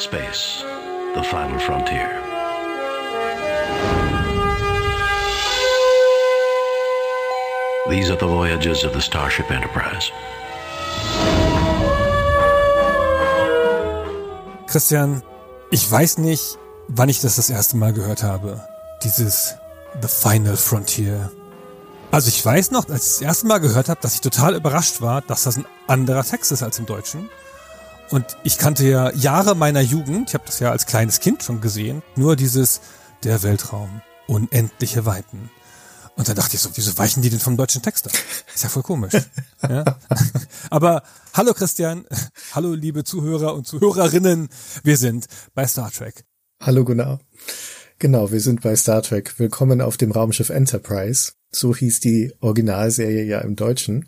Space, the final frontier. These are the voyages of the Starship Enterprise. Christian, ich weiß nicht, wann ich das das erste Mal gehört habe. Dieses The Final Frontier. Also ich weiß noch, als ich das erste Mal gehört habe, dass ich total überrascht war, dass das ein anderer Text ist als im Deutschen. Und ich kannte ja Jahre meiner Jugend, ich habe das ja als kleines Kind schon gesehen, nur dieses der Weltraum, unendliche Weiten. Und dann dachte ich so, wieso weichen die denn vom deutschen Text ab? Ist ja voll komisch. ja? Aber hallo Christian, hallo liebe Zuhörer und Zuhörerinnen, wir sind bei Star Trek. Hallo Gunnar. Genau, wir sind bei Star Trek. Willkommen auf dem Raumschiff Enterprise. So hieß die Originalserie ja im Deutschen.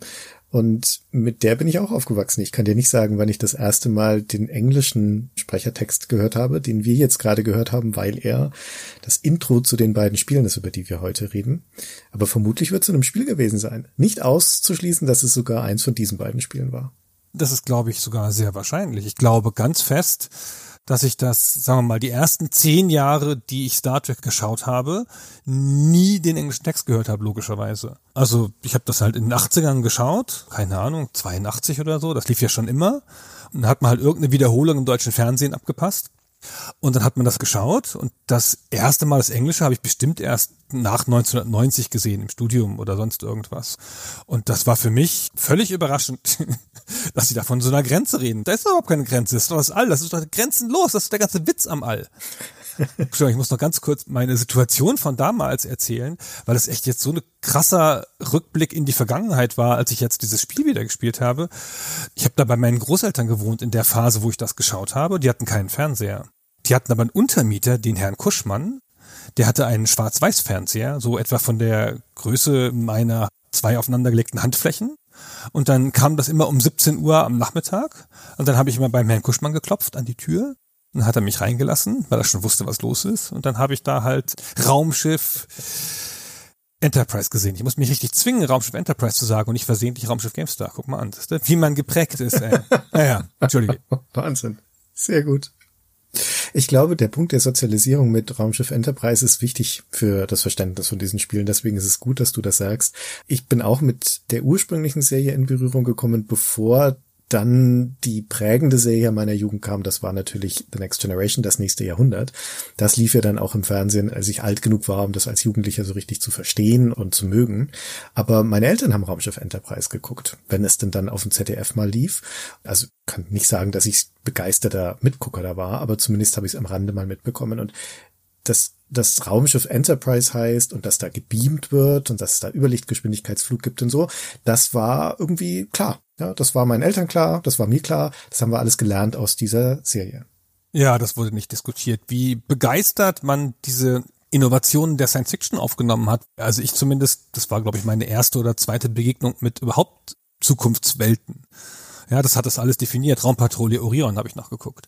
Und mit der bin ich auch aufgewachsen. Ich kann dir nicht sagen, wann ich das erste Mal den englischen Sprechertext gehört habe, den wir jetzt gerade gehört haben, weil er das Intro zu den beiden Spielen ist, über die wir heute reden. Aber vermutlich wird es in einem Spiel gewesen sein. Nicht auszuschließen, dass es sogar eins von diesen beiden Spielen war. Das ist, glaube ich, sogar sehr wahrscheinlich. Ich glaube ganz fest, dass ich das, sagen wir mal, die ersten zehn Jahre, die ich Star Trek geschaut habe, nie den englischen Text gehört habe, logischerweise. Also ich habe das halt in den 80ern geschaut, keine Ahnung, 82 oder so, das lief ja schon immer. Und da hat man halt irgendeine Wiederholung im deutschen Fernsehen abgepasst. Und dann hat man das geschaut und das erste Mal das Englische habe ich bestimmt erst nach 1990 gesehen im Studium oder sonst irgendwas. Und das war für mich völlig überraschend, dass sie da von so einer Grenze reden. Da ist überhaupt keine Grenze, das ist doch das All, das ist doch grenzenlos, das ist der ganze Witz am All. ich muss noch ganz kurz meine Situation von damals erzählen, weil es echt jetzt so ein krasser Rückblick in die Vergangenheit war, als ich jetzt dieses Spiel wieder gespielt habe. Ich habe da bei meinen Großeltern gewohnt in der Phase, wo ich das geschaut habe. Die hatten keinen Fernseher. Die hatten aber einen Untermieter, den Herrn Kuschmann. Der hatte einen Schwarz-Weiß-Fernseher, so etwa von der Größe meiner zwei aufeinandergelegten Handflächen. Und dann kam das immer um 17 Uhr am Nachmittag. Und dann habe ich immer beim Herrn Kuschmann geklopft an die Tür. Und dann hat er mich reingelassen, weil er schon wusste, was los ist. Und dann habe ich da halt Raumschiff Enterprise gesehen. Ich muss mich richtig zwingen, Raumschiff Enterprise zu sagen und nicht versehentlich Raumschiff GameStar. Guck mal an, wie man geprägt ist. Ey. Naja, entschuldige. Wahnsinn. Sehr gut. Ich glaube, der Punkt der Sozialisierung mit Raumschiff Enterprise ist wichtig für das Verständnis von diesen Spielen. Deswegen ist es gut, dass du das sagst. Ich bin auch mit der ursprünglichen Serie in Berührung gekommen, bevor dann die prägende Serie meiner Jugend kam, das war natürlich The Next Generation, das nächste Jahrhundert. Das lief ja dann auch im Fernsehen, als ich alt genug war, um das als Jugendlicher so richtig zu verstehen und zu mögen. Aber meine Eltern haben Raumschiff Enterprise geguckt, wenn es denn dann auf dem ZDF mal lief. Also kann nicht sagen, dass ich begeisterter Mitgucker da war, aber zumindest habe ich es am Rande mal mitbekommen. Und das das Raumschiff Enterprise heißt und dass da gebeamt wird und dass es da Überlichtgeschwindigkeitsflug gibt und so, das war irgendwie klar. Ja, das war meinen Eltern klar, das war mir klar, das haben wir alles gelernt aus dieser Serie. Ja, das wurde nicht diskutiert. Wie begeistert man diese Innovationen der Science Fiction aufgenommen hat. Also ich zumindest, das war glaube ich meine erste oder zweite Begegnung mit überhaupt Zukunftswelten. Ja, das hat das alles definiert. Raumpatrouille Orion habe ich noch geguckt.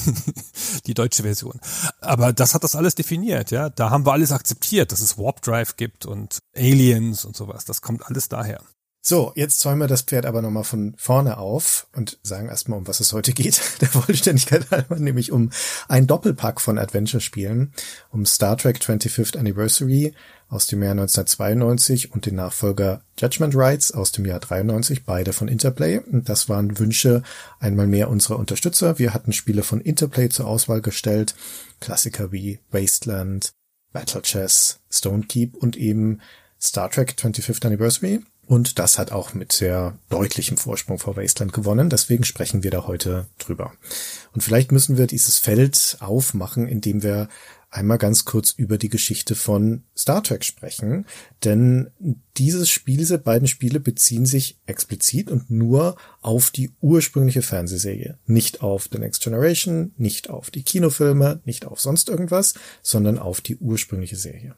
Die deutsche Version. Aber das hat das alles definiert, ja. Da haben wir alles akzeptiert, dass es Warp Drive gibt und Aliens und sowas. Das kommt alles daher. So, jetzt zäumen wir das Pferd aber nochmal von vorne auf und sagen erstmal, um was es heute geht. Der Vollständigkeit halber, nämlich um ein Doppelpack von Adventure-Spielen, um Star Trek 25th Anniversary aus dem Jahr 1992 und den Nachfolger Judgment Rights aus dem Jahr 93, beide von Interplay. Und das waren Wünsche einmal mehr unserer Unterstützer. Wir hatten Spiele von Interplay zur Auswahl gestellt. Klassiker wie Wasteland, Battle Chess, Stone Keep und eben Star Trek 25th Anniversary. Und das hat auch mit sehr deutlichem Vorsprung vor Wasteland gewonnen. Deswegen sprechen wir da heute drüber. Und vielleicht müssen wir dieses Feld aufmachen, indem wir einmal ganz kurz über die Geschichte von Star Trek sprechen. Denn dieses Spiel, diese beiden Spiele beziehen sich explizit und nur auf die ursprüngliche Fernsehserie. Nicht auf The Next Generation, nicht auf die Kinofilme, nicht auf sonst irgendwas, sondern auf die ursprüngliche Serie.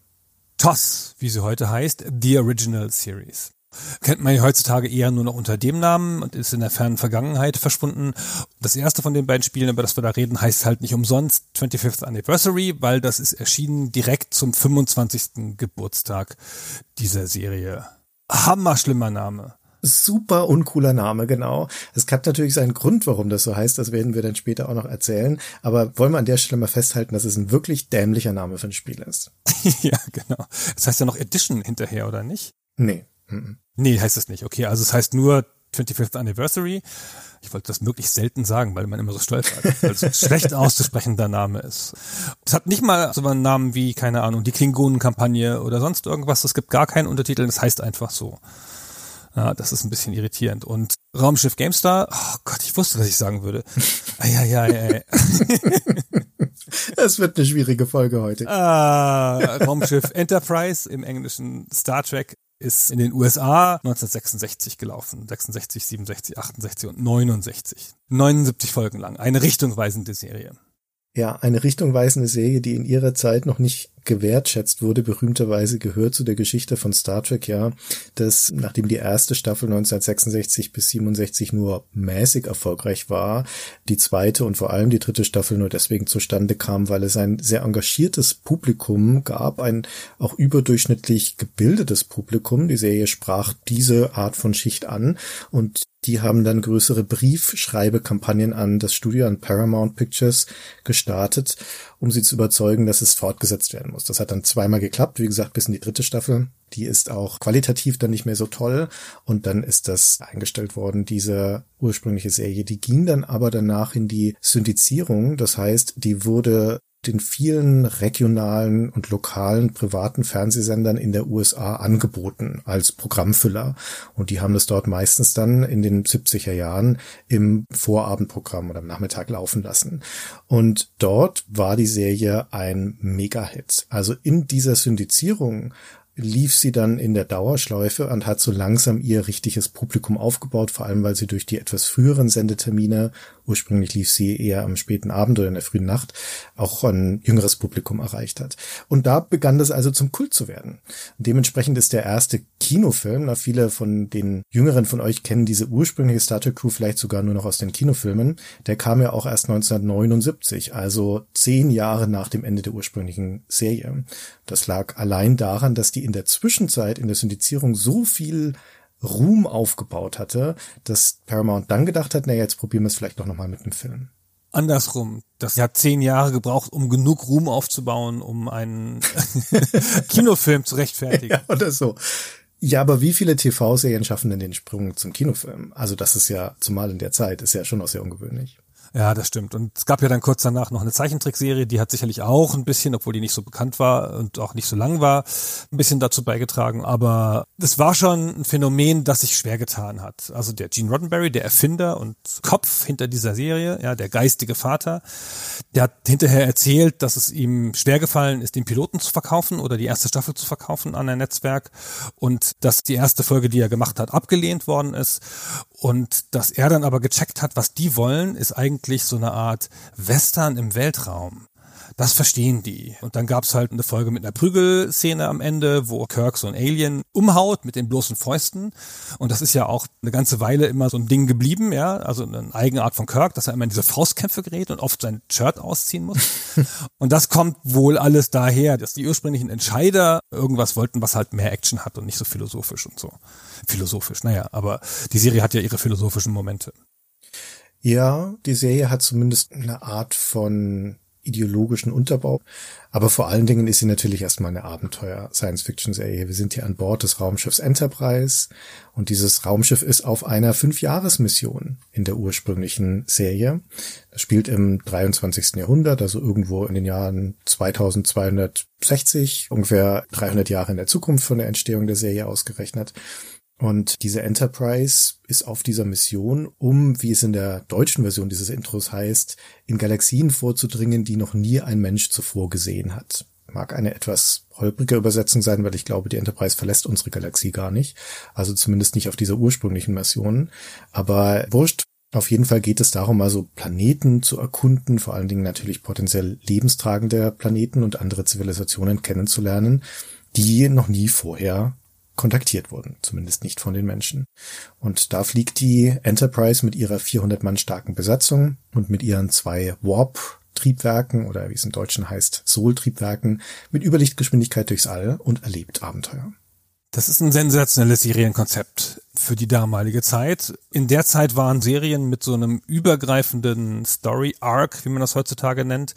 TOS, wie sie heute heißt, The Original Series kennt man ja heutzutage eher nur noch unter dem Namen und ist in der fernen Vergangenheit verschwunden. Das erste von den beiden Spielen, über das wir da reden, heißt halt nicht umsonst 25th Anniversary, weil das ist erschienen direkt zum 25. Geburtstag dieser Serie. Hammer schlimmer Name. super uncooler Name, genau. Es hat natürlich seinen Grund, warum das so heißt, das werden wir dann später auch noch erzählen. Aber wollen wir an der Stelle mal festhalten, dass es ein wirklich dämlicher Name für ein Spiel ist. ja, genau. Das heißt ja noch Edition hinterher, oder nicht? Nee. Nee, heißt es nicht. Okay, also es heißt nur 25th Anniversary. Ich wollte das möglichst selten sagen, weil man immer so stolz hat, weil es ein schlecht auszusprechender Name ist. Es hat nicht mal so einen Namen wie, keine Ahnung, die Klingonen-Kampagne oder sonst irgendwas. Es gibt gar keinen Untertitel, das heißt einfach so. Ja, das ist ein bisschen irritierend. Und Raumschiff GameStar, oh Gott, ich wusste, was ich sagen würde. Eieiei. Es wird eine schwierige Folge heute. Ah, Raumschiff Enterprise im englischen Star Trek ist in den USA 1966 gelaufen. 66, 67, 68 und 69. 79 Folgen lang. Eine richtungweisende Serie. Ja, eine richtungweisende Serie, die in ihrer Zeit noch nicht gewertschätzt wurde, berühmterweise gehört zu der Geschichte von Star Trek ja, dass nachdem die erste Staffel 1966 bis 67 nur mäßig erfolgreich war, die zweite und vor allem die dritte Staffel nur deswegen zustande kam, weil es ein sehr engagiertes Publikum gab, ein auch überdurchschnittlich gebildetes Publikum. Die Serie sprach diese Art von Schicht an und die haben dann größere Briefschreibekampagnen an das Studio, an Paramount Pictures gestartet, um sie zu überzeugen, dass es fortgesetzt werden muss. Das hat dann zweimal geklappt, wie gesagt, bis in die dritte Staffel. Die ist auch qualitativ dann nicht mehr so toll und dann ist das eingestellt worden, diese ursprüngliche Serie. Die ging dann aber danach in die Syndizierung, das heißt, die wurde den vielen regionalen und lokalen privaten Fernsehsendern in der USA angeboten als Programmfüller. Und die haben das dort meistens dann in den 70er Jahren im Vorabendprogramm oder am Nachmittag laufen lassen. Und dort war die Serie ein Mega-Hit. Also in dieser Syndizierung lief sie dann in der Dauerschleife und hat so langsam ihr richtiges Publikum aufgebaut, vor allem weil sie durch die etwas früheren Sendetermine, ursprünglich lief sie eher am späten Abend oder in der frühen Nacht, auch ein jüngeres Publikum erreicht hat. Und da begann das also zum Kult zu werden. dementsprechend ist der erste Kinofilm, na, viele von den Jüngeren von euch kennen diese ursprüngliche Star Trek Crew vielleicht sogar nur noch aus den Kinofilmen, der kam ja auch erst 1979, also zehn Jahre nach dem Ende der ursprünglichen Serie. Das lag allein daran, dass die in der Zwischenzeit in der Syndizierung so viel Ruhm aufgebaut hatte, dass Paramount dann gedacht hat, na jetzt probieren wir es vielleicht doch nochmal mit einem Film. Andersrum. Das hat zehn Jahre gebraucht, um genug Ruhm aufzubauen, um einen Kinofilm zu rechtfertigen. Ja, oder so. Ja, aber wie viele TV-Serien schaffen denn den Sprung zum Kinofilm? Also das ist ja, zumal in der Zeit, ist ja schon auch sehr ungewöhnlich. Ja, das stimmt. Und es gab ja dann kurz danach noch eine Zeichentrickserie, die hat sicherlich auch ein bisschen, obwohl die nicht so bekannt war und auch nicht so lang war, ein bisschen dazu beigetragen. Aber es war schon ein Phänomen, das sich schwer getan hat. Also der Gene Roddenberry, der Erfinder und Kopf hinter dieser Serie, ja, der geistige Vater, der hat hinterher erzählt, dass es ihm schwer gefallen ist, den Piloten zu verkaufen oder die erste Staffel zu verkaufen an ein Netzwerk und dass die erste Folge, die er gemacht hat, abgelehnt worden ist und dass er dann aber gecheckt hat, was die wollen, ist eigentlich so eine Art Western im Weltraum. Das verstehen die. Und dann gab's halt eine Folge mit einer Prügelszene am Ende, wo Kirk so ein Alien umhaut mit den bloßen Fäusten. Und das ist ja auch eine ganze Weile immer so ein Ding geblieben, ja. Also eine Eigenart von Kirk, dass er immer in diese Faustkämpfe gerät und oft sein Shirt ausziehen muss. und das kommt wohl alles daher, dass die ursprünglichen Entscheider irgendwas wollten, was halt mehr Action hat und nicht so philosophisch und so. Philosophisch, naja, aber die Serie hat ja ihre philosophischen Momente. Ja, die Serie hat zumindest eine Art von ideologischen Unterbau. Aber vor allen Dingen ist sie natürlich erstmal eine Abenteuer-Science-Fiction-Serie. Wir sind hier an Bord des Raumschiffs Enterprise und dieses Raumschiff ist auf einer Fünfjahresmission in der ursprünglichen Serie. Das spielt im 23. Jahrhundert, also irgendwo in den Jahren 2260, ungefähr 300 Jahre in der Zukunft von der Entstehung der Serie ausgerechnet. Und diese Enterprise ist auf dieser Mission, um, wie es in der deutschen Version dieses Intros heißt, in Galaxien vorzudringen, die noch nie ein Mensch zuvor gesehen hat. Mag eine etwas holprige Übersetzung sein, weil ich glaube, die Enterprise verlässt unsere Galaxie gar nicht. Also zumindest nicht auf dieser ursprünglichen Mission. Aber wurscht, auf jeden Fall geht es darum, also Planeten zu erkunden, vor allen Dingen natürlich potenziell lebenstragende Planeten und andere Zivilisationen kennenzulernen, die noch nie vorher kontaktiert wurden, zumindest nicht von den Menschen. Und da fliegt die Enterprise mit ihrer 400 Mann starken Besatzung und mit ihren zwei Warp Triebwerken oder wie es im Deutschen heißt, Sol-Triebwerken mit Überlichtgeschwindigkeit durchs All und erlebt Abenteuer. Das ist ein sensationelles Serienkonzept. für die damalige Zeit. In der Zeit waren Serien mit so einem übergreifenden Story Arc, wie man das heutzutage nennt,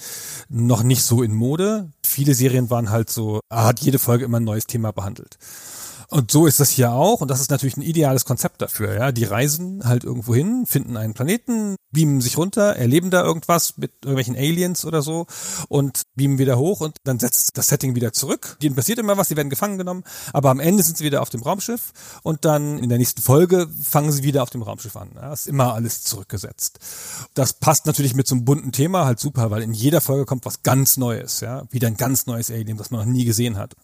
noch nicht so in Mode. Viele Serien waren halt so, hat jede Folge immer ein neues Thema behandelt. Und so ist das hier auch. Und das ist natürlich ein ideales Konzept dafür. Ja, die reisen halt irgendwo hin, finden einen Planeten, beamen sich runter, erleben da irgendwas mit irgendwelchen Aliens oder so und beamen wieder hoch und dann setzt das Setting wieder zurück. Denen passiert immer was, die werden gefangen genommen, aber am Ende sind sie wieder auf dem Raumschiff und dann in der nächsten Folge fangen sie wieder auf dem Raumschiff an. Ja, ist immer alles zurückgesetzt. Das passt natürlich mit so einem bunten Thema halt super, weil in jeder Folge kommt was ganz Neues, ja, wieder ein ganz neues Alien, das man noch nie gesehen hat.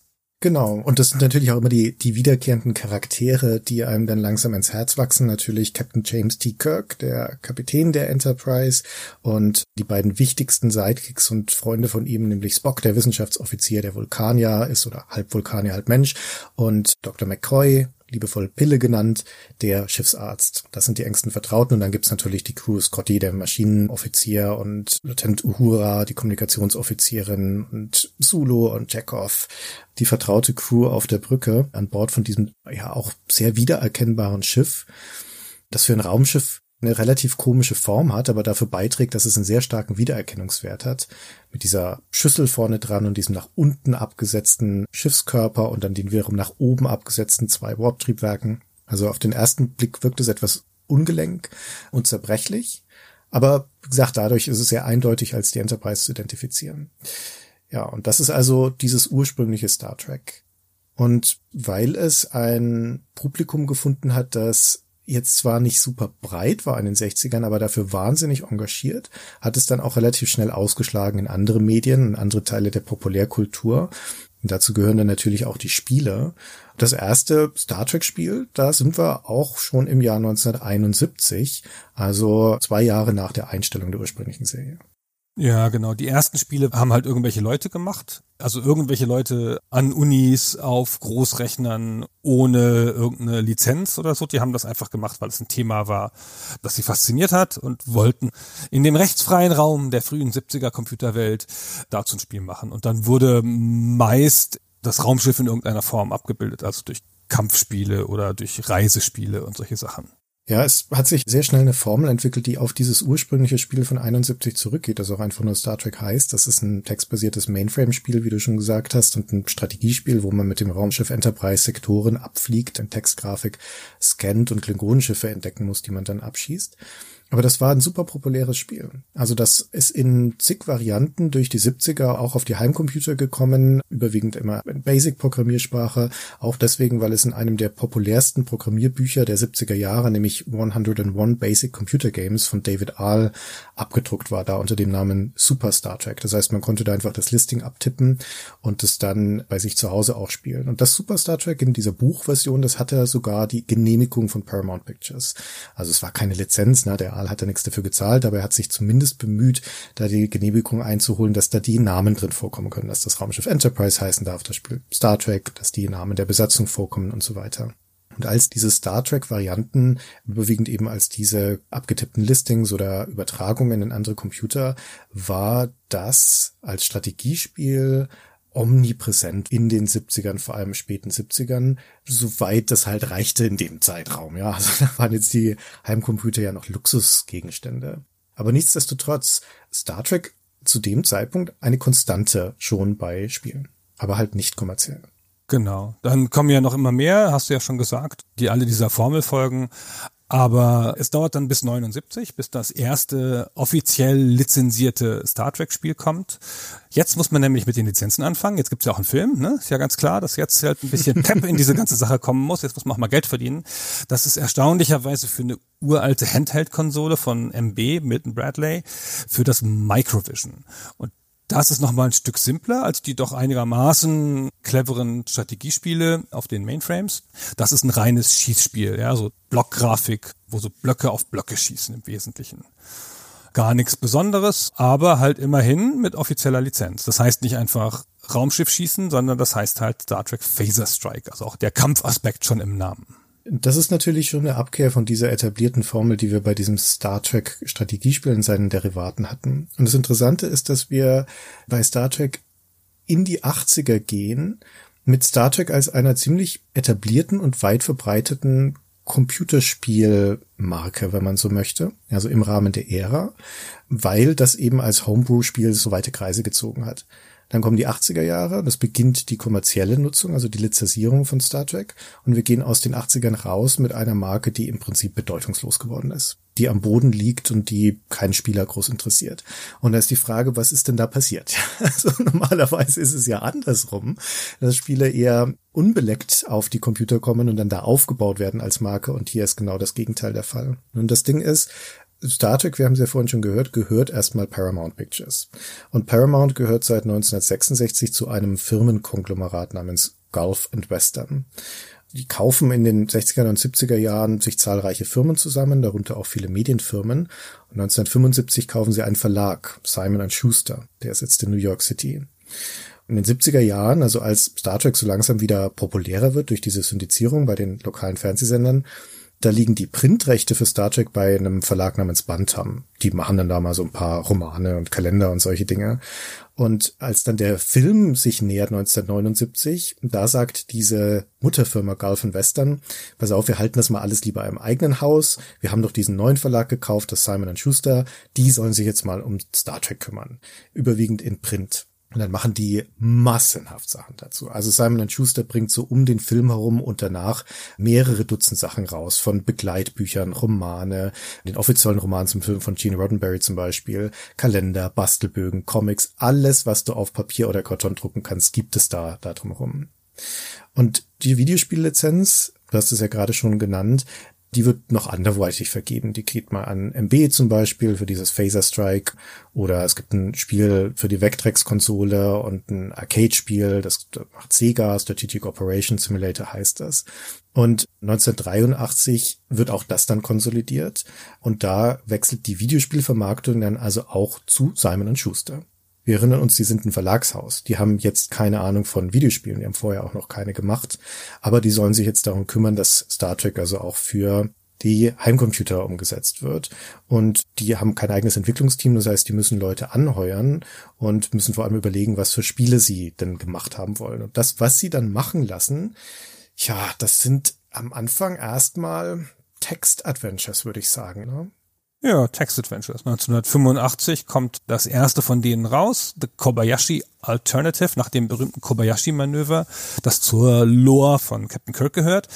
Genau. Und das sind natürlich auch immer die, die wiederkehrenden Charaktere, die einem dann langsam ins Herz wachsen. Natürlich Captain James T. Kirk, der Kapitän der Enterprise und die beiden wichtigsten Sidekicks und Freunde von ihm, nämlich Spock, der Wissenschaftsoffizier, der Vulkanier ist oder halb Vulkanier, halb Mensch und Dr. McCoy, liebevoll Pille genannt, der Schiffsarzt. Das sind die engsten Vertrauten und dann gibt's natürlich die Crew, Scotty, der Maschinenoffizier und Lieutenant Uhura, die Kommunikationsoffizierin und Zulu und Chekhov, die vertraute Crew auf der Brücke an Bord von diesem ja auch sehr wiedererkennbaren Schiff, das für ein Raumschiff eine relativ komische Form hat, aber dafür beiträgt, dass es einen sehr starken Wiedererkennungswert hat. Mit dieser Schüssel vorne dran und diesem nach unten abgesetzten Schiffskörper und dann den wiederum nach oben abgesetzten zwei Warp-Triebwerken. Also auf den ersten Blick wirkt es etwas ungelenk und zerbrechlich. Aber wie gesagt, dadurch ist es sehr eindeutig als die Enterprise zu identifizieren. Ja, und das ist also dieses ursprüngliche Star Trek. Und weil es ein Publikum gefunden hat, das jetzt zwar nicht super breit war in den 60ern, aber dafür wahnsinnig engagiert, hat es dann auch relativ schnell ausgeschlagen in andere Medien und andere Teile der Populärkultur. Und dazu gehören dann natürlich auch die Spiele. Das erste Star Trek Spiel, da sind wir auch schon im Jahr 1971, also zwei Jahre nach der Einstellung der ursprünglichen Serie. Ja, genau. Die ersten Spiele haben halt irgendwelche Leute gemacht. Also irgendwelche Leute an Unis auf Großrechnern ohne irgendeine Lizenz oder so. Die haben das einfach gemacht, weil es ein Thema war, das sie fasziniert hat und wollten in dem rechtsfreien Raum der frühen 70er Computerwelt dazu ein Spiel machen. Und dann wurde meist das Raumschiff in irgendeiner Form abgebildet, also durch Kampfspiele oder durch Reisespiele und solche Sachen. Ja, es hat sich sehr schnell eine Formel entwickelt, die auf dieses ursprüngliche Spiel von 71 zurückgeht, das auch einfach nur Star Trek heißt. Das ist ein textbasiertes Mainframe-Spiel, wie du schon gesagt hast, und ein Strategiespiel, wo man mit dem Raumschiff Enterprise Sektoren abfliegt, in Textgrafik scannt und Klingonenschiffe entdecken muss, die man dann abschießt. Aber das war ein super populäres Spiel. Also das ist in zig Varianten durch die 70er auch auf die Heimcomputer gekommen, überwiegend immer in Basic-Programmiersprache, auch deswegen, weil es in einem der populärsten Programmierbücher der 70er Jahre, nämlich 101 Basic Computer Games von David Ahl, abgedruckt war, da unter dem Namen Super Star Trek. Das heißt, man konnte da einfach das Listing abtippen und es dann bei sich zu Hause auch spielen. Und das Super Star Trek in dieser Buchversion, das hatte sogar die Genehmigung von Paramount Pictures. Also es war keine Lizenz, ne? Der Aal hat da nichts dafür gezahlt, aber er hat sich zumindest bemüht, da die Genehmigung einzuholen, dass da die Namen drin vorkommen können, dass das Raumschiff Enterprise heißen darf, das Spiel Star Trek, dass die Namen der Besatzung vorkommen und so weiter. Und als diese Star Trek-Varianten, überwiegend eben als diese abgetippten Listings oder Übertragungen in andere Computer, war das als Strategiespiel omnipräsent in den 70ern, vor allem späten 70ern, soweit das halt reichte in dem Zeitraum. Ja, also da waren jetzt die Heimcomputer ja noch Luxusgegenstände. Aber nichtsdestotrotz, Star Trek zu dem Zeitpunkt eine Konstante schon bei Spielen, aber halt nicht kommerziell. Genau. Dann kommen ja noch immer mehr, hast du ja schon gesagt, die alle dieser Formel folgen. Aber es dauert dann bis 79, bis das erste offiziell lizenzierte Star Trek-Spiel kommt. Jetzt muss man nämlich mit den Lizenzen anfangen. Jetzt gibt's ja auch einen Film, ne? Ist ja ganz klar, dass jetzt halt ein bisschen Pep in diese ganze Sache kommen muss. Jetzt muss man auch mal Geld verdienen. Das ist erstaunlicherweise für eine uralte Handheld-Konsole von MB, Milton Bradley, für das Microvision. Und das ist nochmal ein Stück simpler als die doch einigermaßen cleveren Strategiespiele auf den Mainframes. Das ist ein reines Schießspiel, ja, so Blockgrafik, wo so Blöcke auf Blöcke schießen im Wesentlichen. Gar nichts Besonderes, aber halt immerhin mit offizieller Lizenz. Das heißt nicht einfach Raumschiff schießen, sondern das heißt halt Star Trek Phaser Strike, also auch der Kampfaspekt schon im Namen. Das ist natürlich schon eine Abkehr von dieser etablierten Formel, die wir bei diesem Star Trek Strategiespiel in seinen Derivaten hatten. Und das Interessante ist, dass wir bei Star Trek in die 80er gehen mit Star Trek als einer ziemlich etablierten und weit verbreiteten Computerspielmarke, wenn man so möchte, also im Rahmen der Ära, weil das eben als Homebrew-Spiel so weite Kreise gezogen hat. Dann kommen die 80er Jahre, das beginnt die kommerzielle Nutzung, also die Lizenzierung von Star Trek. Und wir gehen aus den 80ern raus mit einer Marke, die im Prinzip bedeutungslos geworden ist, die am Boden liegt und die keinen Spieler groß interessiert. Und da ist die Frage, was ist denn da passiert? Also normalerweise ist es ja andersrum, dass Spiele eher unbeleckt auf die Computer kommen und dann da aufgebaut werden als Marke. Und hier ist genau das Gegenteil der Fall. Nun, das Ding ist, Star Trek, wir haben es ja vorhin schon gehört, gehört erstmal Paramount Pictures. Und Paramount gehört seit 1966 zu einem Firmenkonglomerat namens Gulf and Western. Die kaufen in den 60er und 70er Jahren sich zahlreiche Firmen zusammen, darunter auch viele Medienfirmen. Und 1975 kaufen sie einen Verlag, Simon Schuster, der sitzt in New York City. In den 70er Jahren, also als Star Trek so langsam wieder populärer wird durch diese Syndizierung bei den lokalen Fernsehsendern, da liegen die Printrechte für Star Trek bei einem Verlag namens Bantam. Die machen dann da mal so ein paar Romane und Kalender und solche Dinge. Und als dann der Film sich nähert 1979, da sagt diese Mutterfirma Gulf Western, pass auf, wir halten das mal alles lieber im eigenen Haus. Wir haben doch diesen neuen Verlag gekauft, das Simon Schuster. Die sollen sich jetzt mal um Star Trek kümmern. Überwiegend in Print. Und dann machen die massenhaft Sachen dazu. Also Simon Schuster bringt so um den Film herum und danach mehrere Dutzend Sachen raus. Von Begleitbüchern, Romane, den offiziellen Roman zum Film von Gene Roddenberry zum Beispiel, Kalender, Bastelbögen, Comics, alles, was du auf Papier oder Karton drucken kannst, gibt es da, da drumherum. Und die Videospiellizenz, du hast es ja gerade schon genannt, die wird noch anderweitig vergeben. Die kriegt man an MB zum Beispiel für dieses Phaser Strike oder es gibt ein Spiel für die Vectrex-Konsole und ein Arcade-Spiel, das macht Sega, Strategic Operation Simulator heißt das. Und 1983 wird auch das dann konsolidiert und da wechselt die Videospielvermarktung dann also auch zu Simon Schuster. Wir erinnern uns, die sind ein Verlagshaus. Die haben jetzt keine Ahnung von Videospielen. Die haben vorher auch noch keine gemacht. Aber die sollen sich jetzt darum kümmern, dass Star Trek also auch für die Heimcomputer umgesetzt wird. Und die haben kein eigenes Entwicklungsteam. Das heißt, die müssen Leute anheuern und müssen vor allem überlegen, was für Spiele sie denn gemacht haben wollen. Und das, was sie dann machen lassen, ja, das sind am Anfang erstmal Text-Adventures, würde ich sagen. Ne? Ja, Text Adventures. 1985 kommt das erste von denen raus, The Kobayashi Alternative, nach dem berühmten Kobayashi-Manöver, das zur Lore von Captain Kirk gehört,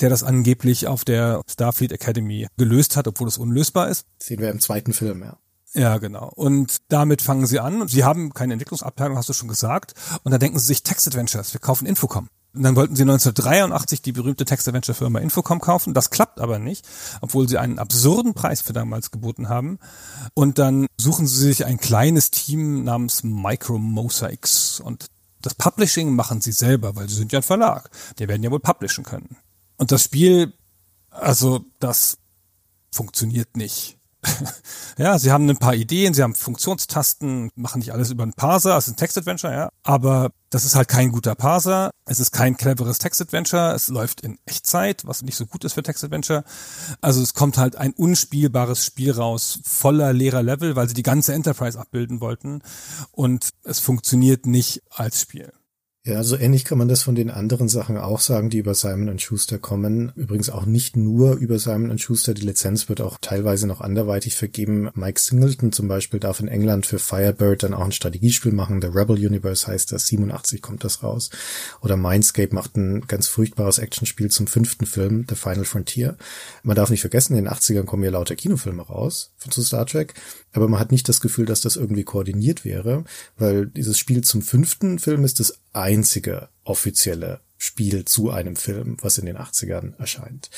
der das angeblich auf der Starfleet Academy gelöst hat, obwohl es unlösbar ist. Das sehen wir im zweiten Film, ja. Ja, genau. Und damit fangen sie an. Sie haben keine Entwicklungsabteilung, hast du schon gesagt. Und da denken sie sich Text Adventures. Wir kaufen Infocom. Und dann wollten sie 1983 die berühmte Text-Adventure-Firma Infocom kaufen. Das klappt aber nicht, obwohl sie einen absurden Preis für damals geboten haben. Und dann suchen sie sich ein kleines Team namens Micro Mosaics. Und das Publishing machen sie selber, weil sie sind ja ein Verlag. Die werden ja wohl publishen können. Und das Spiel, also das funktioniert nicht. ja, sie haben ein paar Ideen, sie haben Funktionstasten, machen nicht alles über einen Parser, es ist ein Textadventure, ja, aber das ist halt kein guter Parser, es ist kein cleveres Textadventure, es läuft in Echtzeit, was nicht so gut ist für Textadventure. Also es kommt halt ein unspielbares Spiel raus, voller leerer Level, weil sie die ganze Enterprise abbilden wollten und es funktioniert nicht als Spiel. Ja, so ähnlich kann man das von den anderen Sachen auch sagen, die über Simon Schuster kommen. Übrigens auch nicht nur über Simon Schuster. Die Lizenz wird auch teilweise noch anderweitig vergeben. Mike Singleton zum Beispiel darf in England für Firebird dann auch ein Strategiespiel machen. The Rebel Universe heißt das. 87 kommt das raus. Oder Mindscape macht ein ganz furchtbares Actionspiel zum fünften Film, The Final Frontier. Man darf nicht vergessen, in den 80ern kommen ja lauter Kinofilme raus von zu Star Trek. Aber man hat nicht das Gefühl, dass das irgendwie koordiniert wäre, weil dieses Spiel zum fünften Film ist das einzige offizielle Spiel zu einem Film, was in den 80ern erscheint.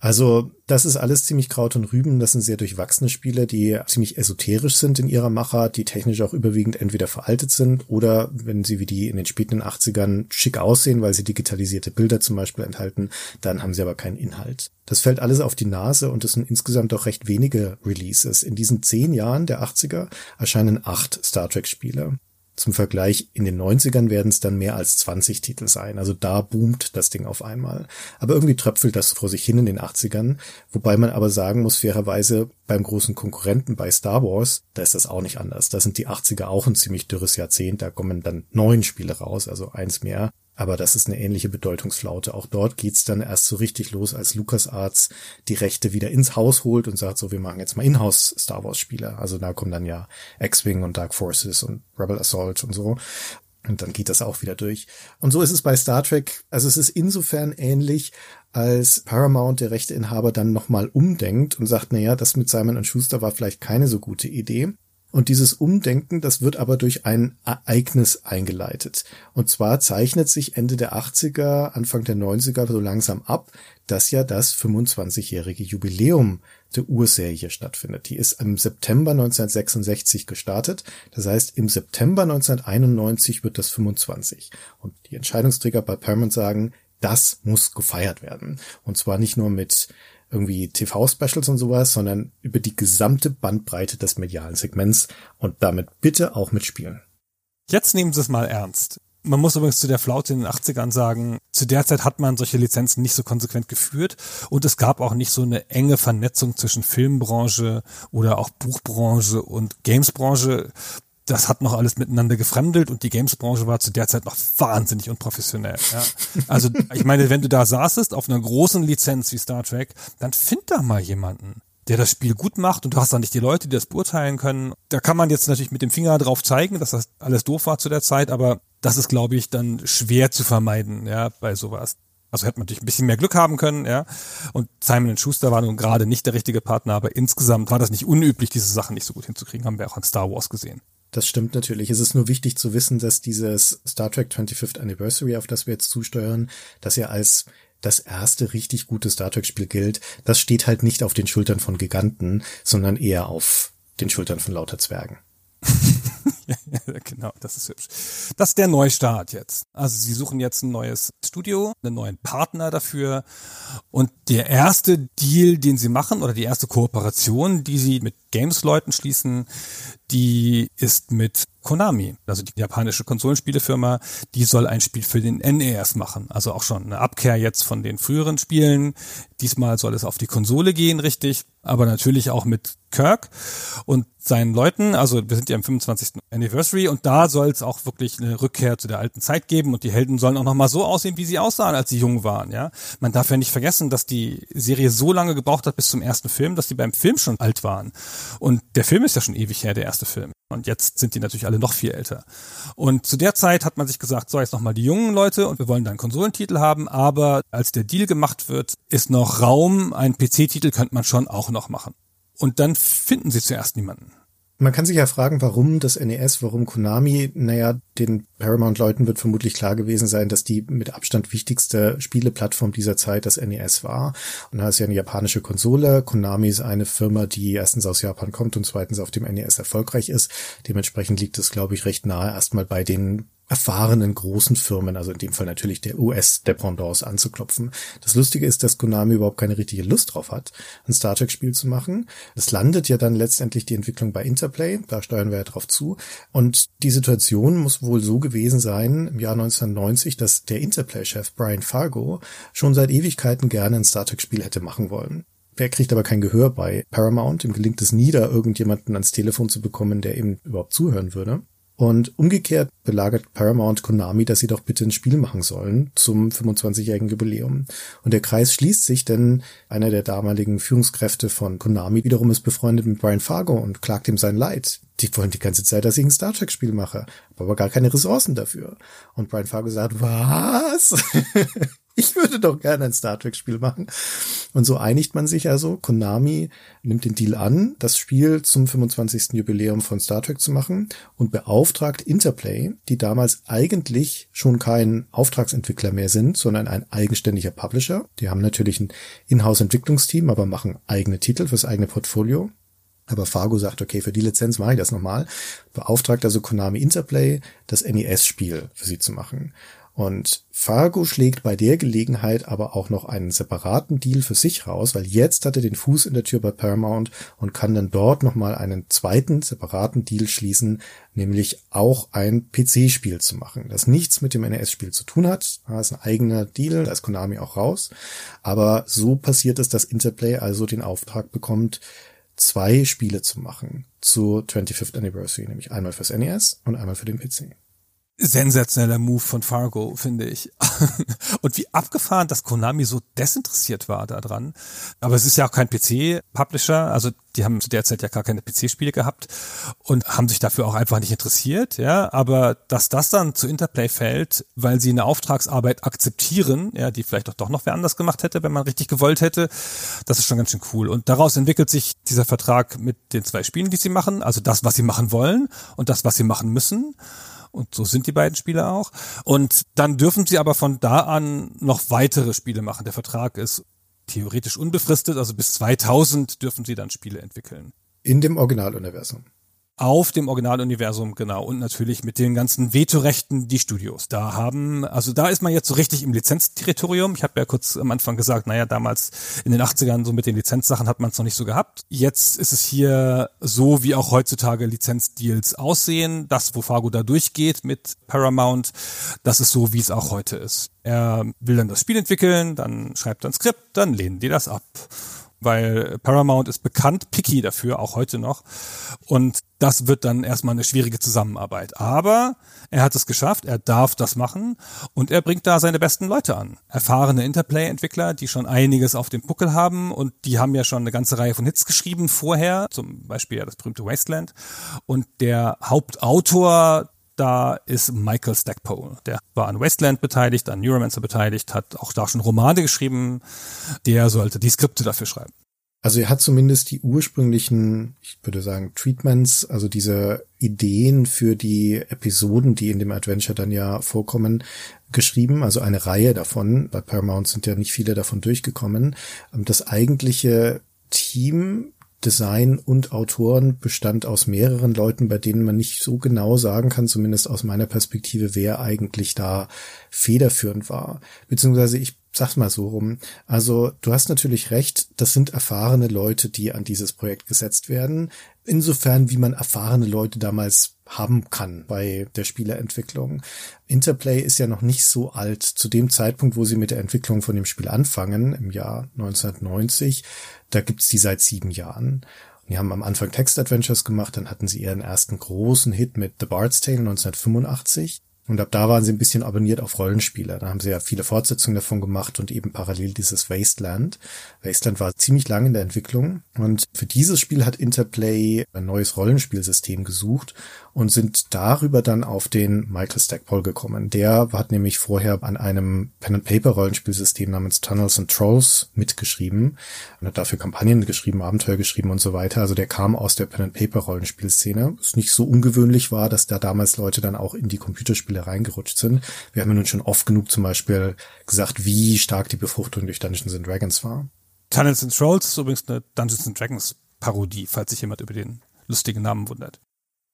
Also das ist alles ziemlich Kraut und Rüben. Das sind sehr durchwachsene Spiele, die ziemlich esoterisch sind in ihrer Macher, die technisch auch überwiegend entweder veraltet sind oder wenn sie wie die in den späten 80ern schick aussehen, weil sie digitalisierte Bilder zum Beispiel enthalten, dann haben sie aber keinen Inhalt. Das fällt alles auf die Nase und es sind insgesamt doch recht wenige Releases. In diesen zehn Jahren der 80er erscheinen acht Star Trek Spiele. Zum Vergleich, in den 90ern werden es dann mehr als 20 Titel sein. Also da boomt das Ding auf einmal. Aber irgendwie tröpfelt das vor sich hin in den 80ern. Wobei man aber sagen muss, fairerweise, beim großen Konkurrenten bei Star Wars, da ist das auch nicht anders. Da sind die 80er auch ein ziemlich dürres Jahrzehnt. Da kommen dann neun Spiele raus, also eins mehr. Aber das ist eine ähnliche Bedeutungsflaute. Auch dort geht's dann erst so richtig los, als LucasArts die Rechte wieder ins Haus holt und sagt so, wir machen jetzt mal Inhouse Star Wars Spiele. Also da kommen dann ja X-Wing und Dark Forces und Rebel Assault und so. Und dann geht das auch wieder durch. Und so ist es bei Star Trek. Also es ist insofern ähnlich, als Paramount, der Rechteinhaber, dann nochmal umdenkt und sagt, naja, das mit Simon Schuster war vielleicht keine so gute Idee. Und dieses Umdenken, das wird aber durch ein Ereignis eingeleitet. Und zwar zeichnet sich Ende der 80er, Anfang der 90er so langsam ab, dass ja das 25-jährige Jubiläum der Urserie stattfindet. Die ist im September 1966 gestartet. Das heißt, im September 1991 wird das 25. Und die Entscheidungsträger bei Paramount sagen, das muss gefeiert werden. Und zwar nicht nur mit irgendwie TV-Specials und sowas, sondern über die gesamte Bandbreite des medialen Segments und damit bitte auch mitspielen. Jetzt nehmen Sie es mal ernst. Man muss übrigens zu der Flaute in den 80ern sagen, zu der Zeit hat man solche Lizenzen nicht so konsequent geführt und es gab auch nicht so eine enge Vernetzung zwischen Filmbranche oder auch Buchbranche und Gamesbranche das hat noch alles miteinander gefremdelt und die Games-Branche war zu der Zeit noch wahnsinnig unprofessionell. Ja. Also ich meine, wenn du da saßest auf einer großen Lizenz wie Star Trek, dann find da mal jemanden, der das Spiel gut macht und du hast da nicht die Leute, die das beurteilen können. Da kann man jetzt natürlich mit dem Finger drauf zeigen, dass das alles doof war zu der Zeit, aber das ist, glaube ich, dann schwer zu vermeiden, ja, bei sowas. Also hätte man natürlich ein bisschen mehr Glück haben können, ja. Und Simon Schuster war nun gerade nicht der richtige Partner, aber insgesamt war das nicht unüblich, diese Sachen nicht so gut hinzukriegen, haben wir auch an Star Wars gesehen. Das stimmt natürlich. Es ist nur wichtig zu wissen, dass dieses Star Trek 25th Anniversary, auf das wir jetzt zusteuern, das ja als das erste richtig gute Star Trek Spiel gilt, das steht halt nicht auf den Schultern von Giganten, sondern eher auf den Schultern von lauter Zwergen. genau, das ist hübsch. Das ist der Neustart jetzt. Also sie suchen jetzt ein neues Studio, einen neuen Partner dafür. Und der erste Deal, den sie machen, oder die erste Kooperation, die sie mit Games-Leuten schließen, die ist mit Konami, also die japanische Konsolenspielefirma, die soll ein Spiel für den NES machen. Also auch schon eine Abkehr jetzt von den früheren Spielen. Diesmal soll es auf die Konsole gehen, richtig, aber natürlich auch mit Kirk und seinen Leuten. Also wir sind ja im 25. Anniversary und da soll es auch wirklich eine Rückkehr zu der alten Zeit geben und die Helden sollen auch nochmal so aussehen, wie sie aussahen, als sie jung waren. Ja, man darf ja nicht vergessen, dass die Serie so lange gebraucht hat bis zum ersten Film, dass die beim Film schon alt waren. Und der Film ist ja schon ewig her, der erste Film. Und jetzt sind die natürlich alle noch viel älter. Und zu der Zeit hat man sich gesagt, so jetzt nochmal die jungen Leute und wir wollen dann Konsolentitel haben, aber als der Deal gemacht wird, ist noch Raum, ein PC-Titel könnte man schon auch noch machen. Und dann finden sie zuerst niemanden. Man kann sich ja fragen, warum das NES, warum Konami, naja, den Paramount-Leuten wird vermutlich klar gewesen sein, dass die mit Abstand wichtigste Spieleplattform dieser Zeit das NES war. Und da ist ja eine japanische Konsole. Konami ist eine Firma, die erstens aus Japan kommt und zweitens auf dem NES erfolgreich ist. Dementsprechend liegt es, glaube ich, recht nahe, erstmal bei den erfahrenen großen Firmen, also in dem Fall natürlich der US-Dependance anzuklopfen. Das Lustige ist, dass Konami überhaupt keine richtige Lust drauf hat, ein Star Trek-Spiel zu machen. Es landet ja dann letztendlich die Entwicklung bei Interplay, da steuern wir ja drauf zu. Und die Situation muss wohl so gewesen sein im Jahr 1990, dass der Interplay-Chef Brian Fargo schon seit Ewigkeiten gerne ein Star Trek-Spiel hätte machen wollen. Er kriegt aber kein Gehör bei Paramount. Ihm gelingt es nie, da irgendjemanden ans Telefon zu bekommen, der ihm überhaupt zuhören würde. Und umgekehrt belagert Paramount Konami, dass sie doch bitte ein Spiel machen sollen zum 25-jährigen Jubiläum. Und der Kreis schließt sich, denn einer der damaligen Führungskräfte von Konami wiederum ist befreundet mit Brian Fargo und klagt ihm sein Leid. Die wollen die ganze Zeit, dass ich ein Star Trek Spiel mache, aber gar keine Ressourcen dafür. Und Brian Fargo sagt, was? ich würde doch gerne ein Star Trek Spiel machen. Und so einigt man sich also. Konami nimmt den Deal an, das Spiel zum 25. Jubiläum von Star Trek zu machen und beauftragt Interplay, die damals eigentlich schon kein Auftragsentwickler mehr sind, sondern ein eigenständiger Publisher. Die haben natürlich ein Inhouse-Entwicklungsteam, aber machen eigene Titel fürs eigene Portfolio. Aber Fargo sagt, okay, für die Lizenz mache ich das nochmal. Beauftragt also Konami Interplay, das NES-Spiel für sie zu machen. Und Fargo schlägt bei der Gelegenheit aber auch noch einen separaten Deal für sich raus, weil jetzt hat er den Fuß in der Tür bei Paramount und kann dann dort nochmal einen zweiten separaten Deal schließen, nämlich auch ein PC-Spiel zu machen, das nichts mit dem NES-Spiel zu tun hat. Das ist ein eigener Deal, da ist Konami auch raus. Aber so passiert es, dass Interplay also den Auftrag bekommt, zwei Spiele zu machen zu 25th Anniversary, nämlich einmal fürs NES und einmal für den PC sensationeller Move von Fargo, finde ich. und wie abgefahren, dass Konami so desinteressiert war daran. Aber es ist ja auch kein PC-Publisher, also die haben zu der Zeit ja gar keine PC-Spiele gehabt und haben sich dafür auch einfach nicht interessiert, ja. Aber dass das dann zu Interplay fällt, weil sie eine Auftragsarbeit akzeptieren, ja, die vielleicht auch doch noch wer anders gemacht hätte, wenn man richtig gewollt hätte, das ist schon ganz schön cool. Und daraus entwickelt sich dieser Vertrag mit den zwei Spielen, die sie machen, also das, was sie machen wollen und das, was sie machen müssen. Und so sind die beiden Spiele auch. Und dann dürfen sie aber von da an noch weitere Spiele machen. Der Vertrag ist theoretisch unbefristet, also bis 2000 dürfen sie dann Spiele entwickeln. In dem Originaluniversum auf dem Originaluniversum, genau. Und natürlich mit den ganzen Vetorechten die Studios. Da haben, also da ist man jetzt so richtig im Lizenzterritorium. Ich habe ja kurz am Anfang gesagt, naja, damals in den 80ern so mit den Lizenzsachen hat man es noch nicht so gehabt. Jetzt ist es hier so, wie auch heutzutage Lizenzdeals aussehen. Das, wo Fargo da durchgeht mit Paramount, das ist so, wie es auch heute ist. Er will dann das Spiel entwickeln, dann schreibt er ein Skript, dann lehnen die das ab weil Paramount ist bekannt, picky dafür, auch heute noch. Und das wird dann erstmal eine schwierige Zusammenarbeit. Aber er hat es geschafft, er darf das machen und er bringt da seine besten Leute an. Erfahrene Interplay-Entwickler, die schon einiges auf dem Puckel haben und die haben ja schon eine ganze Reihe von Hits geschrieben vorher, zum Beispiel ja das berühmte Wasteland. Und der Hauptautor da ist Michael Stackpole. Der war an Wasteland beteiligt, an Neuromancer beteiligt, hat auch da schon Romane geschrieben. Der sollte die Skripte dafür schreiben. Also er hat zumindest die ursprünglichen, ich würde sagen, Treatments, also diese Ideen für die Episoden, die in dem Adventure dann ja vorkommen, geschrieben, also eine Reihe davon. Bei Paramount sind ja nicht viele davon durchgekommen. Das eigentliche Team Design und Autoren bestand aus mehreren Leuten, bei denen man nicht so genau sagen kann, zumindest aus meiner Perspektive, wer eigentlich da federführend war. Beziehungsweise ich sag's mal so rum. Also du hast natürlich recht, das sind erfahrene Leute, die an dieses Projekt gesetzt werden. Insofern, wie man erfahrene Leute damals haben kann bei der Spieleentwicklung. Interplay ist ja noch nicht so alt. Zu dem Zeitpunkt, wo sie mit der Entwicklung von dem Spiel anfangen, im Jahr 1990, da gibt's die seit sieben Jahren. Die haben am Anfang Text-Adventures gemacht, dann hatten sie ihren ersten großen Hit mit The Bard's Tale 1985. Und ab da waren sie ein bisschen abonniert auf Rollenspiele. Da haben sie ja viele Fortsetzungen davon gemacht und eben parallel dieses Wasteland. Wasteland war ziemlich lang in der Entwicklung und für dieses Spiel hat Interplay ein neues Rollenspielsystem gesucht und sind darüber dann auf den Michael Stackpole gekommen. Der hat nämlich vorher an einem Pen-and-Paper-Rollenspielsystem namens Tunnels and Trolls mitgeschrieben und hat dafür Kampagnen geschrieben, Abenteuer geschrieben und so weiter. Also der kam aus der Pen-and-Paper-Rollenspielszene. Was nicht so ungewöhnlich war, dass da damals Leute dann auch in die Computerspiele reingerutscht sind. Wir haben ja nun schon oft genug zum Beispiel gesagt, wie stark die Befruchtung durch Dungeons and Dragons war. Tunnels and Trolls ist übrigens eine Dungeons and Dragons Parodie, falls sich jemand über den lustigen Namen wundert.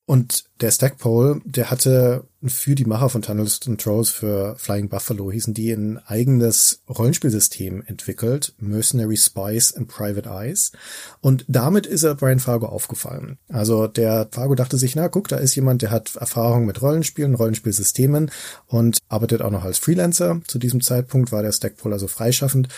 Und der Stackpole, der hatte für die Macher von Tunnels and Trolls für Flying Buffalo hießen die ein eigenes Rollenspielsystem entwickelt, Mercenary Spies and Private Eyes. Und damit ist er Brian Fargo aufgefallen. Also der Fargo dachte sich, na guck, da ist jemand, der hat Erfahrung mit Rollenspielen, Rollenspielsystemen und arbeitet auch noch als Freelancer. Zu diesem Zeitpunkt war der Stackpole also freischaffend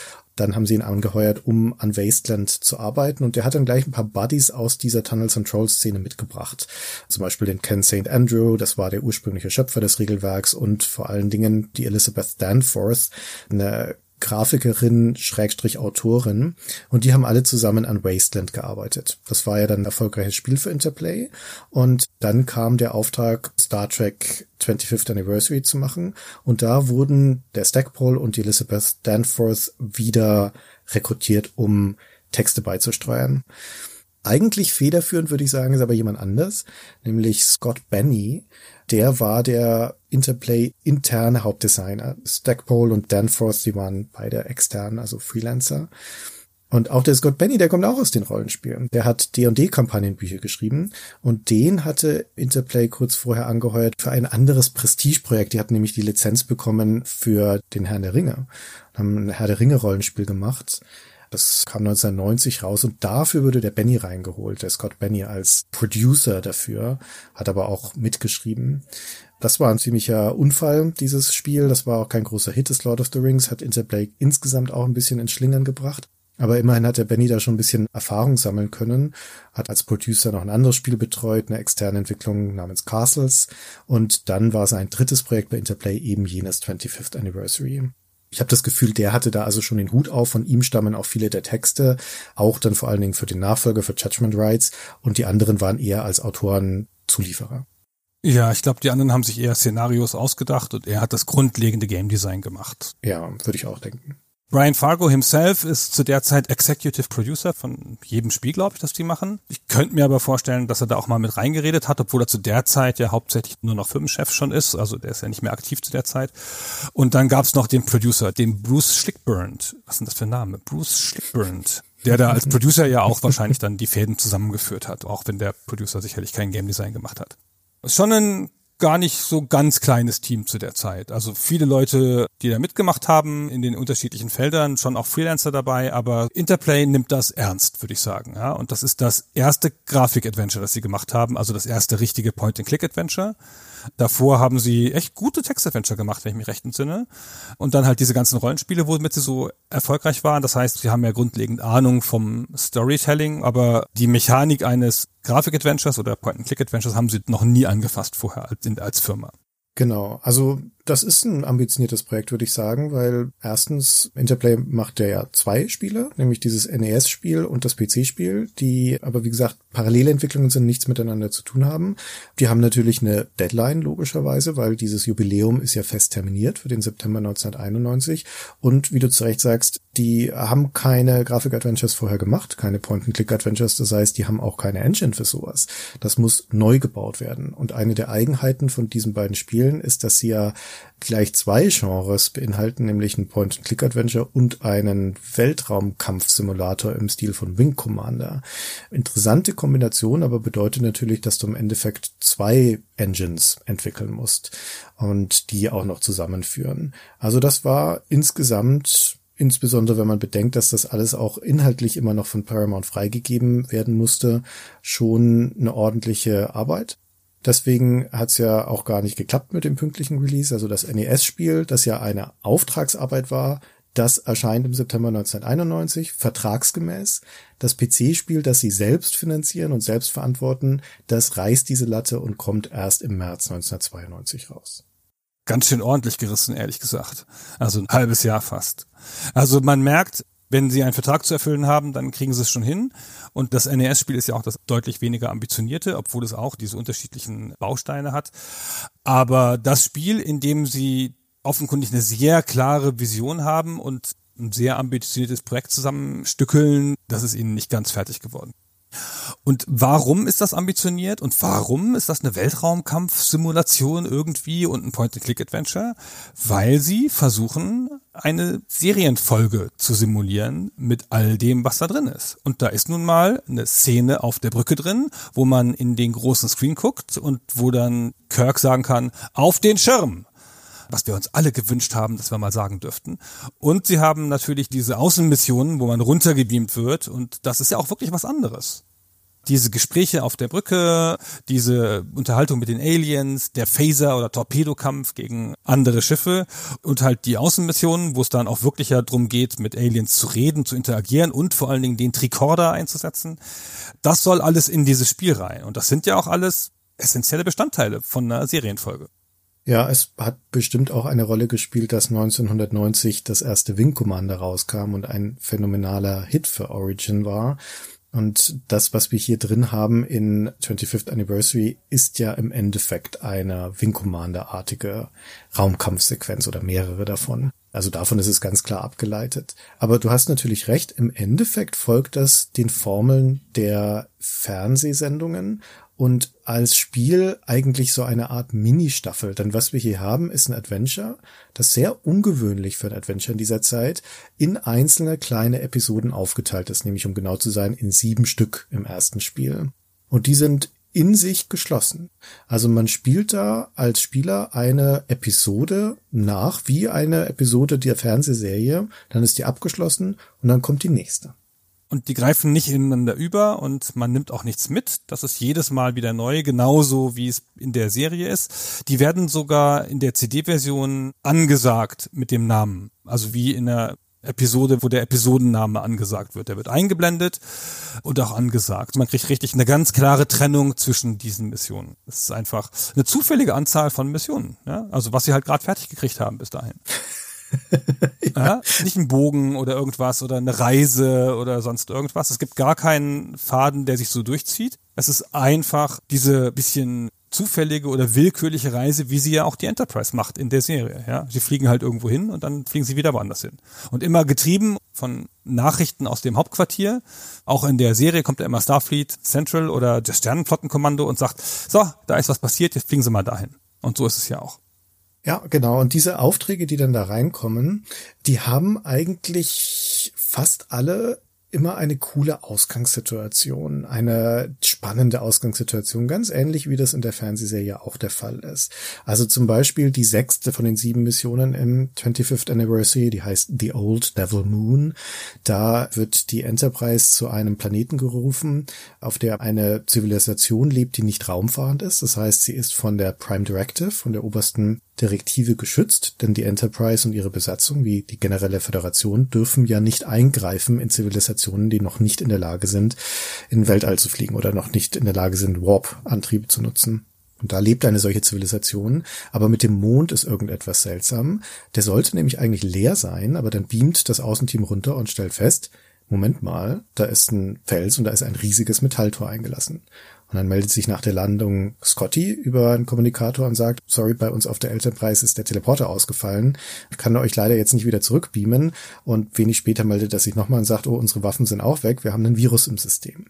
dann haben sie ihn angeheuert, um an Wasteland zu arbeiten. Und der hat dann gleich ein paar Buddies aus dieser Tunnels and Trolls Szene mitgebracht. Zum Beispiel den Ken St. Andrew, das war der ursprüngliche Schöpfer des Regelwerks und vor allen Dingen die Elizabeth Danforth, eine Grafikerin, Schrägstrich Autorin und die haben alle zusammen an Wasteland gearbeitet. Das war ja dann ein erfolgreiches Spiel für Interplay und dann kam der Auftrag, Star Trek 25th Anniversary zu machen und da wurden der Stackpole und die Elizabeth Danforth wieder rekrutiert, um Texte beizusteuern. Eigentlich federführend würde ich sagen, ist aber jemand anders, nämlich Scott Benny. Der war der Interplay interne Hauptdesigner. Stackpole und Danforth, die waren beide extern, also Freelancer. Und auch der Scott Benny, der kommt auch aus den Rollenspielen. Der hat D&D-Kampagnenbücher geschrieben und den hatte Interplay kurz vorher angeheuert für ein anderes Prestigeprojekt. Die hatten nämlich die Lizenz bekommen für den Herrn der Ringe. Haben ein Herr der Ringe Rollenspiel gemacht. Das kam 1990 raus und dafür wurde der Benny reingeholt, der Scott Benny als Producer dafür, hat aber auch mitgeschrieben. Das war ein ziemlicher Unfall, dieses Spiel. Das war auch kein großer Hit des Lord of the Rings, hat Interplay insgesamt auch ein bisschen ins Schlingern gebracht. Aber immerhin hat der Benny da schon ein bisschen Erfahrung sammeln können, hat als Producer noch ein anderes Spiel betreut, eine externe Entwicklung namens Castles und dann war sein drittes Projekt bei Interplay eben jenes 25th Anniversary. Ich habe das Gefühl, der hatte da also schon den Hut auf, von ihm stammen auch viele der Texte, auch dann vor allen Dingen für den Nachfolger, für Judgment Rights und die anderen waren eher als Autoren Zulieferer. Ja, ich glaube, die anderen haben sich eher Szenarios ausgedacht und er hat das grundlegende Game Design gemacht. Ja, würde ich auch denken. Brian Fargo himself ist zu der Zeit Executive Producer von jedem Spiel, glaube ich, das die machen. Ich könnte mir aber vorstellen, dass er da auch mal mit reingeredet hat, obwohl er zu der Zeit ja hauptsächlich nur noch Firmenchef schon ist. Also der ist ja nicht mehr aktiv zu der Zeit. Und dann gab's noch den Producer, den Bruce Schlickburn. Was sind das für Name? Bruce Schlickburn. Der da als Producer ja auch wahrscheinlich dann die Fäden zusammengeführt hat, auch wenn der Producer sicherlich kein Game Design gemacht hat. Schon ein gar nicht so ganz kleines Team zu der Zeit. Also viele Leute, die da mitgemacht haben in den unterschiedlichen Feldern, schon auch Freelancer dabei, aber Interplay nimmt das ernst, würde ich sagen. Ja, und das ist das erste Grafik-Adventure, das sie gemacht haben, also das erste richtige Point-and-Click-Adventure. Davor haben sie echt gute Text-Adventure gemacht, wenn ich mich recht entsinne. Und dann halt diese ganzen Rollenspiele, womit sie so erfolgreich waren. Das heißt, sie haben ja grundlegend Ahnung vom Storytelling, aber die Mechanik eines Grafik-Adventures oder Point-and-Click-Adventures haben sie noch nie angefasst vorher als, als Firma. Genau, also das ist ein ambitioniertes Projekt, würde ich sagen, weil erstens Interplay macht ja zwei Spiele, nämlich dieses NES-Spiel und das PC-Spiel, die aber wie gesagt Parallelentwicklungen sind, nichts miteinander zu tun haben. Die haben natürlich eine Deadline logischerweise, weil dieses Jubiläum ist ja fest terminiert für den September 1991 und wie du zu Recht sagst, die haben keine Grafik-Adventures vorher gemacht, keine Point-and-Click-Adventures, das heißt, die haben auch keine Engine für sowas. Das muss neu gebaut werden und eine der Eigenheiten von diesen beiden Spielen ist, dass sie ja gleich zwei Genres beinhalten, nämlich ein Point-and-Click-Adventure und einen Weltraumkampfsimulator im Stil von Wing Commander. Interessante Kombination, aber bedeutet natürlich, dass du im Endeffekt zwei Engines entwickeln musst und die auch noch zusammenführen. Also das war insgesamt insbesondere wenn man bedenkt, dass das alles auch inhaltlich immer noch von Paramount freigegeben werden musste, schon eine ordentliche Arbeit. Deswegen hat es ja auch gar nicht geklappt mit dem pünktlichen Release. Also das NES-Spiel, das ja eine Auftragsarbeit war, das erscheint im September 1991, vertragsgemäß. Das PC-Spiel, das sie selbst finanzieren und selbst verantworten, das reißt diese Latte und kommt erst im März 1992 raus. Ganz schön ordentlich gerissen, ehrlich gesagt. Also ein halbes Jahr fast. Also man merkt, wenn sie einen Vertrag zu erfüllen haben, dann kriegen sie es schon hin. Und das NES-Spiel ist ja auch das deutlich weniger ambitionierte, obwohl es auch diese unterschiedlichen Bausteine hat. Aber das Spiel, in dem sie offenkundig eine sehr klare Vision haben und ein sehr ambitioniertes Projekt zusammenstückeln, das ist ihnen nicht ganz fertig geworden. Und warum ist das ambitioniert und warum ist das eine Weltraumkampfsimulation irgendwie und ein Point-and-Click-Adventure? Weil sie versuchen, eine Serienfolge zu simulieren mit all dem, was da drin ist. Und da ist nun mal eine Szene auf der Brücke drin, wo man in den großen Screen guckt und wo dann Kirk sagen kann, auf den Schirm was wir uns alle gewünscht haben, dass wir mal sagen dürften. Und sie haben natürlich diese Außenmissionen, wo man runtergebeamt wird und das ist ja auch wirklich was anderes diese Gespräche auf der Brücke, diese Unterhaltung mit den Aliens, der Phaser- oder Torpedokampf gegen andere Schiffe und halt die Außenmissionen, wo es dann auch wirklich ja darum geht, mit Aliens zu reden, zu interagieren und vor allen Dingen den Tricorder einzusetzen. Das soll alles in dieses Spiel rein. Und das sind ja auch alles essentielle Bestandteile von einer Serienfolge. Ja, es hat bestimmt auch eine Rolle gespielt, dass 1990 das erste Wing Commander rauskam und ein phänomenaler Hit für Origin war. Und das, was wir hier drin haben in 25th Anniversary, ist ja im Endeffekt eine Wing Commander-artige Raumkampfsequenz oder mehrere davon. Also davon ist es ganz klar abgeleitet. Aber du hast natürlich recht, im Endeffekt folgt das den Formeln der Fernsehsendungen und als Spiel eigentlich so eine Art Mini-Staffel. Denn was wir hier haben, ist ein Adventure, das sehr ungewöhnlich für ein Adventure in dieser Zeit in einzelne kleine Episoden aufgeteilt ist, nämlich um genau zu sein, in sieben Stück im ersten Spiel. Und die sind in sich geschlossen. Also man spielt da als Spieler eine Episode nach, wie eine Episode der Fernsehserie, dann ist die abgeschlossen und dann kommt die nächste. Und die greifen nicht ineinander über und man nimmt auch nichts mit. Das ist jedes Mal wieder neu, genauso wie es in der Serie ist. Die werden sogar in der CD-Version angesagt mit dem Namen. Also wie in der Episode, wo der Episodenname angesagt wird. Der wird eingeblendet und auch angesagt. Man kriegt richtig eine ganz klare Trennung zwischen diesen Missionen. Es ist einfach eine zufällige Anzahl von Missionen. Ja? Also was sie halt gerade fertig gekriegt haben bis dahin. ja. Nicht ein Bogen oder irgendwas oder eine Reise oder sonst irgendwas. Es gibt gar keinen Faden, der sich so durchzieht. Es ist einfach diese bisschen zufällige oder willkürliche Reise, wie sie ja auch die Enterprise macht in der Serie. Ja, sie fliegen halt irgendwo hin und dann fliegen sie wieder woanders hin. Und immer getrieben von Nachrichten aus dem Hauptquartier. Auch in der Serie kommt ja immer Starfleet Central oder das Sternenflottenkommando und sagt, so, da ist was passiert, jetzt fliegen sie mal dahin. Und so ist es ja auch. Ja, genau. Und diese Aufträge, die dann da reinkommen, die haben eigentlich fast alle immer eine coole Ausgangssituation, eine spannende Ausgangssituation, ganz ähnlich wie das in der Fernsehserie auch der Fall ist. Also zum Beispiel die sechste von den sieben Missionen im 25th Anniversary, die heißt The Old Devil Moon. Da wird die Enterprise zu einem Planeten gerufen, auf der eine Zivilisation lebt, die nicht raumfahrend ist. Das heißt, sie ist von der Prime Directive, von der obersten Direktive geschützt, denn die Enterprise und ihre Besatzung, wie die generelle Föderation, dürfen ja nicht eingreifen in Zivilisationen, die noch nicht in der Lage sind, in Weltall zu fliegen oder noch nicht in der Lage sind, Warp-Antriebe zu nutzen. Und da lebt eine solche Zivilisation, aber mit dem Mond ist irgendetwas seltsam. Der sollte nämlich eigentlich leer sein, aber dann beamt das Außenteam runter und stellt fest, Moment mal, da ist ein Fels und da ist ein riesiges Metalltor eingelassen. Und dann meldet sich nach der Landung Scotty über einen Kommunikator und sagt, sorry, bei uns auf der Elternpreis ist der Teleporter ausgefallen. Ich kann euch leider jetzt nicht wieder zurückbeamen. Und wenig später meldet er sich nochmal und sagt, oh, unsere Waffen sind auch weg, wir haben einen Virus im System.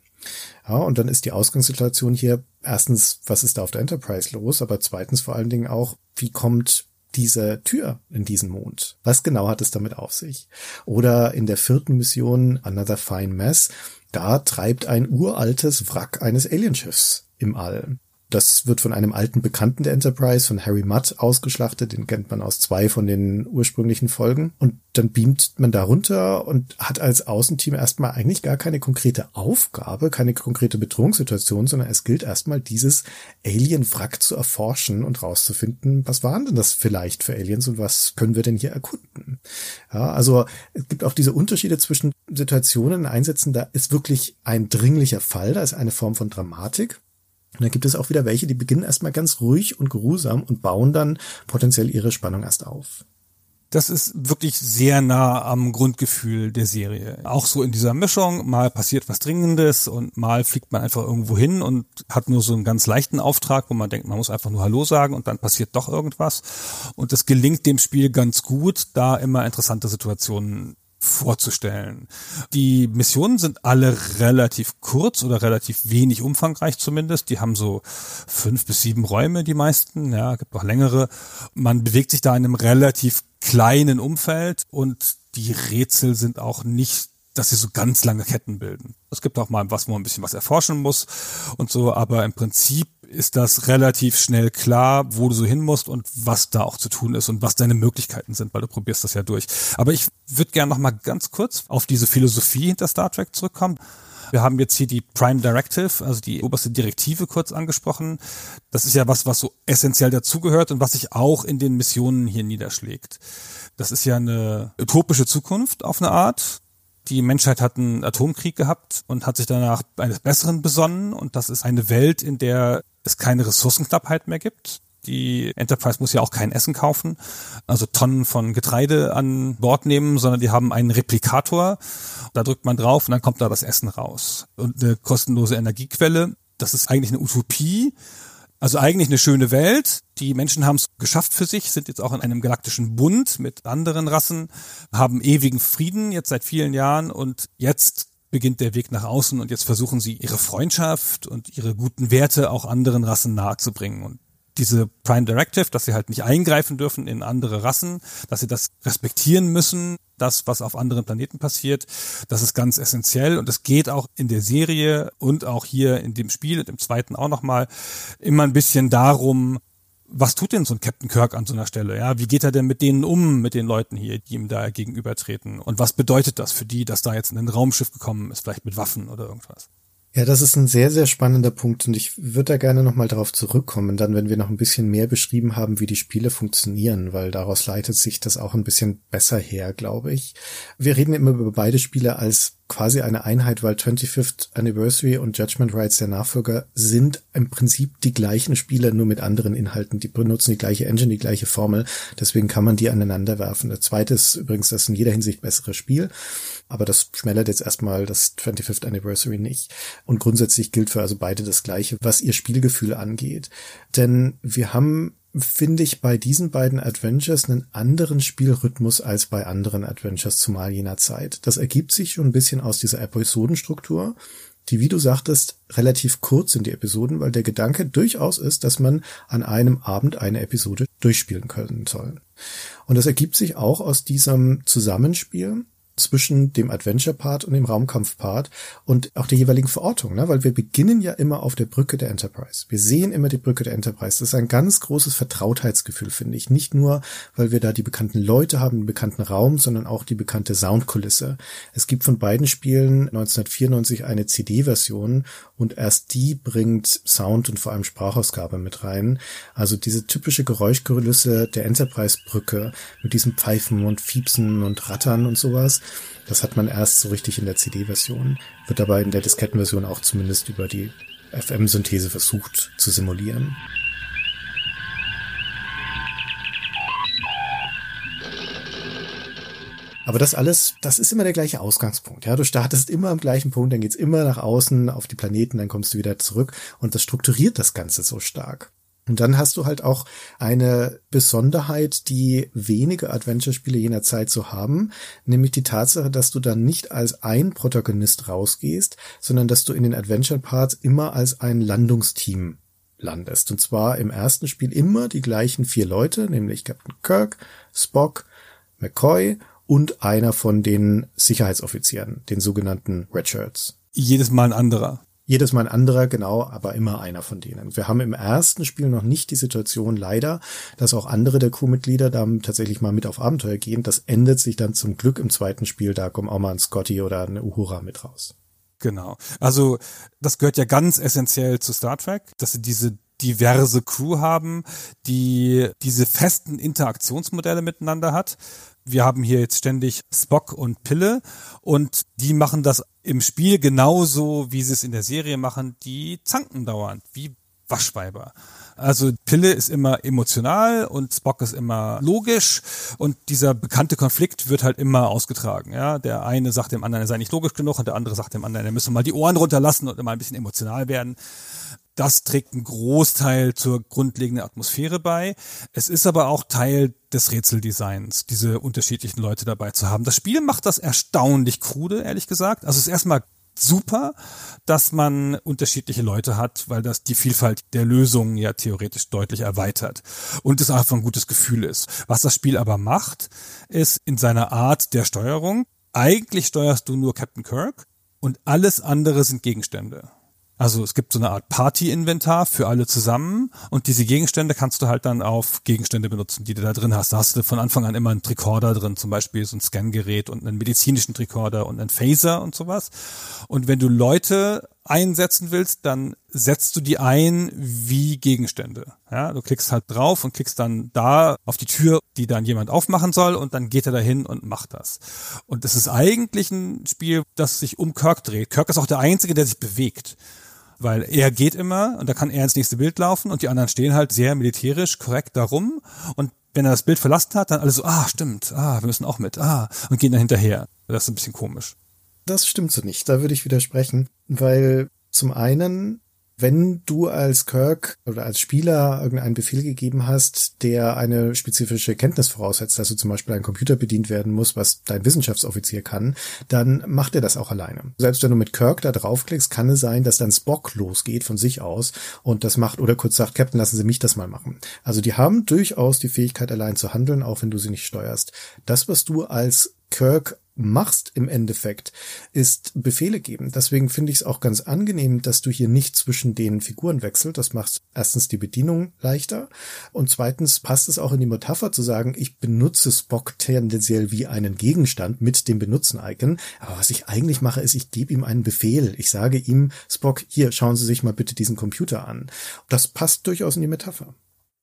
Ja, und dann ist die Ausgangssituation hier erstens, was ist da auf der Enterprise los? Aber zweitens vor allen Dingen auch, wie kommt diese Tür in diesen Mond? Was genau hat es damit auf sich? Oder in der vierten Mission Another Fine Mess da treibt ein uraltes Wrack eines Alienschiffs im All. Das wird von einem alten Bekannten der Enterprise, von Harry Mudd, ausgeschlachtet. Den kennt man aus zwei von den ursprünglichen Folgen. Und dann beamt man da runter und hat als Außenteam erstmal eigentlich gar keine konkrete Aufgabe, keine konkrete Bedrohungssituation, sondern es gilt erstmal dieses Alien-Wrack zu erforschen und rauszufinden, was waren denn das vielleicht für Aliens und was können wir denn hier erkunden? Ja, also es gibt auch diese Unterschiede zwischen Situationen, Einsätzen, da ist wirklich ein dringlicher Fall, da ist eine Form von Dramatik und dann gibt es auch wieder welche, die beginnen erstmal ganz ruhig und geruhsam und bauen dann potenziell ihre Spannung erst auf. Das ist wirklich sehr nah am Grundgefühl der Serie. Auch so in dieser Mischung, mal passiert was Dringendes und mal fliegt man einfach irgendwo hin und hat nur so einen ganz leichten Auftrag, wo man denkt, man muss einfach nur Hallo sagen und dann passiert doch irgendwas. Und das gelingt dem Spiel ganz gut, da immer interessante Situationen vorzustellen. Die Missionen sind alle relativ kurz oder relativ wenig umfangreich zumindest. Die haben so fünf bis sieben Räume, die meisten. Ja, gibt auch längere. Man bewegt sich da in einem relativ kleinen Umfeld und die Rätsel sind auch nicht dass sie so ganz lange Ketten bilden. Es gibt auch mal was, wo man ein bisschen was erforschen muss und so, aber im Prinzip ist das relativ schnell klar, wo du so hin musst und was da auch zu tun ist und was deine Möglichkeiten sind, weil du probierst das ja durch. Aber ich würde gerne noch mal ganz kurz auf diese Philosophie hinter Star Trek zurückkommen. Wir haben jetzt hier die Prime Directive, also die oberste Direktive kurz angesprochen. Das ist ja was, was so essentiell dazugehört und was sich auch in den Missionen hier niederschlägt. Das ist ja eine utopische Zukunft auf eine Art die Menschheit hat einen Atomkrieg gehabt und hat sich danach eines Besseren besonnen. Und das ist eine Welt, in der es keine Ressourcenknappheit mehr gibt. Die Enterprise muss ja auch kein Essen kaufen, also Tonnen von Getreide an Bord nehmen, sondern die haben einen Replikator. Da drückt man drauf und dann kommt da das Essen raus. Und eine kostenlose Energiequelle. Das ist eigentlich eine Utopie. Also eigentlich eine schöne Welt. Die Menschen haben es geschafft für sich, sind jetzt auch in einem galaktischen Bund mit anderen Rassen, haben ewigen Frieden jetzt seit vielen Jahren und jetzt beginnt der Weg nach außen und jetzt versuchen sie ihre Freundschaft und ihre guten Werte auch anderen Rassen nahezubringen. Und diese Prime Directive, dass sie halt nicht eingreifen dürfen in andere Rassen, dass sie das respektieren müssen, das, was auf anderen Planeten passiert, das ist ganz essentiell und es geht auch in der Serie und auch hier in dem Spiel und im zweiten auch nochmal immer ein bisschen darum, was tut denn so ein Captain Kirk an so einer Stelle? Ja, wie geht er denn mit denen um, mit den Leuten hier, die ihm da gegenübertreten? Und was bedeutet das für die, dass da jetzt ein Raumschiff gekommen ist, vielleicht mit Waffen oder irgendwas? Ja, das ist ein sehr, sehr spannender Punkt und ich würde da gerne nochmal darauf zurückkommen, dann, wenn wir noch ein bisschen mehr beschrieben haben, wie die Spiele funktionieren, weil daraus leitet sich das auch ein bisschen besser her, glaube ich. Wir reden immer über beide Spiele als quasi eine Einheit, weil 25th Anniversary und Judgment Rights der Nachfolger sind im Prinzip die gleichen Spiele, nur mit anderen Inhalten. Die benutzen die gleiche Engine, die gleiche Formel. Deswegen kann man die aneinander werfen. Der zweite ist übrigens das in jeder Hinsicht bessere Spiel. Aber das schmälert jetzt erstmal das 25th Anniversary nicht. Und grundsätzlich gilt für also beide das Gleiche, was ihr Spielgefühl angeht. Denn wir haben finde ich bei diesen beiden Adventures einen anderen Spielrhythmus als bei anderen Adventures, zumal jener Zeit. Das ergibt sich schon ein bisschen aus dieser Episodenstruktur, die, wie du sagtest, relativ kurz sind die Episoden, weil der Gedanke durchaus ist, dass man an einem Abend eine Episode durchspielen können soll. Und das ergibt sich auch aus diesem Zusammenspiel zwischen dem Adventure-Part und dem Raumkampf-Part und auch der jeweiligen Verortung, ne? weil wir beginnen ja immer auf der Brücke der Enterprise. Wir sehen immer die Brücke der Enterprise. Das ist ein ganz großes Vertrautheitsgefühl, finde ich. Nicht nur, weil wir da die bekannten Leute haben, den bekannten Raum, sondern auch die bekannte Soundkulisse. Es gibt von beiden Spielen 1994 eine CD-Version und erst die bringt Sound und vor allem Sprachausgabe mit rein. Also diese typische Geräuschkulisse der Enterprise-Brücke mit diesem Pfeifen und Fiepsen und Rattern und sowas das hat man erst so richtig in der CD-Version, wird aber in der Diskettenversion auch zumindest über die FM-Synthese versucht zu simulieren. Aber das alles, das ist immer der gleiche Ausgangspunkt. Ja, du startest immer am gleichen Punkt, dann geht's immer nach außen auf die Planeten, dann kommst du wieder zurück und das strukturiert das Ganze so stark. Und dann hast du halt auch eine Besonderheit, die wenige Adventure-Spiele jener Zeit so haben, nämlich die Tatsache, dass du dann nicht als ein Protagonist rausgehst, sondern dass du in den Adventure-Parts immer als ein Landungsteam landest. Und zwar im ersten Spiel immer die gleichen vier Leute, nämlich Captain Kirk, Spock, McCoy und einer von den Sicherheitsoffizieren, den sogenannten Redshirts. Jedes Mal ein anderer. Jedes Mal ein anderer, genau, aber immer einer von denen. Wir haben im ersten Spiel noch nicht die Situation leider, dass auch andere der Crewmitglieder da tatsächlich mal mit auf Abenteuer gehen. Das ändert sich dann zum Glück im zweiten Spiel. Da kommen auch mal ein Scotty oder eine Uhura mit raus. Genau. Also das gehört ja ganz essentiell zu Star Trek, dass sie diese diverse Crew haben, die diese festen Interaktionsmodelle miteinander hat. Wir haben hier jetzt ständig Spock und Pille und die machen das im Spiel genauso, wie sie es in der Serie machen. Die zanken dauernd, wie Waschweiber. Also Pille ist immer emotional und Spock ist immer logisch und dieser bekannte Konflikt wird halt immer ausgetragen. Ja, der eine sagt dem anderen, er sei nicht logisch genug und der andere sagt dem anderen, er müsse mal die Ohren runterlassen und mal ein bisschen emotional werden. Das trägt einen Großteil zur grundlegenden Atmosphäre bei. Es ist aber auch Teil des Rätseldesigns, diese unterschiedlichen Leute dabei zu haben. Das Spiel macht das erstaunlich krude, ehrlich gesagt. Also es ist erstmal super, dass man unterschiedliche Leute hat, weil das die Vielfalt der Lösungen ja theoretisch deutlich erweitert und es einfach ein gutes Gefühl ist. Was das Spiel aber macht, ist in seiner Art der Steuerung, eigentlich steuerst du nur Captain Kirk und alles andere sind Gegenstände. Also es gibt so eine Art Party-Inventar für alle zusammen und diese Gegenstände kannst du halt dann auf Gegenstände benutzen, die du da drin hast. Da hast du von Anfang an immer einen Tricorder drin, zum Beispiel so ein Scangerät und einen medizinischen Tricorder und einen Phaser und sowas. Und wenn du Leute einsetzen willst, dann setzt du die ein wie Gegenstände. Ja, du klickst halt drauf und klickst dann da auf die Tür, die dann jemand aufmachen soll und dann geht er dahin und macht das. Und es ist eigentlich ein Spiel, das sich um Kirk dreht. Kirk ist auch der Einzige, der sich bewegt weil er geht immer und da kann er ins nächste Bild laufen und die anderen stehen halt sehr militärisch korrekt darum und wenn er das Bild verlassen hat, dann alle so, ah, stimmt, ah, wir müssen auch mit, ah, und gehen dann hinterher. Das ist ein bisschen komisch. Das stimmt so nicht, da würde ich widersprechen, weil zum einen wenn du als Kirk oder als Spieler irgendeinen Befehl gegeben hast, der eine spezifische Kenntnis voraussetzt, also zum Beispiel ein Computer bedient werden muss, was dein Wissenschaftsoffizier kann, dann macht er das auch alleine. Selbst wenn du mit Kirk da draufklickst, kann es sein, dass dann Spock losgeht von sich aus und das macht oder kurz sagt, Captain, lassen Sie mich das mal machen. Also die haben durchaus die Fähigkeit, allein zu handeln, auch wenn du sie nicht steuerst. Das, was du als Kirk machst im Endeffekt, ist Befehle geben. Deswegen finde ich es auch ganz angenehm, dass du hier nicht zwischen den Figuren wechselst. Das macht erstens die Bedienung leichter und zweitens passt es auch in die Metapher zu sagen, ich benutze Spock tendenziell wie einen Gegenstand mit dem Benutzen-Icon. Aber was ich eigentlich mache, ist, ich gebe ihm einen Befehl. Ich sage ihm, Spock, hier, schauen Sie sich mal bitte diesen Computer an. Das passt durchaus in die Metapher.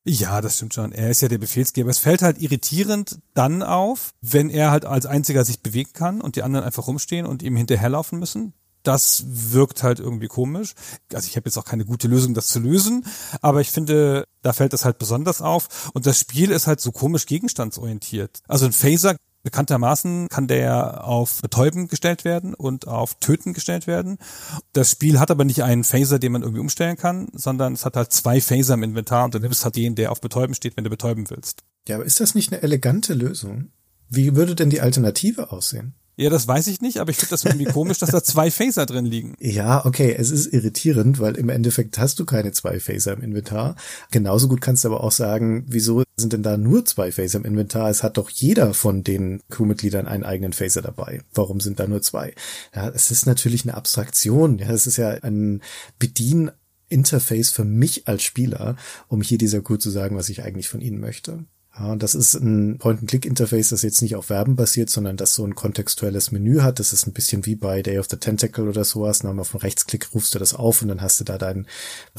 Ja, das stimmt schon. Er ist ja der Befehlsgeber. Es fällt halt irritierend dann auf, wenn er halt als einziger sich bewegen kann und die anderen einfach rumstehen und ihm hinterherlaufen müssen. Das wirkt halt irgendwie komisch. Also ich habe jetzt auch keine gute Lösung, das zu lösen, aber ich finde, da fällt das halt besonders auf. Und das Spiel ist halt so komisch gegenstandsorientiert. Also ein Phaser Bekanntermaßen kann der auf Betäuben gestellt werden und auf Töten gestellt werden. Das Spiel hat aber nicht einen Phaser, den man irgendwie umstellen kann, sondern es hat halt zwei Phaser im Inventar und dann nimmst du halt den, der auf Betäuben steht, wenn du betäuben willst. Ja, aber ist das nicht eine elegante Lösung? Wie würde denn die Alternative aussehen? Ja, das weiß ich nicht, aber ich finde das irgendwie komisch, dass da zwei Phaser drin liegen. Ja, okay, es ist irritierend, weil im Endeffekt hast du keine zwei Phaser im Inventar. Genauso gut kannst du aber auch sagen, wieso sind denn da nur zwei Phaser im Inventar? Es hat doch jeder von den Crewmitgliedern einen eigenen Phaser dabei. Warum sind da nur zwei? Ja, es ist natürlich eine Abstraktion. Ja, es ist ja ein Bedien Interface für mich als Spieler, um hier dieser Crew zu sagen, was ich eigentlich von ihnen möchte. Ja, das ist ein Point-and-Click-Interface, das jetzt nicht auf Verben basiert, sondern das so ein kontextuelles Menü hat. Das ist ein bisschen wie bei Day of the Tentacle oder sowas. Dann auf den Rechtsklick rufst du das auf und dann hast du da dein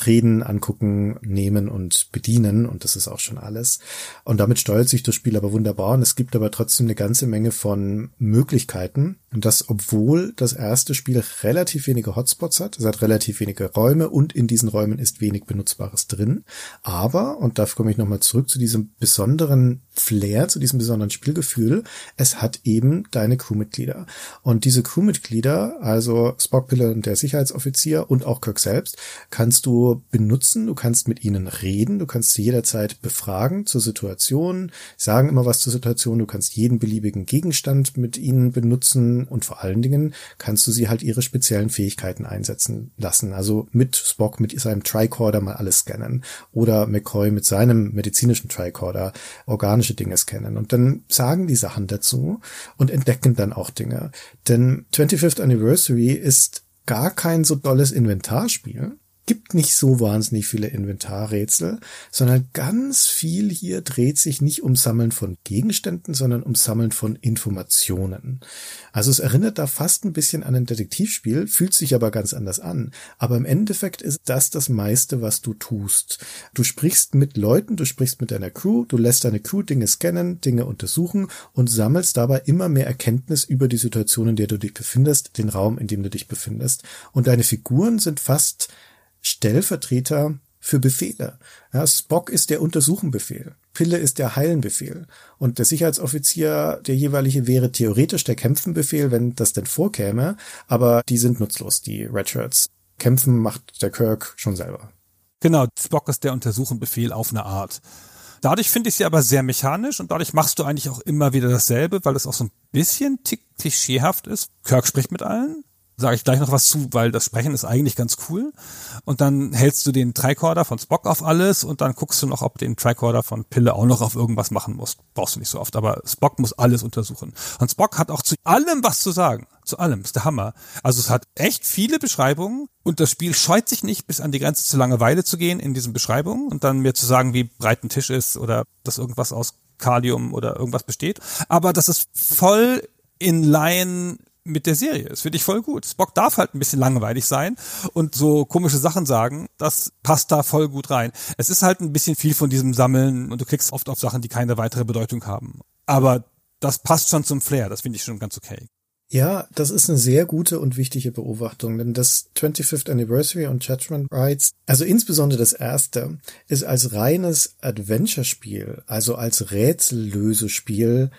Reden, Angucken, Nehmen und Bedienen und das ist auch schon alles. Und damit steuert sich das Spiel aber wunderbar und es gibt aber trotzdem eine ganze Menge von Möglichkeiten, und das, obwohl das erste Spiel relativ wenige Hotspots hat. Es hat relativ wenige Räume und in diesen Räumen ist wenig Benutzbares drin. Aber, und da komme ich nochmal zurück zu diesem besonderen anderen Flair, zu diesem besonderen Spielgefühl, es hat eben deine Crewmitglieder. Und diese Crewmitglieder, also Spock, Pille der Sicherheitsoffizier und auch Kirk selbst, kannst du benutzen, du kannst mit ihnen reden, du kannst sie jederzeit befragen zur Situation, sagen immer was zur Situation, du kannst jeden beliebigen Gegenstand mit ihnen benutzen, und vor allen Dingen kannst du sie halt ihre speziellen Fähigkeiten einsetzen lassen. Also mit Spock mit seinem Tricorder mal alles scannen oder McCoy mit seinem medizinischen Tricorder organische Dinge scannen und dann sagen die Sachen dazu und entdecken dann auch Dinge. Denn 25th Anniversary ist gar kein so dolles Inventarspiel gibt nicht so wahnsinnig viele Inventarrätsel, sondern ganz viel hier dreht sich nicht um Sammeln von Gegenständen, sondern um Sammeln von Informationen. Also es erinnert da fast ein bisschen an ein Detektivspiel, fühlt sich aber ganz anders an. Aber im Endeffekt ist das das meiste, was du tust. Du sprichst mit Leuten, du sprichst mit deiner Crew, du lässt deine Crew Dinge scannen, Dinge untersuchen und sammelst dabei immer mehr Erkenntnis über die Situation, in der du dich befindest, den Raum, in dem du dich befindest. Und deine Figuren sind fast Stellvertreter für Befehle. Ja, Spock ist der Untersuchenbefehl. Pille ist der Heilenbefehl. Und der Sicherheitsoffizier, der jeweilige, wäre theoretisch der Kämpfenbefehl, wenn das denn vorkäme. Aber die sind nutzlos, die Redshirts. Kämpfen macht der Kirk schon selber. Genau, Spock ist der Untersuchenbefehl auf eine Art. Dadurch finde ich sie aber sehr mechanisch und dadurch machst du eigentlich auch immer wieder dasselbe, weil es auch so ein bisschen tick klischeehaft ist. Kirk spricht mit allen, sage ich gleich noch was zu, weil das Sprechen ist eigentlich ganz cool. Und dann hältst du den Tricorder von Spock auf alles und dann guckst du noch, ob den Tricorder von Pille auch noch auf irgendwas machen muss. Brauchst du nicht so oft, aber Spock muss alles untersuchen. Und Spock hat auch zu allem was zu sagen. Zu allem. Ist der Hammer. Also es hat echt viele Beschreibungen und das Spiel scheut sich nicht, bis an die Grenze zur Langeweile zu gehen in diesen Beschreibungen und dann mir zu sagen, wie breit ein Tisch ist oder dass irgendwas aus Kalium oder irgendwas besteht. Aber das ist voll in Line mit der Serie. Das finde ich voll gut. Spock darf halt ein bisschen langweilig sein und so komische Sachen sagen. Das passt da voll gut rein. Es ist halt ein bisschen viel von diesem Sammeln und du klickst oft auf Sachen, die keine weitere Bedeutung haben. Aber das passt schon zum Flair. Das finde ich schon ganz okay. Ja, das ist eine sehr gute und wichtige Beobachtung, denn das 25th Anniversary und Judgment Rights, also insbesondere das erste, ist als reines Adventure-Spiel, also als Rätsellösespiel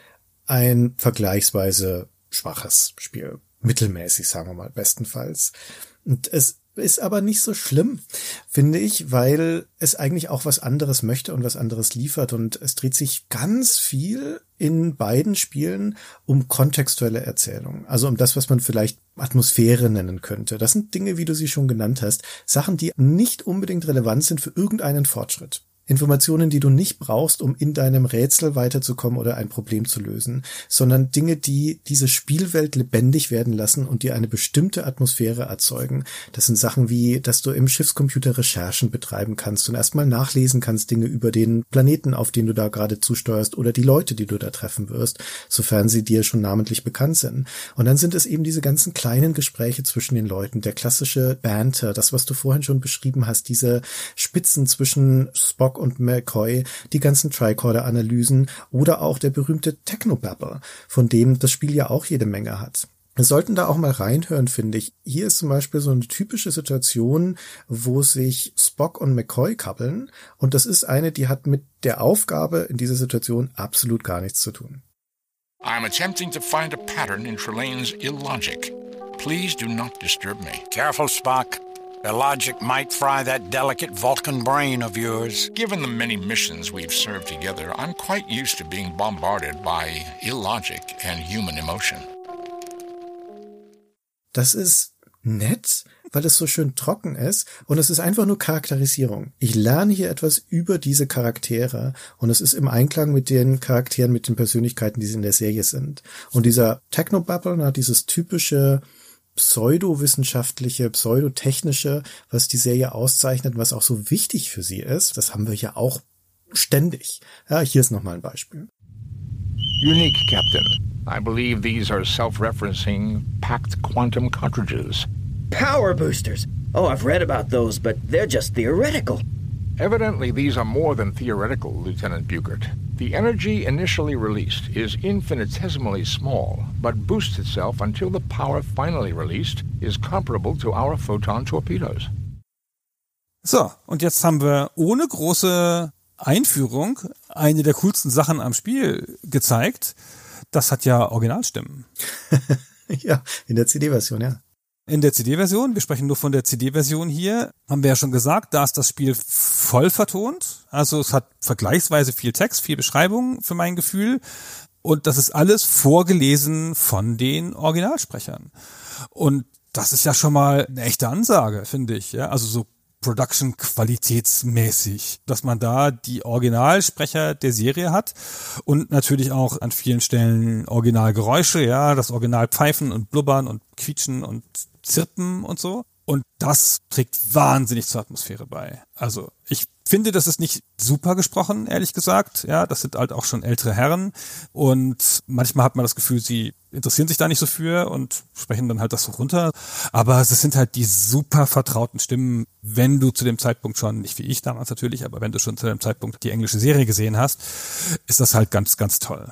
ein vergleichsweise schwaches Spiel. Mittelmäßig, sagen wir mal, bestenfalls. Und es ist aber nicht so schlimm, finde ich, weil es eigentlich auch was anderes möchte und was anderes liefert. Und es dreht sich ganz viel in beiden Spielen um kontextuelle Erzählung. Also um das, was man vielleicht Atmosphäre nennen könnte. Das sind Dinge, wie du sie schon genannt hast, Sachen, die nicht unbedingt relevant sind für irgendeinen Fortschritt. Informationen, die du nicht brauchst, um in deinem Rätsel weiterzukommen oder ein Problem zu lösen, sondern Dinge, die diese Spielwelt lebendig werden lassen und dir eine bestimmte Atmosphäre erzeugen. Das sind Sachen wie, dass du im Schiffscomputer Recherchen betreiben kannst und erstmal nachlesen kannst Dinge über den Planeten, auf den du da gerade zusteuerst oder die Leute, die du da treffen wirst, sofern sie dir schon namentlich bekannt sind. Und dann sind es eben diese ganzen kleinen Gespräche zwischen den Leuten, der klassische Banter, das, was du vorhin schon beschrieben hast, diese Spitzen zwischen Spock und McCoy, die ganzen Tricorder-Analysen oder auch der berühmte Technobabble, von dem das Spiel ja auch jede Menge hat. Wir sollten da auch mal reinhören, finde ich. Hier ist zum Beispiel so eine typische Situation, wo sich Spock und McCoy kappeln. Und das ist eine, die hat mit der Aufgabe in dieser Situation absolut gar nichts zu tun. I'm attempting to find a pattern in Trelane's illogic. Please do not disturb me. Careful, Spock. Illogic might fry that delicate Vulcan brain of yours. Given the many missions we've served together, I'm quite used to being bombarded by illogic and human emotion. Das ist nett, weil es so schön trocken ist und es ist einfach nur Charakterisierung. Ich lerne hier etwas über diese Charaktere und es ist im Einklang mit den Charakteren, mit den Persönlichkeiten, die sie in der Serie sind. Und dieser Technobabble, dieses typische pseudowissenschaftliche, pseudotechnische, was die Serie auszeichnet, was auch so wichtig für sie ist, das haben wir ja auch ständig. Ja, hier ist nochmal ein Beispiel. Unique, Captain. I believe these are self-referencing packed quantum cartridges. Power boosters. Oh, I've read about those, but they're just theoretical. Evidently, these are more than theoretical, Lieutenant Bugert. The energy initially released is infinitesimally small, but boosts itself until the power finally released is comparable to our photon torpedoes. So, und jetzt haben wir ohne große Einführung eine der coolsten Sachen am Spiel gezeigt. Das hat ja Originalstimmen. ja, in der CD-Version, ja. In der CD-Version, wir sprechen nur von der CD-Version hier, haben wir ja schon gesagt, da ist das Spiel voll vertont. Also es hat vergleichsweise viel Text, viel Beschreibung für mein Gefühl. Und das ist alles vorgelesen von den Originalsprechern. Und das ist ja schon mal eine echte Ansage, finde ich. Ja? Also so Production qualitätsmäßig, dass man da die Originalsprecher der Serie hat und natürlich auch an vielen Stellen Originalgeräusche, ja, das Original Pfeifen und Blubbern und Quietschen und Zirpen und so. Und das trägt wahnsinnig zur Atmosphäre bei. Also ich finde, das ist nicht super gesprochen, ehrlich gesagt. Ja, das sind halt auch schon ältere Herren. Und manchmal hat man das Gefühl, sie interessieren sich da nicht so für und sprechen dann halt das so runter. Aber es sind halt die super vertrauten Stimmen, wenn du zu dem Zeitpunkt schon, nicht wie ich damals natürlich, aber wenn du schon zu dem Zeitpunkt die englische Serie gesehen hast, ist das halt ganz, ganz toll.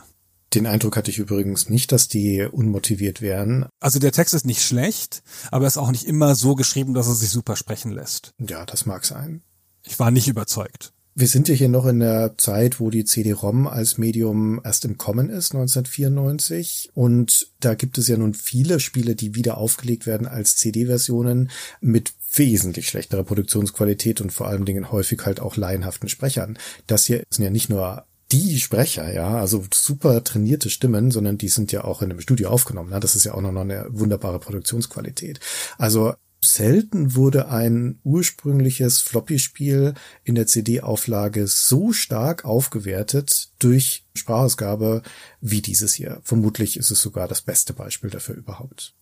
Den Eindruck hatte ich übrigens nicht, dass die unmotiviert wären. Also der Text ist nicht schlecht, aber er ist auch nicht immer so geschrieben, dass er sich super sprechen lässt. Ja, das mag sein. Ich war nicht überzeugt. Wir sind ja hier noch in der Zeit, wo die CD-ROM als Medium erst im Kommen ist, 1994. Und da gibt es ja nun viele Spiele, die wieder aufgelegt werden als CD-Versionen mit wesentlich schlechterer Produktionsqualität und vor allen Dingen häufig halt auch laienhaften Sprechern. Das hier sind ja nicht nur die Sprecher, ja, also super trainierte Stimmen, sondern die sind ja auch in einem Studio aufgenommen. Ne? Das ist ja auch noch eine wunderbare Produktionsqualität. Also selten wurde ein ursprüngliches Floppy-Spiel in der CD-Auflage so stark aufgewertet durch Sprachausgabe wie dieses hier. Vermutlich ist es sogar das beste Beispiel dafür überhaupt.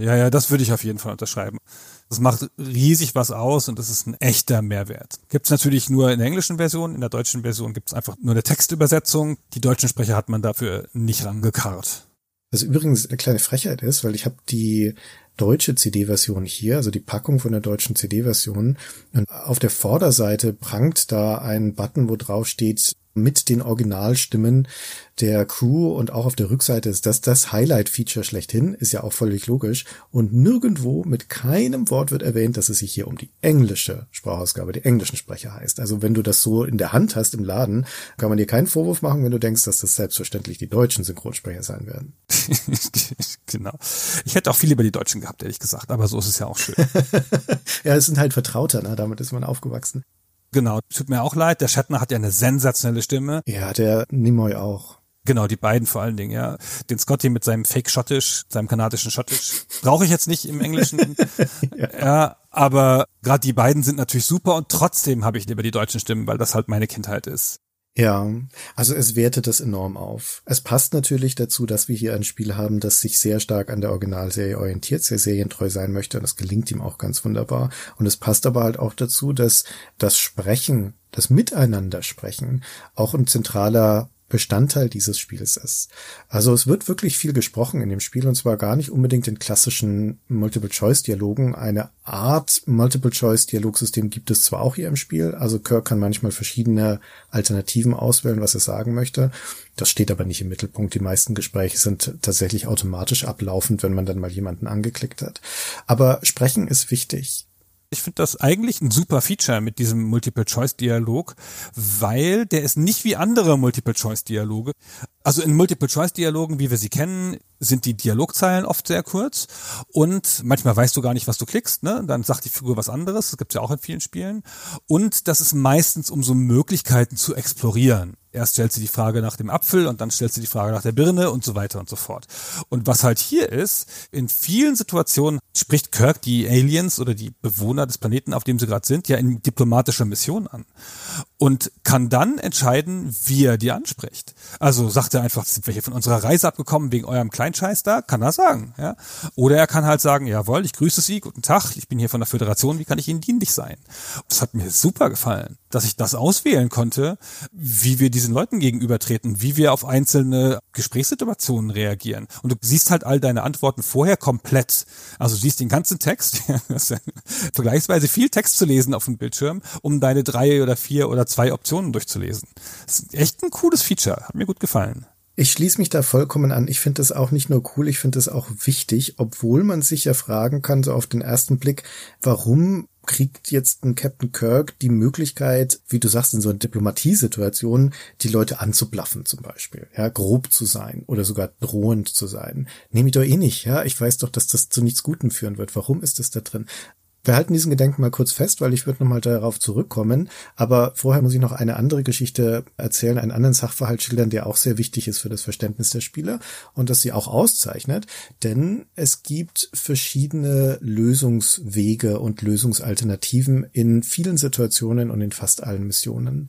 Ja, ja, das würde ich auf jeden Fall unterschreiben. Das macht riesig was aus und das ist ein echter Mehrwert. Gibt's natürlich nur in der englischen Version, in der deutschen Version gibt's einfach nur eine Textübersetzung. Die deutschen Sprecher hat man dafür nicht rangekarrt. Was übrigens eine kleine Frechheit ist, weil ich habe die deutsche CD-Version hier, also die Packung von der deutschen CD-Version. Und auf der Vorderseite prangt da ein Button, wo drauf steht mit den Originalstimmen der Crew und auch auf der Rückseite ist das das Highlight-Feature schlechthin, ist ja auch völlig logisch. Und nirgendwo mit keinem Wort wird erwähnt, dass es sich hier um die englische Sprachausgabe, die englischen Sprecher heißt. Also wenn du das so in der Hand hast im Laden, kann man dir keinen Vorwurf machen, wenn du denkst, dass das selbstverständlich die deutschen Synchronsprecher sein werden. genau. Ich hätte auch viel lieber die Deutschen gehabt, ehrlich gesagt, aber so ist es ja auch schön. ja, es sind halt Vertrauter, ne? damit ist man aufgewachsen. Genau, tut mir auch leid. Der Shatner hat ja eine sensationelle Stimme. Ja, der Nimoy auch. Genau, die beiden vor allen Dingen, ja. Den Scotty mit seinem Fake-Schottisch, seinem kanadischen Schottisch, brauche ich jetzt nicht im Englischen. ja. ja, aber gerade die beiden sind natürlich super und trotzdem habe ich lieber die deutschen Stimmen, weil das halt meine Kindheit ist. Ja, also es wertet das enorm auf. Es passt natürlich dazu, dass wir hier ein Spiel haben, das sich sehr stark an der Originalserie orientiert, sehr serientreu sein möchte und das gelingt ihm auch ganz wunderbar. Und es passt aber halt auch dazu, dass das Sprechen, das Miteinander sprechen auch ein zentraler Bestandteil dieses Spiels ist. Also es wird wirklich viel gesprochen in dem Spiel und zwar gar nicht unbedingt in klassischen Multiple-Choice-Dialogen. Eine Art Multiple-Choice-Dialogsystem gibt es zwar auch hier im Spiel, also Kirk kann manchmal verschiedene Alternativen auswählen, was er sagen möchte. Das steht aber nicht im Mittelpunkt. Die meisten Gespräche sind tatsächlich automatisch ablaufend, wenn man dann mal jemanden angeklickt hat. Aber sprechen ist wichtig. Ich finde das eigentlich ein super Feature mit diesem Multiple-Choice-Dialog, weil der ist nicht wie andere Multiple-Choice-Dialoge. Also in Multiple-Choice-Dialogen, wie wir sie kennen, sind die Dialogzeilen oft sehr kurz und manchmal weißt du gar nicht, was du klickst, ne? Dann sagt die Figur was anderes, das gibt's ja auch in vielen Spielen. Und das ist meistens, um so Möglichkeiten zu explorieren. Erst stellt sie die Frage nach dem Apfel und dann stellt sie die Frage nach der Birne und so weiter und so fort. Und was halt hier ist, in vielen Situationen spricht Kirk die Aliens oder die Bewohner des Planeten, auf dem sie gerade sind, ja in diplomatischer Mission an. Und kann dann entscheiden, wie er die anspricht. Also sagt er einfach, sind wir hier von unserer Reise abgekommen wegen eurem Kleinscheiß da? Kann er sagen, ja. Oder er kann halt sagen, jawohl, ich grüße Sie, guten Tag, ich bin hier von der Föderation, wie kann ich Ihnen dienlich sein? Das hat mir super gefallen, dass ich das auswählen konnte, wie wir diesen Leuten gegenübertreten, wie wir auf einzelne Gesprächssituationen reagieren. Und du siehst halt all deine Antworten vorher komplett. Also du siehst den ganzen Text, vergleichsweise viel Text zu lesen auf dem Bildschirm, um deine drei oder vier oder zwei Optionen durchzulesen. Das ist echt ein cooles Feature, hat mir gut gefallen. Ich schließe mich da vollkommen an. Ich finde das auch nicht nur cool, ich finde das auch wichtig, obwohl man sich ja fragen kann, so auf den ersten Blick, warum kriegt jetzt ein Captain Kirk die Möglichkeit, wie du sagst, in so einer Diplomatiesituation die Leute anzublaffen zum Beispiel, ja, grob zu sein oder sogar drohend zu sein. Nehme ich doch eh nicht, ja. Ich weiß doch, dass das zu nichts Guten führen wird. Warum ist das da drin? Wir halten diesen Gedanken mal kurz fest, weil ich würde nochmal darauf zurückkommen. Aber vorher muss ich noch eine andere Geschichte erzählen, einen anderen Sachverhalt schildern, der auch sehr wichtig ist für das Verständnis der Spieler und das sie auch auszeichnet. Denn es gibt verschiedene Lösungswege und Lösungsalternativen in vielen Situationen und in fast allen Missionen.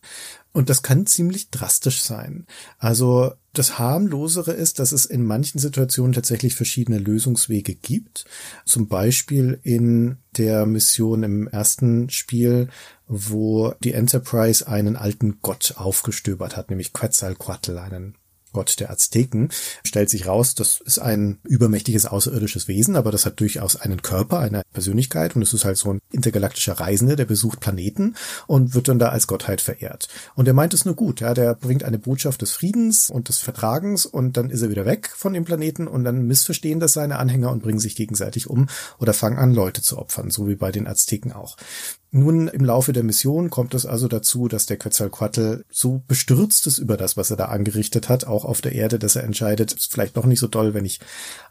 Und das kann ziemlich drastisch sein. Also das harmlosere ist, dass es in manchen Situationen tatsächlich verschiedene Lösungswege gibt. Zum Beispiel in der Mission im ersten Spiel, wo die Enterprise einen alten Gott aufgestöbert hat, nämlich Quetzalcoatl, einen Gott der Azteken, stellt sich raus, das ist ein übermächtiges außerirdisches Wesen, aber das hat durchaus einen Körper, eine Persönlichkeit und es ist halt so ein intergalaktischer Reisende, der besucht Planeten und wird dann da als Gottheit verehrt. Und er meint es nur gut, ja, der bringt eine Botschaft des Friedens und des Vertragens und dann ist er wieder weg von dem Planeten und dann missverstehen das seine Anhänger und bringen sich gegenseitig um oder fangen an, Leute zu opfern, so wie bei den Azteken auch. Nun im Laufe der Mission kommt es also dazu, dass der Quetzalcoatl so bestürzt ist über das, was er da angerichtet hat, auch auf der Erde, dass er entscheidet, ist vielleicht doch nicht so toll, wenn ich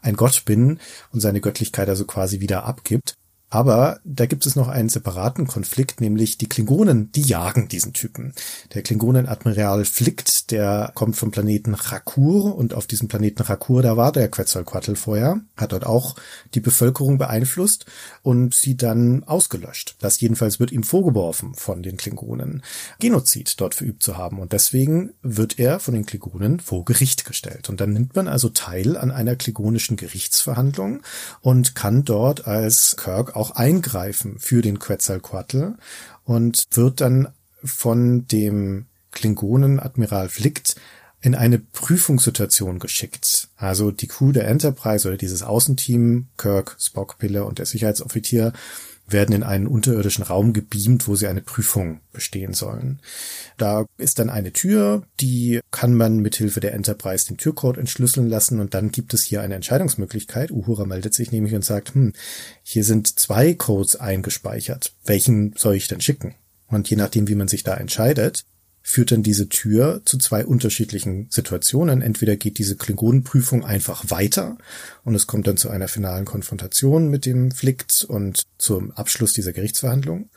ein Gott bin und seine Göttlichkeit also quasi wieder abgibt. Aber da gibt es noch einen separaten Konflikt, nämlich die Klingonen, die jagen diesen Typen. Der Klingonenadmiral Flickt, der kommt vom Planeten Rakur und auf diesem Planeten Rakur, da war der Quetzalcoatl vorher, hat dort auch die Bevölkerung beeinflusst und sie dann ausgelöscht. Das jedenfalls wird ihm vorgeworfen von den Klingonen, Genozid dort verübt zu haben und deswegen wird er von den Klingonen vor Gericht gestellt. Und dann nimmt man also teil an einer klingonischen Gerichtsverhandlung und kann dort als Kirk auch eingreifen für den Quetzalcoatl und wird dann von dem Klingonen Admiral Flickt in eine Prüfungssituation geschickt. Also die Crew der Enterprise oder dieses Außenteam, Kirk, Spock, Pille und der Sicherheitsoffizier werden in einen unterirdischen Raum gebeamt, wo sie eine Prüfung bestehen sollen. Da ist dann eine Tür, die kann man mithilfe der Enterprise den Türcode entschlüsseln lassen und dann gibt es hier eine Entscheidungsmöglichkeit. Uhura meldet sich nämlich und sagt, hm, hier sind zwei Codes eingespeichert. Welchen soll ich denn schicken? Und je nachdem, wie man sich da entscheidet, führt dann diese Tür zu zwei unterschiedlichen Situationen. Entweder geht diese Klingonenprüfung einfach weiter und es kommt dann zu einer finalen Konfrontation mit dem Flikt und zum Abschluss dieser Gerichtsverhandlung.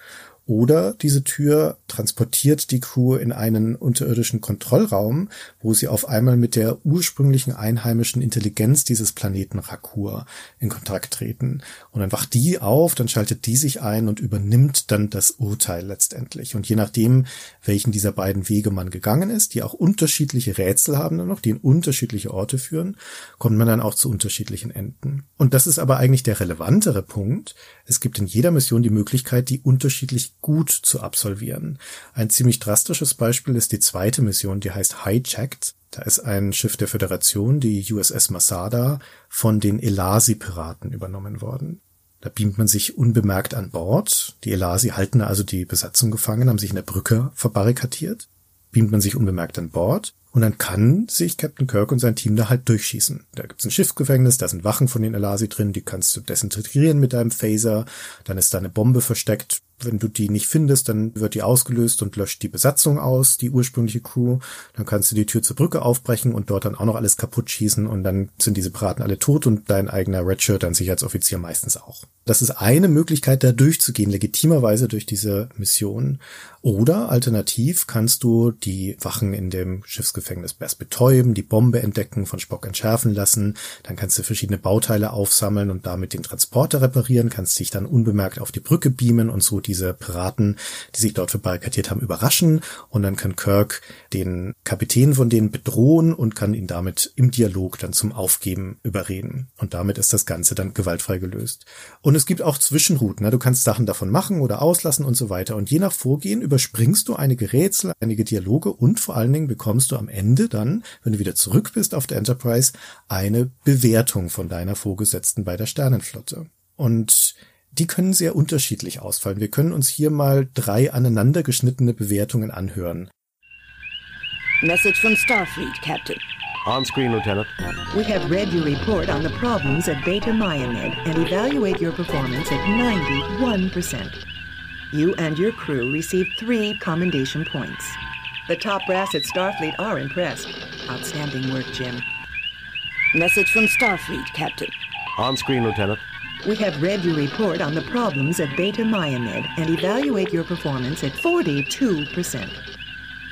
Oder diese Tür transportiert die Crew in einen unterirdischen Kontrollraum, wo sie auf einmal mit der ursprünglichen einheimischen Intelligenz dieses Planeten Rakur in Kontakt treten. Und dann wacht die auf, dann schaltet die sich ein und übernimmt dann das Urteil letztendlich. Und je nachdem, welchen dieser beiden Wege man gegangen ist, die auch unterschiedliche Rätsel haben dann noch, die in unterschiedliche Orte führen, kommt man dann auch zu unterschiedlichen Enden. Und das ist aber eigentlich der relevantere Punkt. Es gibt in jeder Mission die Möglichkeit, die unterschiedlich gut zu absolvieren. Ein ziemlich drastisches Beispiel ist die zweite Mission, die heißt Hijacked. Da ist ein Schiff der Föderation, die USS Masada, von den Elasi-Piraten übernommen worden. Da beamt man sich unbemerkt an Bord. Die Elasi halten also die Besatzung gefangen, haben sich in der Brücke verbarrikadiert. Beamt man sich unbemerkt an Bord und dann kann sich Captain Kirk und sein Team da halt durchschießen. Da gibt's ein Schiffsgefängnis, da sind Wachen von den Elasi drin, die kannst du desintegrieren mit deinem Phaser. Dann ist da eine Bombe versteckt. Wenn du die nicht findest, dann wird die ausgelöst und löscht die Besatzung aus, die ursprüngliche Crew. Dann kannst du die Tür zur Brücke aufbrechen und dort dann auch noch alles kaputt schießen und dann sind diese Piraten alle tot und dein eigener Redshirt, dein Sicherheitsoffizier meistens auch. Das ist eine Möglichkeit, da durchzugehen, legitimerweise durch diese Mission. Oder alternativ kannst du die Wachen in dem Schiffsgefängnis erst betäuben, die Bombe entdecken, von Spock entschärfen lassen. Dann kannst du verschiedene Bauteile aufsammeln und damit den Transporter reparieren, kannst dich dann unbemerkt auf die Brücke beamen und so diese Piraten, die sich dort verbarrikadiert haben, überraschen. Und dann kann Kirk den Kapitän von denen bedrohen und kann ihn damit im Dialog dann zum Aufgeben überreden. Und damit ist das Ganze dann gewaltfrei gelöst. Und es gibt auch Zwischenrouten. Ne? Du kannst Sachen davon machen oder auslassen und so weiter. Und je nach Vorgehen überspringst du einige Rätsel, einige Dialoge und vor allen Dingen bekommst du am Ende dann, wenn du wieder zurück bist auf der Enterprise, eine Bewertung von deiner Vorgesetzten bei der Sternenflotte. Und die können sehr unterschiedlich ausfallen. Wir können uns hier mal drei aneinandergeschnittene Bewertungen anhören. Message from Starfleet, Captain. On screen, Lieutenant. We have read your report on the problems at Beta Myamed and evaluate your performance at 91%. You and your crew received three commendation points. The top brass at Starfleet are impressed. Outstanding work, Jim. Message from Starfleet, Captain. On screen, Lieutenant. We have read your report on the problems at Beta Myamed and evaluate your performance at 42%.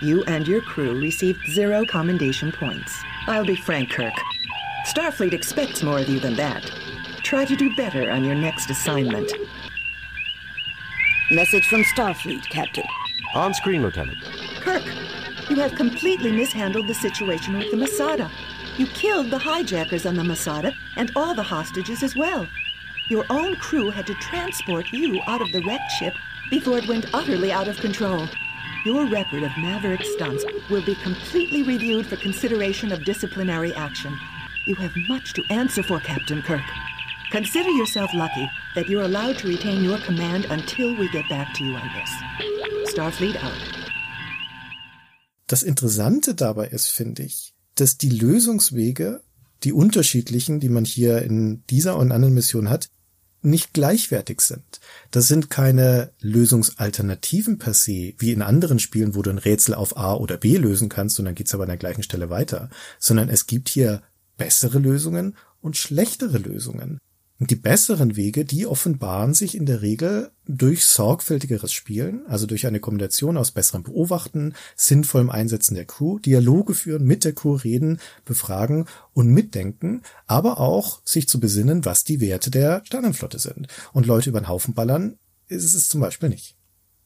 You and your crew received zero commendation points. I'll be frank, Kirk. Starfleet expects more of you than that. Try to do better on your next assignment. Message from Starfleet, Captain. On screen, Lieutenant. Kirk, you have completely mishandled the situation with the Masada. You killed the hijackers on the Masada and all the hostages as well. Your own crew had to transport you out of the wrecked ship before it went utterly out of control. Your record of Maverick stunts will be completely reviewed for consideration of disciplinary action. You have much to answer for, Captain Kirk. Consider yourself lucky that you're allowed to retain your command until we get back to you on this. Starfleet out. Das Interessante dabei ist, finde ich, dass die Lösungswege, die unterschiedlichen, die man hier in dieser und anderen Mission hat, nicht gleichwertig sind. Das sind keine Lösungsalternativen per se, wie in anderen Spielen, wo du ein Rätsel auf A oder B lösen kannst und dann geht's aber an der gleichen Stelle weiter, sondern es gibt hier bessere Lösungen und schlechtere Lösungen. Und die besseren Wege, die offenbaren sich in der Regel durch sorgfältigeres Spielen, also durch eine Kombination aus besserem Beobachten, sinnvollem Einsetzen der Crew, Dialoge führen, mit der Crew reden, befragen und mitdenken, aber auch sich zu besinnen, was die Werte der Sternenflotte sind. Und Leute über den Haufen ballern, ist es zum Beispiel nicht.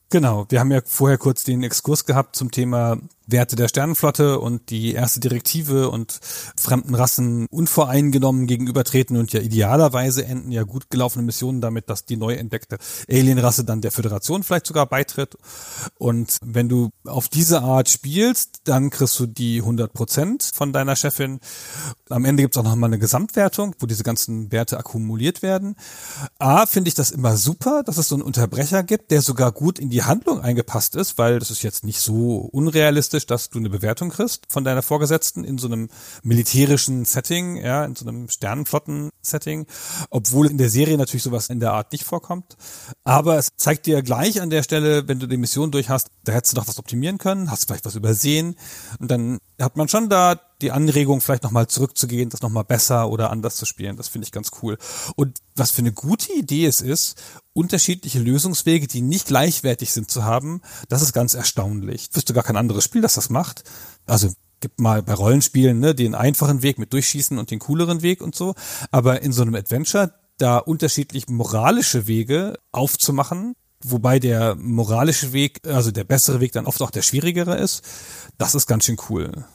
Genau, wir haben ja vorher kurz den Exkurs gehabt zum Thema Werte der Sternenflotte und die erste Direktive und fremden Rassen unvoreingenommen gegenübertreten und ja idealerweise enden ja gut gelaufene Missionen damit, dass die neu entdeckte Alienrasse dann der Föderation vielleicht sogar beitritt. Und wenn du auf diese Art spielst, dann kriegst du die 100 Prozent von deiner Chefin. Am Ende gibt's auch nochmal eine Gesamtwertung, wo diese ganzen Werte akkumuliert werden. A, finde ich das immer super, dass es so einen Unterbrecher gibt, der sogar gut in die Handlung eingepasst ist, weil das ist jetzt nicht so unrealistisch realistisch, dass du eine Bewertung kriegst von deiner Vorgesetzten in so einem militärischen Setting, ja, in so einem Sternenflotten-Setting, obwohl in der Serie natürlich sowas in der Art nicht vorkommt. Aber es zeigt dir gleich an der Stelle, wenn du die Mission durch hast, da hättest du doch was optimieren können, hast vielleicht was übersehen und dann hat man schon da die Anregung, vielleicht nochmal zurückzugehen, das nochmal besser oder anders zu spielen. Das finde ich ganz cool. Und was für eine gute Idee es ist, unterschiedliche Lösungswege, die nicht gleichwertig sind zu haben, das ist ganz erstaunlich. Ich wüsste gar kein anderes Spiel, das das macht. Also gibt mal bei Rollenspielen ne, den einfachen Weg mit Durchschießen und den cooleren Weg und so. Aber in so einem Adventure da unterschiedlich moralische Wege aufzumachen, wobei der moralische Weg, also der bessere Weg dann oft auch der schwierigere ist, das ist ganz schön cool.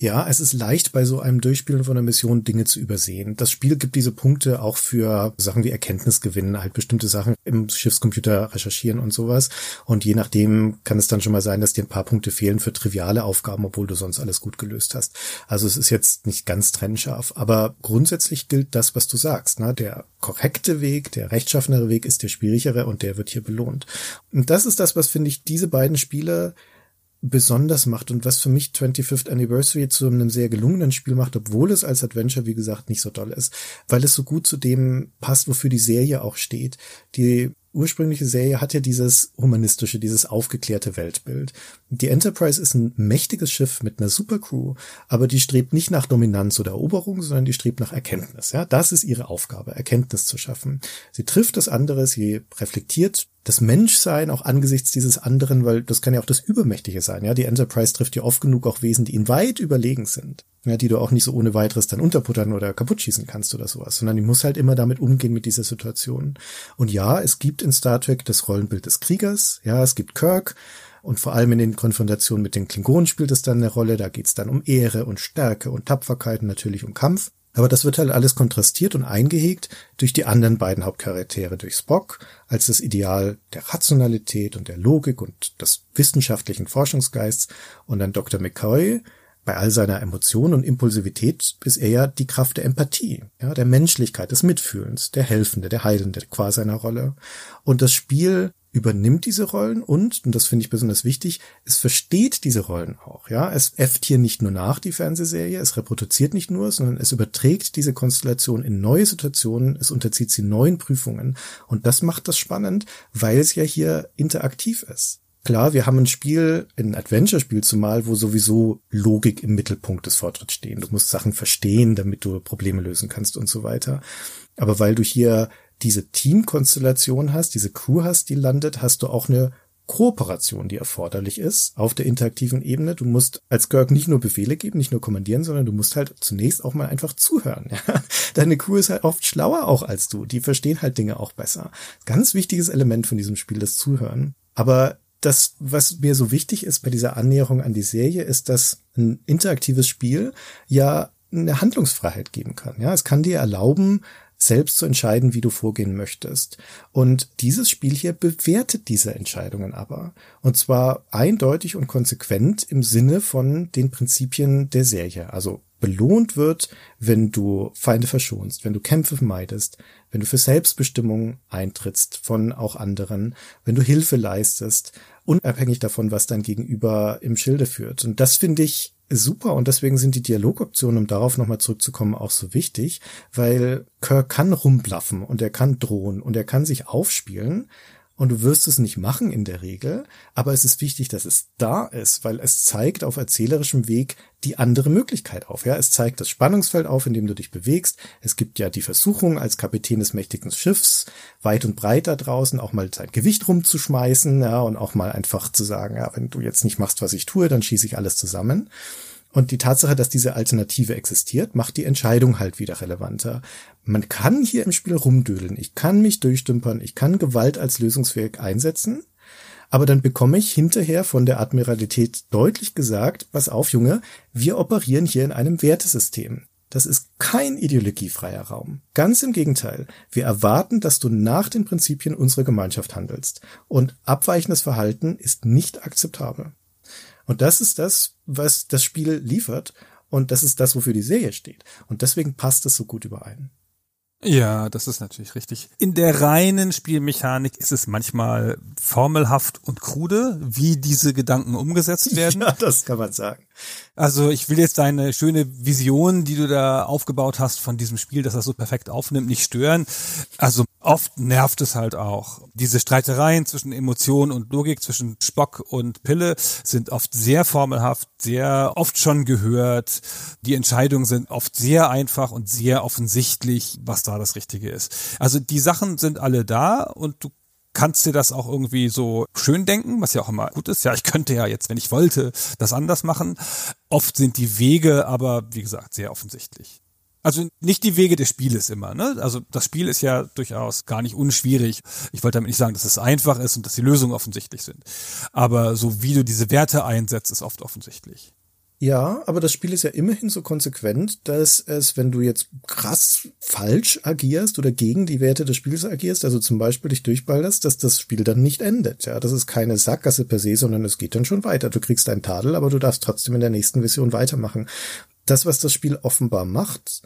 Ja, es ist leicht bei so einem Durchspielen von einer Mission Dinge zu übersehen. Das Spiel gibt diese Punkte auch für Sachen wie Erkenntnisgewinnen, halt bestimmte Sachen im Schiffscomputer recherchieren und sowas. Und je nachdem kann es dann schon mal sein, dass dir ein paar Punkte fehlen für triviale Aufgaben, obwohl du sonst alles gut gelöst hast. Also es ist jetzt nicht ganz trennscharf, aber grundsätzlich gilt das, was du sagst. Ne? Der korrekte Weg, der rechtschaffenere Weg ist der schwierigere und der wird hier belohnt. Und das ist das, was finde ich diese beiden Spiele besonders macht und was für mich 25th Anniversary zu einem sehr gelungenen Spiel macht, obwohl es als Adventure, wie gesagt, nicht so toll ist, weil es so gut zu dem passt, wofür die Serie auch steht. Die ursprüngliche Serie hat ja dieses humanistische, dieses aufgeklärte Weltbild. Die Enterprise ist ein mächtiges Schiff mit einer Supercrew, aber die strebt nicht nach Dominanz oder Eroberung, sondern die strebt nach Erkenntnis. Ja, das ist ihre Aufgabe, Erkenntnis zu schaffen. Sie trifft das andere, sie reflektiert das Menschsein auch angesichts dieses anderen, weil das kann ja auch das Übermächtige sein. Ja, die Enterprise trifft ja oft genug auch Wesen, die ihnen weit überlegen sind. Ja, die du auch nicht so ohne weiteres dann unterputtern oder kaputt schießen kannst oder sowas, sondern die muss halt immer damit umgehen mit dieser Situation. Und ja, es gibt in Star Trek das Rollenbild des Kriegers. Ja, es gibt Kirk. Und vor allem in den Konfrontationen mit den Klingonen spielt es dann eine Rolle. Da geht's dann um Ehre und Stärke und Tapferkeit und natürlich um Kampf. Aber das wird halt alles kontrastiert und eingehegt durch die anderen beiden Hauptcharaktere, durch Spock als das Ideal der Rationalität und der Logik und des wissenschaftlichen Forschungsgeists und dann Dr. McCoy. Bei all seiner Emotion und Impulsivität ist er ja die Kraft der Empathie, ja, der Menschlichkeit, des Mitfühlens, der Helfende, der Heilende qua seiner Rolle. Und das Spiel übernimmt diese Rollen und, und das finde ich besonders wichtig, es versteht diese Rollen auch, ja. Es äfft hier nicht nur nach die Fernsehserie, es reproduziert nicht nur, sondern es überträgt diese Konstellation in neue Situationen, es unterzieht sie neuen Prüfungen. Und das macht das spannend, weil es ja hier interaktiv ist. Klar, wir haben ein Spiel, ein Adventure-Spiel zumal, wo sowieso Logik im Mittelpunkt des Fortschritts stehen. Du musst Sachen verstehen, damit du Probleme lösen kannst und so weiter. Aber weil du hier diese Teamkonstellation hast, diese Crew hast, die landet, hast du auch eine Kooperation, die erforderlich ist auf der interaktiven Ebene. Du musst als Kirk nicht nur Befehle geben, nicht nur kommandieren, sondern du musst halt zunächst auch mal einfach zuhören. Ja? Deine Crew ist halt oft schlauer auch als du. Die verstehen halt Dinge auch besser. Ganz wichtiges Element von diesem Spiel, das Zuhören. Aber das, was mir so wichtig ist bei dieser Annäherung an die Serie, ist, dass ein interaktives Spiel ja eine Handlungsfreiheit geben kann. Ja, es kann dir erlauben, selbst zu entscheiden, wie du vorgehen möchtest. Und dieses Spiel hier bewertet diese Entscheidungen aber. Und zwar eindeutig und konsequent im Sinne von den Prinzipien der Serie. Also belohnt wird, wenn du Feinde verschonst, wenn du Kämpfe vermeidest, wenn du für Selbstbestimmung eintrittst von auch anderen, wenn du Hilfe leistest, unabhängig davon, was dein Gegenüber im Schilde führt. Und das finde ich super und deswegen sind die Dialogoptionen, um darauf nochmal zurückzukommen, auch so wichtig, weil Kirk kann rumblaffen und er kann drohen und er kann sich aufspielen und du wirst es nicht machen in der Regel, aber es ist wichtig, dass es da ist, weil es zeigt auf erzählerischem Weg die andere Möglichkeit auf. Ja, es zeigt das Spannungsfeld auf, in dem du dich bewegst. Es gibt ja die Versuchung, als Kapitän des mächtigen Schiffs weit und breit da draußen auch mal sein Gewicht rumzuschmeißen, ja, und auch mal einfach zu sagen, ja, wenn du jetzt nicht machst, was ich tue, dann schieße ich alles zusammen. Und die Tatsache, dass diese Alternative existiert, macht die Entscheidung halt wieder relevanter. Man kann hier im Spiel rumdödeln. Ich kann mich durchdümpern. Ich kann Gewalt als Lösungsweg einsetzen. Aber dann bekomme ich hinterher von der Admiralität deutlich gesagt, pass auf, Junge, wir operieren hier in einem Wertesystem. Das ist kein ideologiefreier Raum. Ganz im Gegenteil. Wir erwarten, dass du nach den Prinzipien unserer Gemeinschaft handelst. Und abweichendes Verhalten ist nicht akzeptabel. Und das ist das, was das Spiel liefert. Und das ist das, wofür die Serie steht. Und deswegen passt es so gut überein. Ja, das ist natürlich richtig. In der reinen Spielmechanik ist es manchmal formelhaft und krude, wie diese Gedanken umgesetzt werden. Ja, das kann man sagen. Also ich will jetzt deine schöne Vision, die du da aufgebaut hast von diesem Spiel, dass das so perfekt aufnimmt, nicht stören. Also oft nervt es halt auch. Diese Streitereien zwischen Emotion und Logik, zwischen Spock und Pille sind oft sehr formelhaft, sehr oft schon gehört. Die Entscheidungen sind oft sehr einfach und sehr offensichtlich, was da das Richtige ist. Also die Sachen sind alle da und du kannst dir das auch irgendwie so schön denken, was ja auch immer gut ist. Ja, ich könnte ja jetzt, wenn ich wollte, das anders machen. Oft sind die Wege aber, wie gesagt, sehr offensichtlich. Also nicht die Wege des Spieles immer, ne? Also das Spiel ist ja durchaus gar nicht unschwierig. Ich wollte damit nicht sagen, dass es einfach ist und dass die Lösungen offensichtlich sind. Aber so wie du diese Werte einsetzt, ist oft offensichtlich. Ja, aber das Spiel ist ja immerhin so konsequent, dass es, wenn du jetzt krass falsch agierst oder gegen die Werte des Spiels agierst, also zum Beispiel dich durchballerst, dass das Spiel dann nicht endet. Ja, das ist keine Sackgasse per se, sondern es geht dann schon weiter. Du kriegst einen Tadel, aber du darfst trotzdem in der nächsten Vision weitermachen. Das, was das Spiel offenbar macht,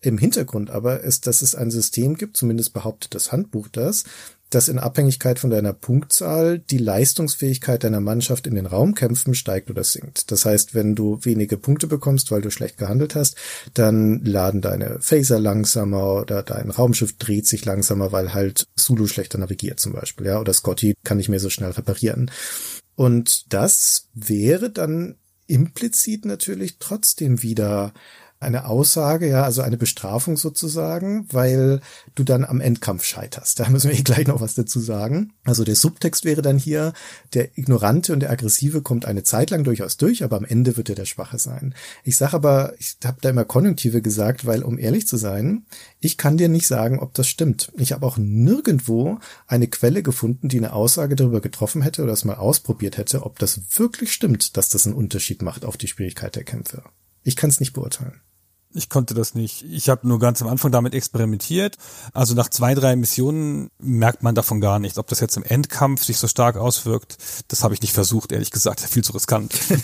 im Hintergrund aber, ist, dass es ein System gibt, zumindest behauptet das Handbuch das, dass in Abhängigkeit von deiner Punktzahl die Leistungsfähigkeit deiner Mannschaft in den Raumkämpfen steigt oder sinkt. Das heißt, wenn du wenige Punkte bekommst, weil du schlecht gehandelt hast, dann laden deine Phaser langsamer oder dein Raumschiff dreht sich langsamer, weil halt Zulu schlechter navigiert zum Beispiel, ja, oder Scotty kann nicht mehr so schnell reparieren. Und das wäre dann implizit natürlich trotzdem wieder eine Aussage, ja, also eine Bestrafung sozusagen, weil du dann am Endkampf scheiterst. Da müssen wir eh gleich noch was dazu sagen. Also der Subtext wäre dann hier, der Ignorante und der Aggressive kommt eine Zeit lang durchaus durch, aber am Ende wird er der Schwache sein. Ich sage aber, ich habe da immer Konjunktive gesagt, weil um ehrlich zu sein, ich kann dir nicht sagen, ob das stimmt. Ich habe auch nirgendwo eine Quelle gefunden, die eine Aussage darüber getroffen hätte oder es mal ausprobiert hätte, ob das wirklich stimmt, dass das einen Unterschied macht auf die Schwierigkeit der Kämpfe. Ich kann es nicht beurteilen. Ich konnte das nicht. Ich habe nur ganz am Anfang damit experimentiert. Also nach zwei, drei Missionen merkt man davon gar nichts. Ob das jetzt im Endkampf sich so stark auswirkt, das habe ich nicht versucht, ehrlich gesagt. Viel zu riskant.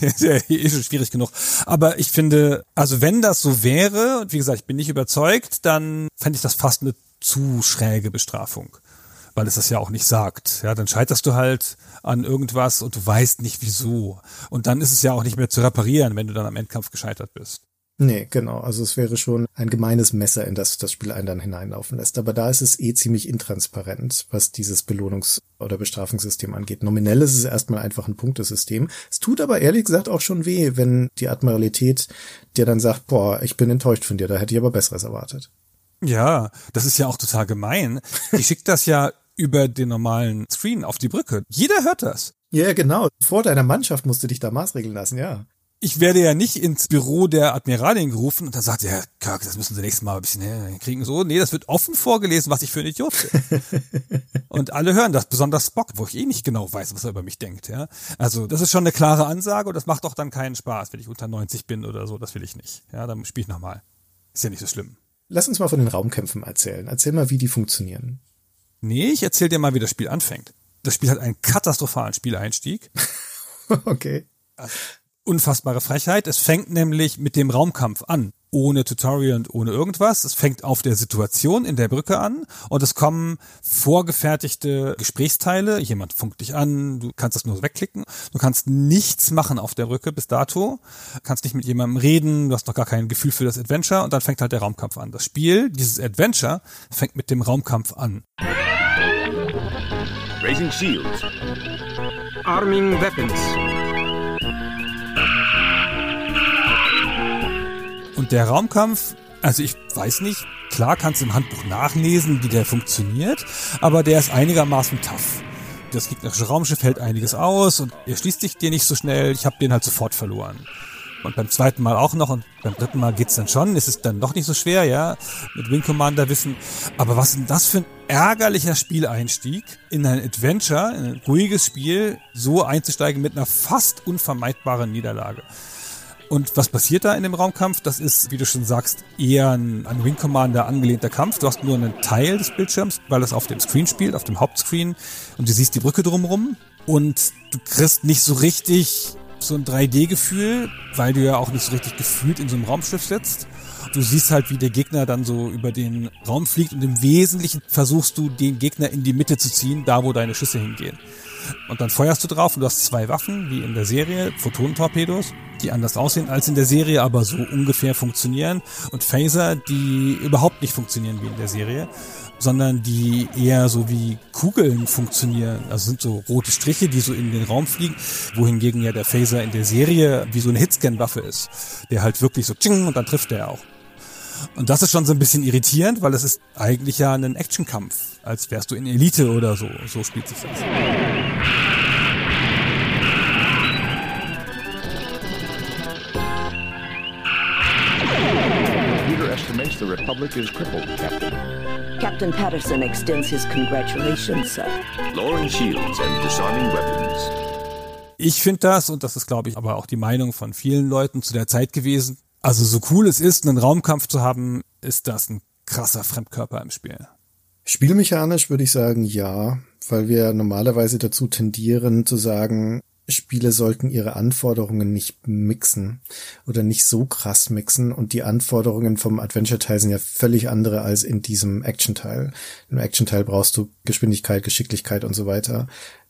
ist schon schwierig genug. Aber ich finde, also wenn das so wäre, und wie gesagt, ich bin nicht überzeugt, dann fände ich das fast eine zu schräge Bestrafung weil es das ja auch nicht sagt. Ja, dann scheiterst du halt an irgendwas und du weißt nicht wieso. Und dann ist es ja auch nicht mehr zu reparieren, wenn du dann am Endkampf gescheitert bist. Nee, genau. Also es wäre schon ein gemeines Messer, in das das Spiel einen dann hineinlaufen lässt. Aber da ist es eh ziemlich intransparent, was dieses Belohnungs- oder Bestrafungssystem angeht. Nominell ist es erstmal einfach ein Punktesystem. Es tut aber ehrlich gesagt auch schon weh, wenn die Admiralität dir dann sagt, boah, ich bin enttäuscht von dir, da hätte ich aber Besseres erwartet. Ja, das ist ja auch total gemein. Die schickt das ja über den normalen Screen auf die Brücke. Jeder hört das. Ja, genau. Vor deiner Mannschaft musst du dich da maßregeln lassen, ja ich werde ja nicht ins Büro der Admiralin gerufen und dann sagt er, Kirk, das müssen Sie nächstes Mal ein bisschen kriegen. So, nee, das wird offen vorgelesen, was ich für ein Idiot bin. und alle hören das, besonders Spock, wo ich eh nicht genau weiß, was er über mich denkt. Ja, Also das ist schon eine klare Ansage und das macht doch dann keinen Spaß, wenn ich unter 90 bin oder so, das will ich nicht. Ja, dann spiele ich nochmal. Ist ja nicht so schlimm. Lass uns mal von den Raumkämpfen erzählen. Erzähl mal, wie die funktionieren. Nee, ich erzähl dir mal, wie das Spiel anfängt. Das Spiel hat einen katastrophalen Spieleinstieg. okay. Also, unfassbare Frechheit. Es fängt nämlich mit dem Raumkampf an. Ohne Tutorial und ohne irgendwas. Es fängt auf der Situation in der Brücke an und es kommen vorgefertigte Gesprächsteile. Jemand funkt dich an, du kannst das nur wegklicken. Du kannst nichts machen auf der Brücke bis dato. Du kannst nicht mit jemandem reden, du hast noch gar kein Gefühl für das Adventure und dann fängt halt der Raumkampf an. Das Spiel, dieses Adventure, fängt mit dem Raumkampf an. Raising shields. Arming weapons. Und der Raumkampf, also ich weiß nicht, klar kannst du im Handbuch nachlesen, wie der funktioniert, aber der ist einigermaßen tough. Das gegnerische Raumschiff hält einiges aus und er schließt sich dir nicht so schnell. Ich habe den halt sofort verloren. Und beim zweiten Mal auch noch und beim dritten Mal geht's dann schon. Es ist dann doch nicht so schwer, ja, mit Wing Commander wissen. Aber was ist denn das für ein ärgerlicher Spieleinstieg in ein Adventure, in ein ruhiges Spiel, so einzusteigen mit einer fast unvermeidbaren Niederlage. Und was passiert da in dem Raumkampf? Das ist, wie du schon sagst, eher ein an Wing Commander angelehnter Kampf. Du hast nur einen Teil des Bildschirms, weil es auf dem Screen spielt, auf dem Hauptscreen. Und du siehst die Brücke drumherum. Und du kriegst nicht so richtig so ein 3D-Gefühl, weil du ja auch nicht so richtig gefühlt in so einem Raumschiff sitzt. Du siehst halt, wie der Gegner dann so über den Raum fliegt und im Wesentlichen versuchst du, den Gegner in die Mitte zu ziehen, da wo deine Schüsse hingehen. Und dann feuerst du drauf und du hast zwei Waffen, wie in der Serie, Photonentorpedos, die anders aussehen als in der Serie, aber so ungefähr funktionieren. Und Phaser, die überhaupt nicht funktionieren wie in der Serie, sondern die eher so wie Kugeln funktionieren. Also sind so rote Striche, die so in den Raum fliegen, wohingegen ja der Phaser in der Serie wie so eine Hitscan-Waffe ist, der halt wirklich so tsching und dann trifft er auch. Und das ist schon so ein bisschen irritierend, weil es ist eigentlich ja ein Actionkampf, als wärst du in Elite oder so. So spielt sich das. The Republic is crippled, Captain. Captain Patterson extends his congratulations, sir. Lowering shields and disarming weapons. Ich finde das, und das ist, glaube ich, aber auch die Meinung von vielen Leuten zu der Zeit gewesen, also so cool es ist, einen Raumkampf zu haben, ist das ein krasser Fremdkörper im Spiel. Spielmechanisch würde ich sagen, ja, weil wir normalerweise dazu tendieren zu sagen, Spiele sollten ihre Anforderungen nicht mixen oder nicht so krass mixen und die Anforderungen vom Adventure-Teil sind ja völlig andere als in diesem Action-Teil. Im Action-Teil brauchst du Geschwindigkeit, Geschicklichkeit und so weiter.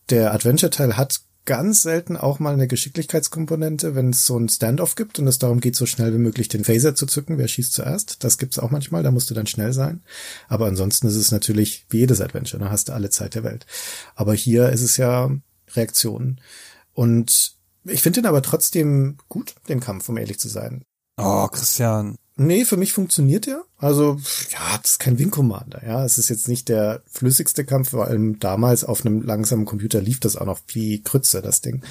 Der Adventure-Teil hat ganz selten auch mal eine Geschicklichkeitskomponente, wenn es so ein Standoff gibt und es darum geht, so schnell wie möglich den Phaser zu zücken. Wer schießt zuerst? Das gibt's auch manchmal, da musst du dann schnell sein. Aber ansonsten ist es natürlich wie jedes Adventure, da hast du alle Zeit der Welt. Aber hier ist es ja Reaktion. Und ich finde den aber trotzdem gut, den Kampf, um ehrlich zu sein. Oh, Christian. Nee, für mich funktioniert er. Also, ja, das ist kein Wing Commander, ja. Es ist jetzt nicht der flüssigste Kampf, vor allem damals auf einem langsamen Computer lief das auch noch wie Krütze, das Ding.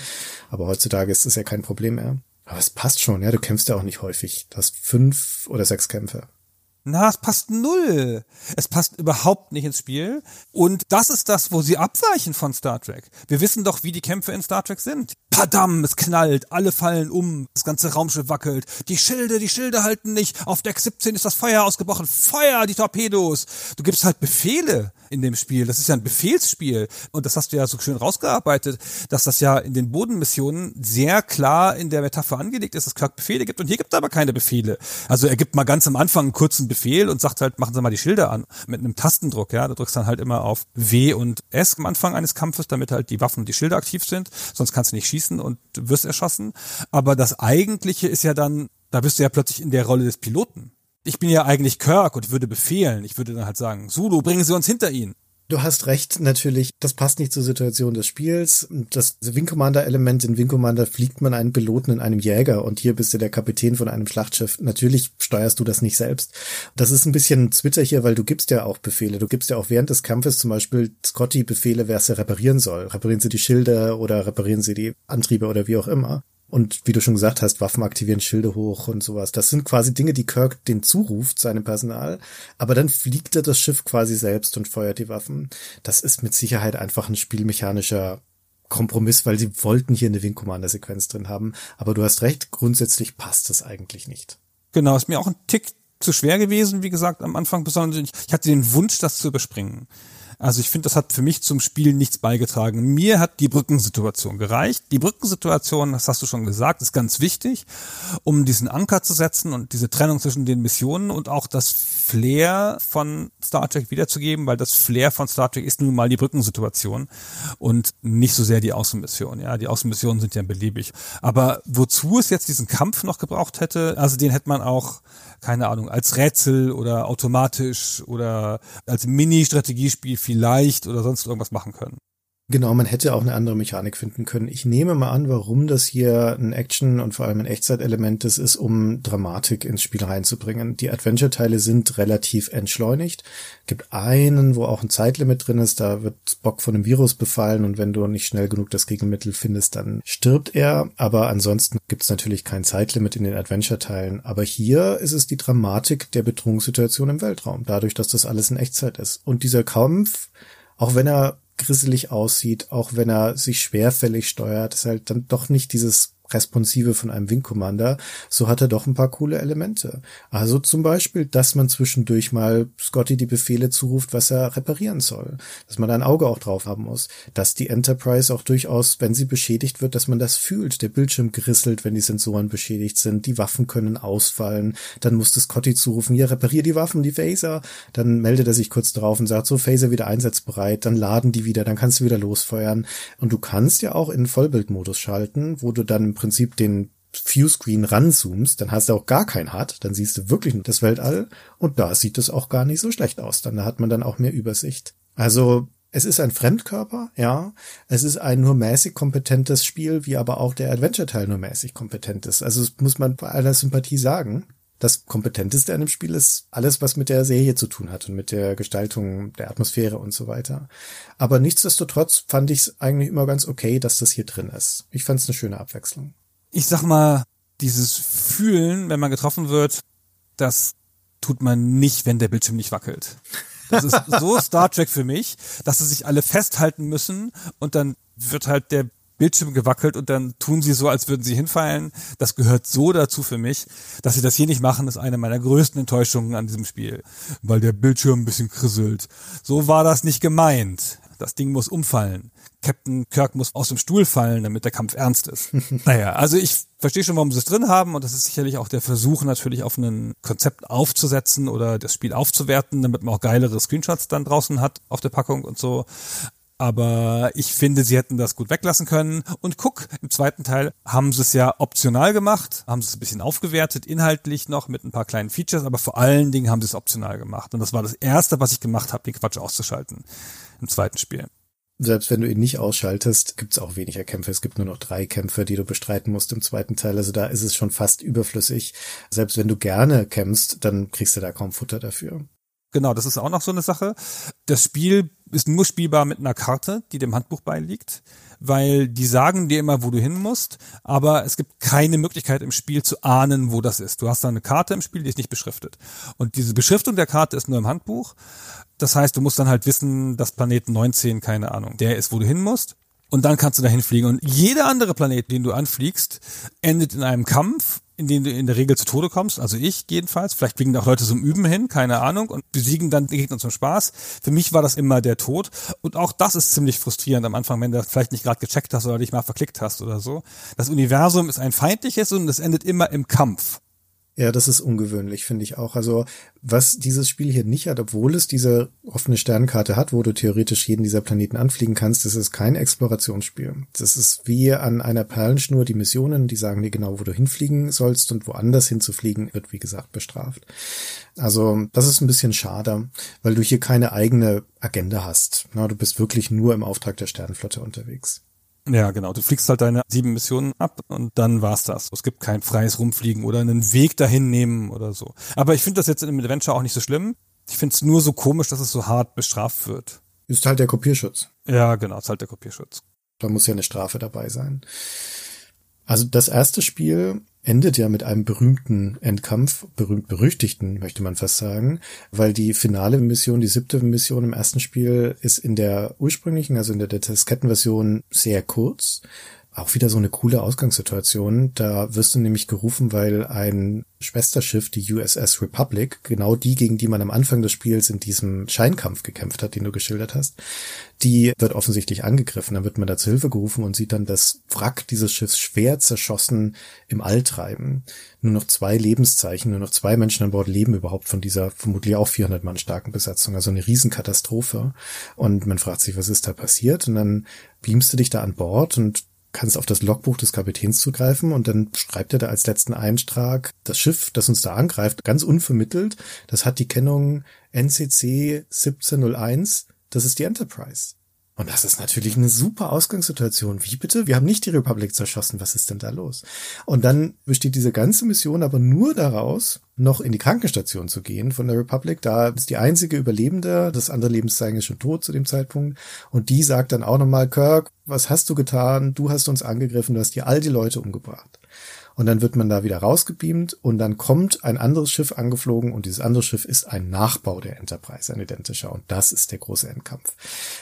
Aber heutzutage ist das ja kein Problem mehr. Aber es passt schon, ja. Du kämpfst ja auch nicht häufig. Du hast fünf oder sechs Kämpfe. Na, es passt null. Es passt überhaupt nicht ins Spiel. Und das ist das, wo sie abweichen von Star Trek. Wir wissen doch, wie die Kämpfe in Star Trek sind. Padam, es knallt, alle fallen um, das ganze Raumschiff wackelt. Die Schilde, die Schilde halten nicht. Auf Deck 17 ist das Feuer ausgebrochen. Feuer, die Torpedos. Du gibst halt Befehle in dem Spiel. Das ist ja ein Befehlsspiel. Und das hast du ja so schön rausgearbeitet, dass das ja in den Bodenmissionen sehr klar in der Metapher angelegt ist, dass Kirk Befehle gibt. Und hier gibt es aber keine Befehle. Also er gibt mal ganz am Anfang einen kurzen Befehl und sagt halt, machen Sie mal die Schilder an. Mit einem Tastendruck, ja. Du drückst dann halt immer auf W und S am Anfang eines Kampfes, damit halt die Waffen und die Schilder aktiv sind. Sonst kannst du nicht schießen und wirst erschossen. Aber das Eigentliche ist ja dann, da bist du ja plötzlich in der Rolle des Piloten. Ich bin ja eigentlich Kirk und würde befehlen. Ich würde dann halt sagen, Zulu, bringen Sie uns hinter ihn. Du hast recht, natürlich, das passt nicht zur Situation des Spiels. Das Wing Commander Element, in Wing Commander fliegt man einen Piloten in einem Jäger und hier bist du der Kapitän von einem Schlachtschiff. Natürlich steuerst du das nicht selbst. Das ist ein bisschen Twitter hier, weil du gibst ja auch Befehle. Du gibst ja auch während des Kampfes zum Beispiel Scotty Befehle, wer es reparieren soll. Reparieren sie die Schilder oder reparieren sie die Antriebe oder wie auch immer. Und wie du schon gesagt hast, Waffen aktivieren, Schilde hoch und sowas. Das sind quasi Dinge, die Kirk den zuruft, seinem Personal. Aber dann fliegt er das Schiff quasi selbst und feuert die Waffen. Das ist mit Sicherheit einfach ein spielmechanischer Kompromiss, weil sie wollten hier eine Wing Commander Sequenz drin haben. Aber du hast recht, grundsätzlich passt das eigentlich nicht. Genau, ist mir auch ein Tick zu schwer gewesen, wie gesagt, am Anfang besonders. Ich hatte den Wunsch, das zu überspringen. Also ich finde, das hat für mich zum Spiel nichts beigetragen. Mir hat die Brückensituation gereicht. Die Brückensituation, das hast du schon gesagt, ist ganz wichtig, um diesen Anker zu setzen und diese Trennung zwischen den Missionen und auch das Flair von Star Trek wiederzugeben, weil das Flair von Star Trek ist nun mal die Brückensituation und nicht so sehr die Außenmission. Ja, die Außenmissionen sind ja beliebig. Aber wozu es jetzt diesen Kampf noch gebraucht hätte, also den hätte man auch keine Ahnung, als Rätsel oder automatisch oder als Mini-Strategiespiel vielleicht oder sonst irgendwas machen können. Genau, man hätte auch eine andere Mechanik finden können. Ich nehme mal an, warum das hier ein Action und vor allem ein Echtzeitelement ist, ist, um Dramatik ins Spiel reinzubringen. Die Adventure-Teile sind relativ entschleunigt. Gibt einen, wo auch ein Zeitlimit drin ist, da wird Spock von einem Virus befallen und wenn du nicht schnell genug das Gegenmittel findest, dann stirbt er. Aber ansonsten gibt es natürlich kein Zeitlimit in den Adventure-Teilen. Aber hier ist es die Dramatik der Bedrohungssituation im Weltraum, dadurch, dass das alles in Echtzeit ist. Und dieser Kampf, auch wenn er grisselig aussieht, auch wenn er sich schwerfällig steuert, ist halt dann doch nicht dieses Responsive von einem Wing Commander, so hat er doch ein paar coole Elemente. Also zum Beispiel, dass man zwischendurch mal Scotty die Befehle zuruft, was er reparieren soll. Dass man ein Auge auch drauf haben muss. Dass die Enterprise auch durchaus, wenn sie beschädigt wird, dass man das fühlt. Der Bildschirm grisselt, wenn die Sensoren beschädigt sind. Die Waffen können ausfallen. Dann muss Scotty zurufen, hier reparier die Waffen, die Phaser. Dann meldet er sich kurz drauf und sagt, so Phaser wieder einsatzbereit. Dann laden die wieder, dann kannst du wieder losfeuern. Und du kannst ja auch in Vollbildmodus schalten, wo du dann Prinzip den Viewscreen ranzoomst, dann hast du auch gar kein HUD, dann siehst du wirklich das Weltall und da sieht es auch gar nicht so schlecht aus. Dann hat man dann auch mehr Übersicht. Also es ist ein Fremdkörper, ja. Es ist ein nur mäßig kompetentes Spiel, wie aber auch der Adventure-Teil nur mäßig kompetent ist. Also das muss man bei aller Sympathie sagen. Das Kompetenteste an dem Spiel ist alles, was mit der Serie zu tun hat und mit der Gestaltung der Atmosphäre und so weiter. Aber nichtsdestotrotz fand ich es eigentlich immer ganz okay, dass das hier drin ist. Ich fand es eine schöne Abwechslung. Ich sag mal, dieses Fühlen, wenn man getroffen wird, das tut man nicht, wenn der Bildschirm nicht wackelt. Das ist so Star Trek für mich, dass sie sich alle festhalten müssen und dann wird halt der Bildschirm gewackelt und dann tun sie so, als würden sie hinfallen. Das gehört so dazu für mich. Dass sie das hier nicht machen, ist eine meiner größten Enttäuschungen an diesem Spiel. Weil der Bildschirm ein bisschen krisselt. So war das nicht gemeint. Das Ding muss umfallen. Captain Kirk muss aus dem Stuhl fallen, damit der Kampf ernst ist. naja, also ich verstehe schon, warum sie es drin haben und das ist sicherlich auch der Versuch, natürlich auf ein Konzept aufzusetzen oder das Spiel aufzuwerten, damit man auch geilere Screenshots dann draußen hat auf der Packung und so. Aber ich finde, sie hätten das gut weglassen können. Und guck, im zweiten Teil haben sie es ja optional gemacht, haben sie es ein bisschen aufgewertet, inhaltlich noch mit ein paar kleinen Features, aber vor allen Dingen haben sie es optional gemacht. Und das war das Erste, was ich gemacht habe, den Quatsch auszuschalten im zweiten Spiel. Selbst wenn du ihn nicht ausschaltest, gibt es auch weniger Kämpfe. Es gibt nur noch drei Kämpfe, die du bestreiten musst im zweiten Teil. Also da ist es schon fast überflüssig. Selbst wenn du gerne kämpfst, dann kriegst du da kaum Futter dafür. Genau, das ist auch noch so eine Sache. Das Spiel ist nur spielbar mit einer Karte, die dem Handbuch beiliegt, weil die sagen dir immer, wo du hin musst, aber es gibt keine Möglichkeit im Spiel zu ahnen, wo das ist. Du hast da eine Karte im Spiel, die ist nicht beschriftet. Und diese Beschriftung der Karte ist nur im Handbuch. Das heißt, du musst dann halt wissen, dass Planet 19, keine Ahnung, der ist, wo du hin musst. Und dann kannst du dahin fliegen. Und jeder andere Planet, den du anfliegst, endet in einem Kampf in denen du in der Regel zu Tode kommst, also ich jedenfalls, vielleicht fliegen auch Leute zum Üben hin, keine Ahnung, und besiegen dann die Gegner zum Spaß. Für mich war das immer der Tod. Und auch das ist ziemlich frustrierend am Anfang, wenn du vielleicht nicht gerade gecheckt hast oder dich mal verklickt hast oder so. Das Universum ist ein feindliches und es endet immer im Kampf. Ja, das ist ungewöhnlich, finde ich auch. Also was dieses Spiel hier nicht hat, obwohl es diese offene Sternkarte hat, wo du theoretisch jeden dieser Planeten anfliegen kannst, das ist kein Explorationsspiel. Das ist wie an einer Perlenschnur die Missionen, die sagen dir genau, wo du hinfliegen sollst und woanders hinzufliegen, wird wie gesagt bestraft. Also das ist ein bisschen schade, weil du hier keine eigene Agenda hast. Na, du bist wirklich nur im Auftrag der Sternenflotte unterwegs. Ja, genau. Du fliegst halt deine sieben Missionen ab und dann war's das. Es gibt kein freies Rumfliegen oder einen Weg dahin nehmen oder so. Aber ich finde das jetzt im Adventure auch nicht so schlimm. Ich finde es nur so komisch, dass es so hart bestraft wird. Ist halt der Kopierschutz. Ja, genau, ist halt der Kopierschutz. Da muss ja eine Strafe dabei sein. Also das erste Spiel endet ja mit einem berühmten Endkampf, berühmt berüchtigten, möchte man fast sagen, weil die finale Mission, die siebte Mission im ersten Spiel ist in der ursprünglichen, also in der Diskettenversion sehr kurz auch wieder so eine coole Ausgangssituation. Da wirst du nämlich gerufen, weil ein Schwesterschiff, die USS Republic, genau die, gegen die man am Anfang des Spiels in diesem Scheinkampf gekämpft hat, den du geschildert hast, die wird offensichtlich angegriffen. Dann wird man da zu Hilfe gerufen und sieht dann das Wrack dieses Schiffs schwer zerschossen im All treiben. Nur noch zwei Lebenszeichen, nur noch zwei Menschen an Bord leben überhaupt von dieser vermutlich auch 400 Mann starken Besatzung. Also eine Riesenkatastrophe. Und man fragt sich, was ist da passiert? Und dann beamst du dich da an Bord und kannst auf das Logbuch des Kapitäns zugreifen und dann schreibt er da als letzten Eintrag, das Schiff, das uns da angreift, ganz unvermittelt, das hat die Kennung NCC 1701, das ist die Enterprise. Und das ist natürlich eine super Ausgangssituation. Wie bitte? Wir haben nicht die Republik zerschossen. Was ist denn da los? Und dann besteht diese ganze Mission aber nur daraus, noch in die Krankenstation zu gehen von der Republic. Da ist die einzige Überlebende. Das andere Lebenszeichen ist schon tot zu dem Zeitpunkt. Und die sagt dann auch nochmal, Kirk, was hast du getan? Du hast uns angegriffen. Du hast hier all die Leute umgebracht und dann wird man da wieder rausgebeamt und dann kommt ein anderes Schiff angeflogen und dieses andere Schiff ist ein Nachbau der Enterprise, ein identischer und das ist der große Endkampf.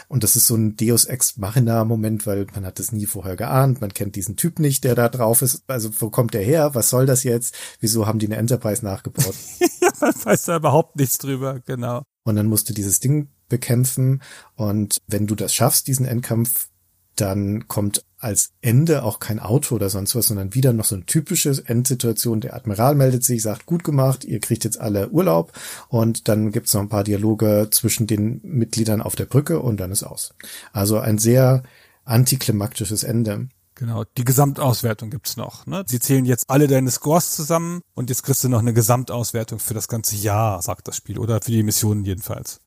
Und das ist so ein Deus Ex Machina Moment, weil man hat es nie vorher geahnt, man kennt diesen Typ nicht, der da drauf ist, also wo kommt der her, was soll das jetzt, wieso haben die eine Enterprise nachgebaut? man weiß da überhaupt nichts drüber, genau. Und dann musst du dieses Ding bekämpfen und wenn du das schaffst, diesen Endkampf dann kommt als Ende auch kein Auto oder sonst was, sondern wieder noch so eine typische Endsituation. Der Admiral meldet sich, sagt, gut gemacht, ihr kriegt jetzt alle Urlaub und dann gibt's noch ein paar Dialoge zwischen den Mitgliedern auf der Brücke und dann ist aus. Also ein sehr antiklimaktisches Ende. Genau, die Gesamtauswertung gibt's noch. Ne? Sie zählen jetzt alle deine Scores zusammen und jetzt kriegst du noch eine Gesamtauswertung für das ganze Jahr, sagt das Spiel, oder für die Missionen jedenfalls.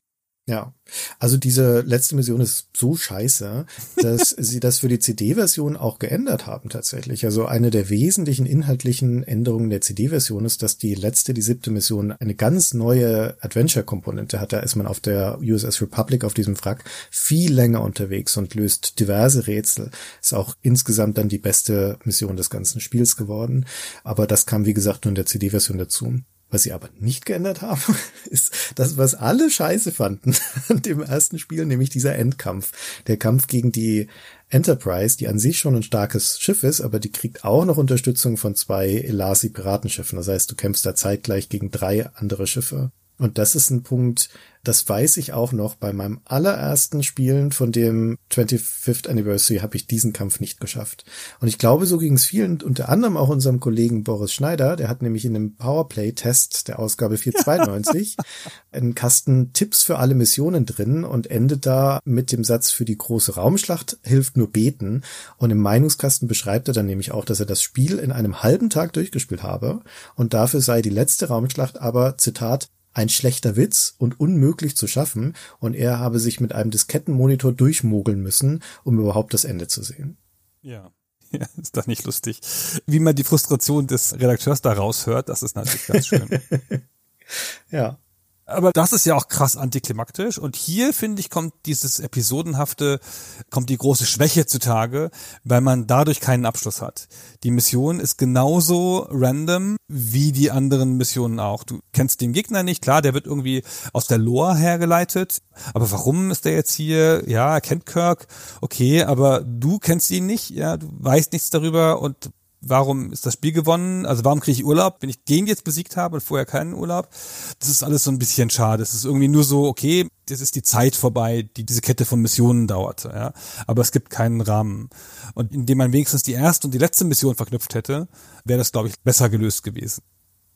Ja, also diese letzte Mission ist so scheiße, dass sie das für die CD-Version auch geändert haben tatsächlich. Also eine der wesentlichen inhaltlichen Änderungen der CD-Version ist, dass die letzte, die siebte Mission eine ganz neue Adventure-Komponente hat. Da ist man auf der USS Republic auf diesem Wrack viel länger unterwegs und löst diverse Rätsel. Ist auch insgesamt dann die beste Mission des ganzen Spiels geworden. Aber das kam, wie gesagt, nur in der CD-Version dazu. Was sie aber nicht geändert haben, ist das, was alle scheiße fanden an dem ersten Spiel, nämlich dieser Endkampf. Der Kampf gegen die Enterprise, die an sich schon ein starkes Schiff ist, aber die kriegt auch noch Unterstützung von zwei Elasi-Piratenschiffen. Das heißt, du kämpfst da zeitgleich gegen drei andere Schiffe. Und das ist ein Punkt, das weiß ich auch noch. Bei meinem allerersten Spielen von dem 25th Anniversary habe ich diesen Kampf nicht geschafft. Und ich glaube, so ging es vielen, unter anderem auch unserem Kollegen Boris Schneider, der hat nämlich in dem Powerplay-Test der Ausgabe 492 einen Kasten Tipps für alle Missionen drin und endet da mit dem Satz für die große Raumschlacht hilft nur beten. Und im Meinungskasten beschreibt er dann nämlich auch, dass er das Spiel in einem halben Tag durchgespielt habe und dafür sei die letzte Raumschlacht aber, Zitat, ein schlechter Witz und unmöglich zu schaffen und er habe sich mit einem Diskettenmonitor durchmogeln müssen, um überhaupt das Ende zu sehen. Ja. Ja, ist doch nicht lustig. Wie man die Frustration des Redakteurs da raushört, das ist natürlich ganz schön. ja. Aber das ist ja auch krass antiklimaktisch. Und hier, finde ich, kommt dieses Episodenhafte, kommt die große Schwäche zutage, weil man dadurch keinen Abschluss hat. Die Mission ist genauso random wie die anderen Missionen auch. Du kennst den Gegner nicht, klar, der wird irgendwie aus der Lore hergeleitet. Aber warum ist der jetzt hier? Ja, er kennt Kirk, okay, aber du kennst ihn nicht, ja, du weißt nichts darüber und warum ist das Spiel gewonnen? Also warum kriege ich Urlaub, wenn ich den jetzt besiegt habe und vorher keinen Urlaub? Das ist alles so ein bisschen schade. Es ist irgendwie nur so, okay, das ist die Zeit vorbei, die diese Kette von Missionen dauerte, ja. Aber es gibt keinen Rahmen. Und indem man wenigstens die erste und die letzte Mission verknüpft hätte, wäre das, glaube ich, besser gelöst gewesen.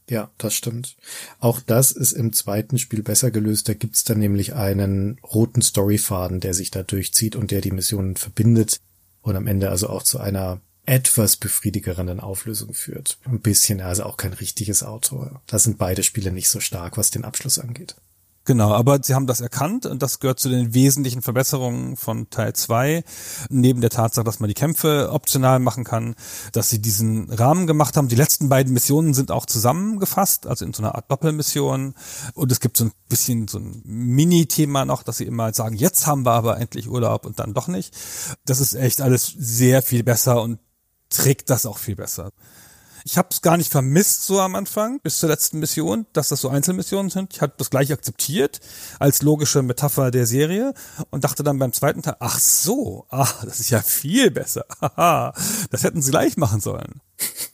Ja, das stimmt. Auch das ist im zweiten Spiel besser gelöst. Da gibt's dann nämlich einen roten Storyfaden, der sich da durchzieht und der die Missionen verbindet und am Ende also auch zu einer etwas befriedigerenden Auflösung führt. Ein bisschen, also auch kein richtiges Auto. Da sind beide Spiele nicht so stark, was den Abschluss angeht. Genau, aber sie haben das erkannt und das gehört zu den wesentlichen Verbesserungen von Teil 2. Neben der Tatsache, dass man die Kämpfe optional machen kann, dass sie diesen Rahmen gemacht haben. Die letzten beiden Missionen sind auch zusammengefasst, also in so einer Art Doppelmission. Und es gibt so ein bisschen so ein Mini-Thema noch, dass sie immer sagen, jetzt haben wir aber endlich Urlaub und dann doch nicht. Das ist echt alles sehr viel besser und trägt das auch viel besser. Ich habe es gar nicht vermisst so am Anfang bis zur letzten Mission, dass das so Einzelmissionen sind. Ich habe das gleich akzeptiert als logische Metapher der Serie und dachte dann beim zweiten Teil, ach so, ach, das ist ja viel besser. das hätten sie gleich machen sollen.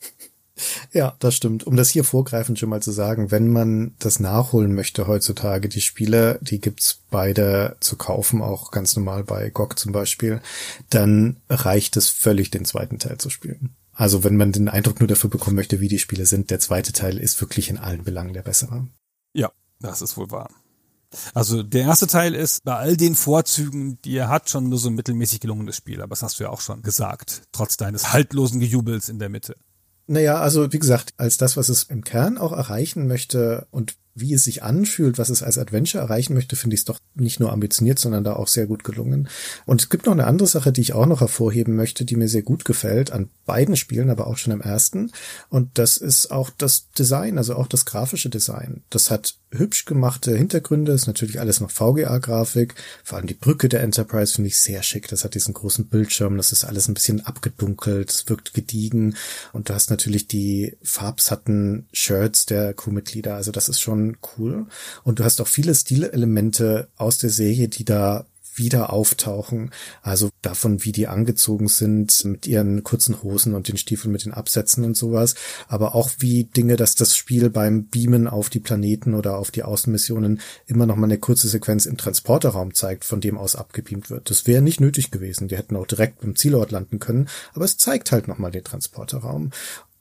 Ja, das stimmt. Um das hier vorgreifend schon mal zu sagen, wenn man das nachholen möchte heutzutage, die Spiele, die gibt's beide zu kaufen, auch ganz normal bei GOG zum Beispiel, dann reicht es völlig, den zweiten Teil zu spielen. Also wenn man den Eindruck nur dafür bekommen möchte, wie die Spiele sind, der zweite Teil ist wirklich in allen Belangen der bessere. Ja, das ist wohl wahr. Also der erste Teil ist bei all den Vorzügen, die er hat, schon nur so ein mittelmäßig gelungenes Spiel. Aber das hast du ja auch schon gesagt, trotz deines haltlosen Gejubels in der Mitte. Naja, also wie gesagt, als das, was es im Kern auch erreichen möchte und wie es sich anfühlt, was es als Adventure erreichen möchte, finde ich es doch nicht nur ambitioniert, sondern da auch sehr gut gelungen. Und es gibt noch eine andere Sache, die ich auch noch hervorheben möchte, die mir sehr gut gefällt, an beiden Spielen, aber auch schon im ersten. Und das ist auch das Design, also auch das grafische Design. Das hat hübsch gemachte Hintergründe, ist natürlich alles noch VGA-Grafik. Vor allem die Brücke der Enterprise finde ich sehr schick. Das hat diesen großen Bildschirm, das ist alles ein bisschen abgedunkelt, es wirkt gediegen. Und du hast natürlich die farbsatten Shirts der Crewmitglieder. Also das ist schon cool. Und du hast auch viele Stilelemente aus der Serie, die da wieder auftauchen. Also davon, wie die angezogen sind mit ihren kurzen Hosen und den Stiefeln mit den Absätzen und sowas. Aber auch wie Dinge, dass das Spiel beim Beamen auf die Planeten oder auf die Außenmissionen immer noch mal eine kurze Sequenz im Transporterraum zeigt, von dem aus abgebeamt wird. Das wäre nicht nötig gewesen. Die hätten auch direkt beim Zielort landen können. Aber es zeigt halt noch mal den Transporterraum.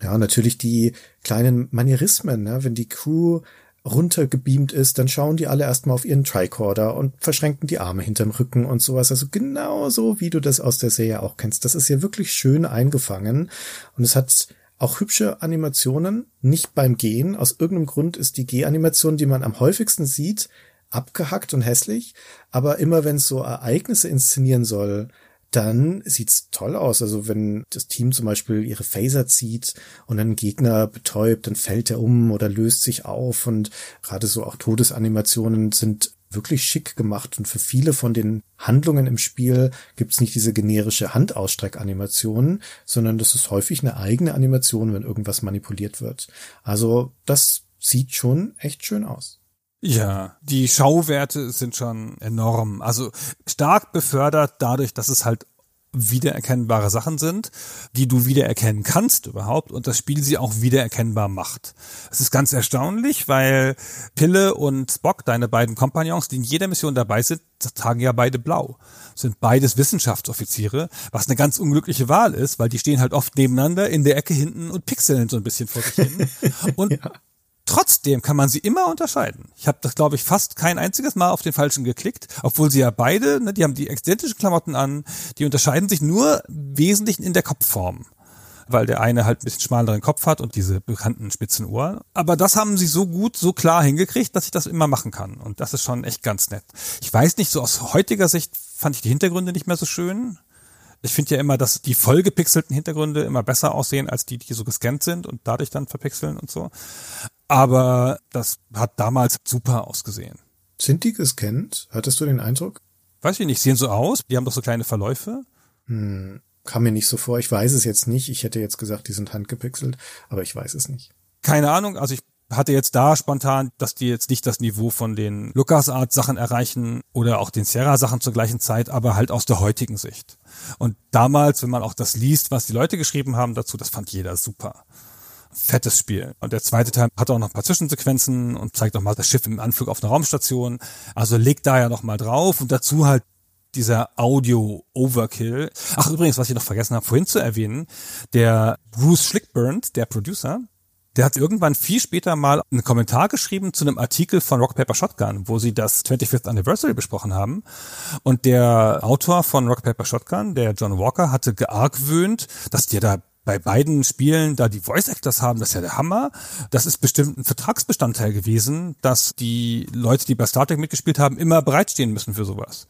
Ja, natürlich die kleinen Manierismen, ne? wenn die Crew runtergebeamt ist, dann schauen die alle erstmal auf ihren Tricorder und verschränken die Arme hinterm Rücken und sowas. Also genauso, wie du das aus der Serie auch kennst. Das ist ja wirklich schön eingefangen und es hat auch hübsche Animationen, nicht beim Gehen. Aus irgendeinem Grund ist die Geh-Animation, die man am häufigsten sieht, abgehackt und hässlich, aber immer wenn es so Ereignisse inszenieren soll, dann sieht's toll aus. Also wenn das Team zum Beispiel ihre Phaser zieht und einen Gegner betäubt, dann fällt er um oder löst sich auf und gerade so auch Todesanimationen sind wirklich schick gemacht und für viele von den Handlungen im Spiel gibt's nicht diese generische Handausstreckanimation, sondern das ist häufig eine eigene Animation, wenn irgendwas manipuliert wird. Also das sieht schon echt schön aus. Ja, die Schauwerte sind schon enorm. Also stark befördert dadurch, dass es halt wiedererkennbare Sachen sind, die du wiedererkennen kannst überhaupt und das Spiel sie auch wiedererkennbar macht. Es ist ganz erstaunlich, weil Pille und Spock, deine beiden Kompagnons, die in jeder Mission dabei sind, tragen ja beide blau. Sind beides Wissenschaftsoffiziere, was eine ganz unglückliche Wahl ist, weil die stehen halt oft nebeneinander in der Ecke hinten und pixeln so ein bisschen vor sich hin. Und ja. Trotzdem kann man sie immer unterscheiden. Ich habe das, glaube ich, fast kein einziges Mal auf den falschen geklickt, obwohl sie ja beide, ne, die haben die identischen Klamotten an, die unterscheiden sich nur wesentlich in der Kopfform. Weil der eine halt ein bisschen schmaleren Kopf hat und diese bekannten spitzen Ohren. Aber das haben sie so gut, so klar hingekriegt, dass ich das immer machen kann. Und das ist schon echt ganz nett. Ich weiß nicht, so aus heutiger Sicht fand ich die Hintergründe nicht mehr so schön. Ich finde ja immer, dass die vollgepixelten Hintergründe immer besser aussehen als die, die so gescannt sind und dadurch dann verpixeln und so. Aber das hat damals super ausgesehen. Sind die gescannt? Hattest du den Eindruck? Weiß ich nicht, sehen so aus. Die haben doch so kleine Verläufe. Hm, kam mir nicht so vor. Ich weiß es jetzt nicht. Ich hätte jetzt gesagt, die sind handgepixelt, aber ich weiß es nicht. Keine Ahnung. Also ich hatte jetzt da spontan, dass die jetzt nicht das Niveau von den LucasArts Sachen erreichen oder auch den Sierra Sachen zur gleichen Zeit, aber halt aus der heutigen Sicht. Und damals, wenn man auch das liest, was die Leute geschrieben haben dazu, das fand jeder super fettes Spiel. Und der zweite Teil hat auch noch ein paar Zwischensequenzen und zeigt auch mal das Schiff im Anflug auf einer Raumstation. Also legt da ja noch mal drauf und dazu halt dieser Audio-Overkill. Ach, übrigens, was ich noch vergessen habe, vorhin zu erwähnen, der Bruce Schlickburn, der Producer, der hat irgendwann viel später mal einen Kommentar geschrieben zu einem Artikel von Rock Paper Shotgun, wo sie das 25th Anniversary besprochen haben. Und der Autor von Rock Paper Shotgun, der John Walker, hatte geargwöhnt, dass die da bei beiden Spielen da die Voice Actors haben, das ist ja der Hammer. Das ist bestimmt ein Vertragsbestandteil gewesen, dass die Leute, die bei Star Trek mitgespielt haben, immer bereitstehen müssen für sowas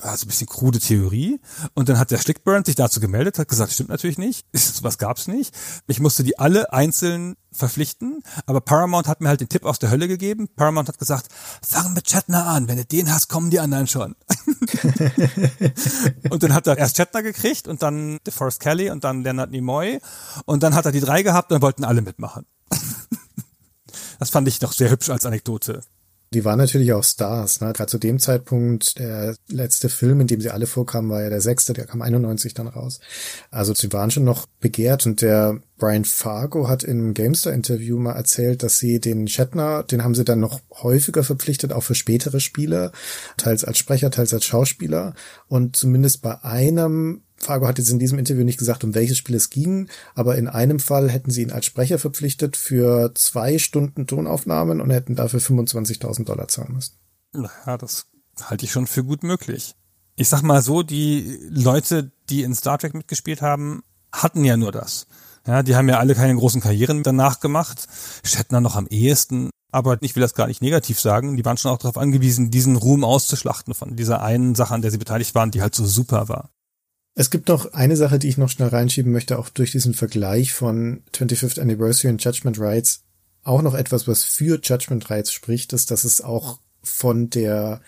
also ein bisschen krude Theorie. Und dann hat der Schlickburn sich dazu gemeldet, hat gesagt, stimmt natürlich nicht, was gab's nicht. Ich musste die alle einzeln verpflichten, aber Paramount hat mir halt den Tipp aus der Hölle gegeben. Paramount hat gesagt, fang mit Chatner an, wenn du den hast, kommen die anderen schon. und dann hat er erst Chatner gekriegt und dann DeForest Kelly und dann Leonard Nimoy und dann hat er die drei gehabt und wollten alle mitmachen. das fand ich doch sehr hübsch als Anekdote. Die waren natürlich auch Stars. Ne? Gerade zu dem Zeitpunkt, der letzte Film, in dem sie alle vorkamen, war ja der sechste, der kam 91 dann raus. Also sie waren schon noch begehrt und der Brian Fargo hat im Gamestar-Interview mal erzählt, dass sie den Shatner, den haben sie dann noch häufiger verpflichtet, auch für spätere Spiele, teils als Sprecher, teils als Schauspieler. Und zumindest bei einem Fargo hat jetzt in diesem Interview nicht gesagt, um welches Spiel es ging, aber in einem Fall hätten sie ihn als Sprecher verpflichtet für zwei Stunden Tonaufnahmen und hätten dafür 25.000 Dollar zahlen müssen. Ja, das halte ich schon für gut möglich. Ich sag mal so, die Leute, die in Star Trek mitgespielt haben, hatten ja nur das. Ja, die haben ja alle keine großen Karrieren danach gemacht. Shatner noch am ehesten. Aber ich will das gar nicht negativ sagen. Die waren schon auch darauf angewiesen, diesen Ruhm auszuschlachten von dieser einen Sache, an der sie beteiligt waren, die halt so super war. Es gibt noch eine Sache, die ich noch schnell reinschieben möchte, auch durch diesen Vergleich von 25th Anniversary und Judgment Rights. Auch noch etwas, was für Judgment Rights spricht, ist, dass es auch von der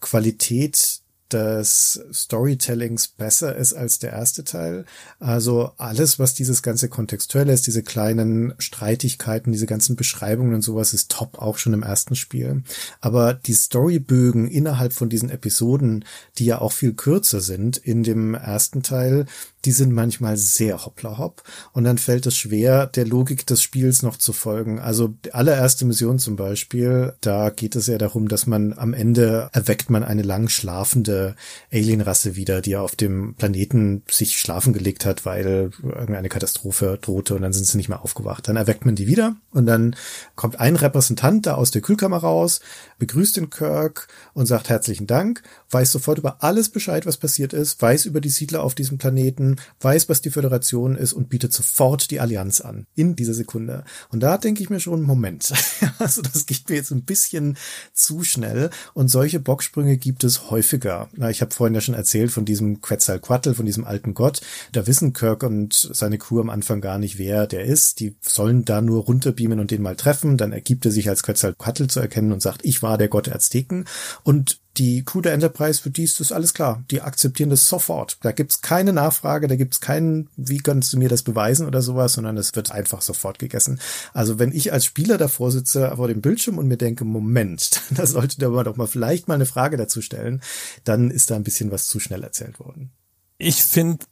Qualität des Storytellings besser ist als der erste Teil. Also alles, was dieses ganze Kontextuelle ist, diese kleinen Streitigkeiten, diese ganzen Beschreibungen und sowas ist top, auch schon im ersten Spiel. Aber die Storybögen innerhalb von diesen Episoden, die ja auch viel kürzer sind in dem ersten Teil, die sind manchmal sehr hoppla hopp und dann fällt es schwer, der Logik des Spiels noch zu folgen. Also allererste Mission zum Beispiel, da geht es ja darum, dass man am Ende erweckt man eine lang schlafende Alienrasse wieder, die auf dem Planeten sich schlafen gelegt hat, weil irgendeine Katastrophe drohte und dann sind sie nicht mehr aufgewacht. Dann erweckt man die wieder und dann kommt ein Repräsentant da aus der Kühlkammer raus, begrüßt den Kirk und sagt herzlichen Dank, weiß sofort über alles Bescheid, was passiert ist, weiß über die Siedler auf diesem Planeten weiß, was die Föderation ist und bietet sofort die Allianz an. In dieser Sekunde. Und da denke ich mir schon, Moment. also das geht mir jetzt ein bisschen zu schnell. Und solche Bocksprünge gibt es häufiger. Na, ich habe vorhin ja schon erzählt von diesem Quetzalcoatl, von diesem alten Gott. Da wissen Kirk und seine Crew am Anfang gar nicht, wer der ist. Die sollen da nur runterbeamen und den mal treffen. Dann ergibt er sich als Quetzalcoatl zu erkennen und sagt, ich war der Gott Azteken. Und die Crew der Enterprise, für die ist alles klar. Die akzeptieren das sofort. Da gibt's keine Nachfrage, da gibt's keinen, wie kannst du mir das beweisen oder sowas, sondern es wird einfach sofort gegessen. Also wenn ich als Spieler davor sitze vor dem Bildschirm und mir denke, Moment, da sollte der doch mal vielleicht mal eine Frage dazu stellen, dann ist da ein bisschen was zu schnell erzählt worden. Ich finde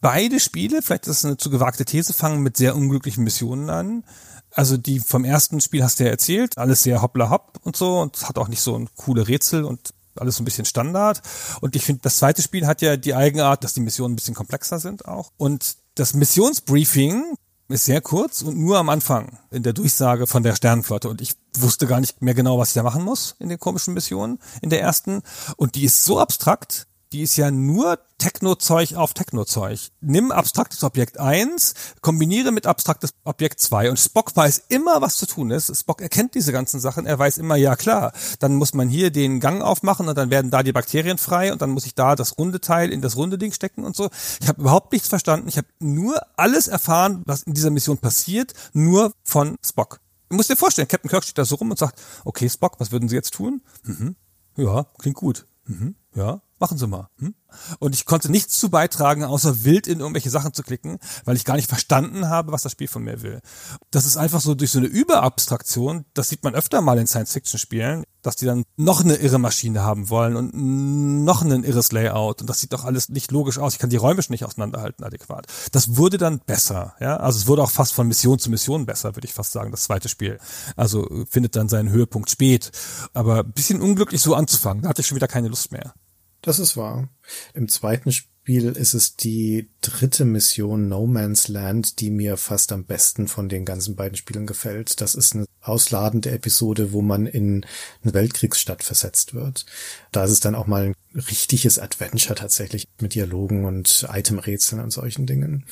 beide Spiele, vielleicht ist es eine zu gewagte These, fangen mit sehr unglücklichen Missionen an. Also die vom ersten Spiel hast du ja erzählt, alles sehr hoppla hopp und so und hat auch nicht so ein coole Rätsel und alles so ein bisschen Standard. Und ich finde, das zweite Spiel hat ja die Eigenart, dass die Missionen ein bisschen komplexer sind auch. Und das Missionsbriefing ist sehr kurz und nur am Anfang in der Durchsage von der Sternenflotte. Und ich wusste gar nicht mehr genau, was ich da machen muss in den komischen Missionen in der ersten. Und die ist so abstrakt, die ist ja nur Techno-Zeug auf Techno-Zeug. Nimm abstraktes Objekt 1, kombiniere mit abstraktes Objekt 2 und Spock weiß immer, was zu tun ist. Spock erkennt diese ganzen Sachen, er weiß immer, ja klar, dann muss man hier den Gang aufmachen und dann werden da die Bakterien frei und dann muss ich da das runde Teil in das runde Ding stecken und so. Ich habe überhaupt nichts verstanden, ich habe nur alles erfahren, was in dieser Mission passiert, nur von Spock. Du musst dir vorstellen, Captain Kirk steht da so rum und sagt, okay Spock, was würden Sie jetzt tun? Mhm. Ja, klingt gut. Mhm. Ja, machen Sie mal. Hm? Und ich konnte nichts zu beitragen, außer wild in irgendwelche Sachen zu klicken, weil ich gar nicht verstanden habe, was das Spiel von mir will. Das ist einfach so durch so eine Überabstraktion, das sieht man öfter mal in Science-Fiction-Spielen, dass die dann noch eine irre Maschine haben wollen und noch ein irres Layout und das sieht doch alles nicht logisch aus. Ich kann die Räume schon nicht auseinanderhalten adäquat. Das wurde dann besser, ja. Also es wurde auch fast von Mission zu Mission besser, würde ich fast sagen, das zweite Spiel. Also findet dann seinen Höhepunkt spät. Aber bisschen unglücklich so anzufangen, da hatte ich schon wieder keine Lust mehr. Das ist wahr. Im zweiten Spiel ist es die dritte Mission No Man's Land, die mir fast am besten von den ganzen beiden Spielen gefällt. Das ist eine ausladende Episode, wo man in eine Weltkriegsstadt versetzt wird. Da ist es dann auch mal ein richtiges Adventure tatsächlich mit Dialogen und Itemrätseln und solchen Dingen.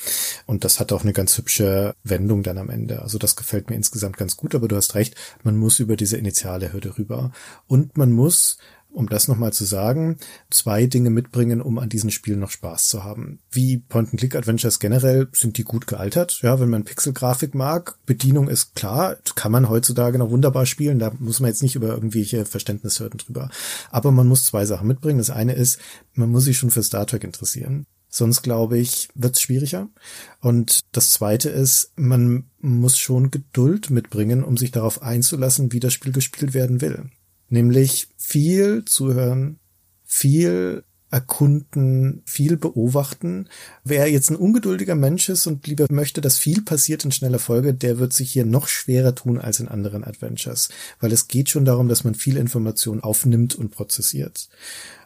Und das hat auch eine ganz hübsche Wendung dann am Ende. Also das gefällt mir insgesamt ganz gut, aber du hast recht, man muss über diese initiale Hürde rüber. Und man muss um das nochmal zu sagen, zwei Dinge mitbringen, um an diesen Spielen noch Spaß zu haben. Wie Point-and-Click-Adventures generell sind die gut gealtert. Ja, wenn man Pixelgrafik mag, Bedienung ist klar, kann man heutzutage noch wunderbar spielen. Da muss man jetzt nicht über irgendwelche Verständnishürden drüber. Aber man muss zwei Sachen mitbringen. Das eine ist, man muss sich schon für Star Trek interessieren. Sonst glaube ich, wird es schwieriger. Und das zweite ist, man muss schon Geduld mitbringen, um sich darauf einzulassen, wie das Spiel gespielt werden will. Nämlich viel zuhören, viel erkunden, viel beobachten. Wer jetzt ein ungeduldiger Mensch ist und lieber möchte, dass viel passiert in schneller Folge, der wird sich hier noch schwerer tun als in anderen Adventures, weil es geht schon darum, dass man viel Information aufnimmt und prozessiert.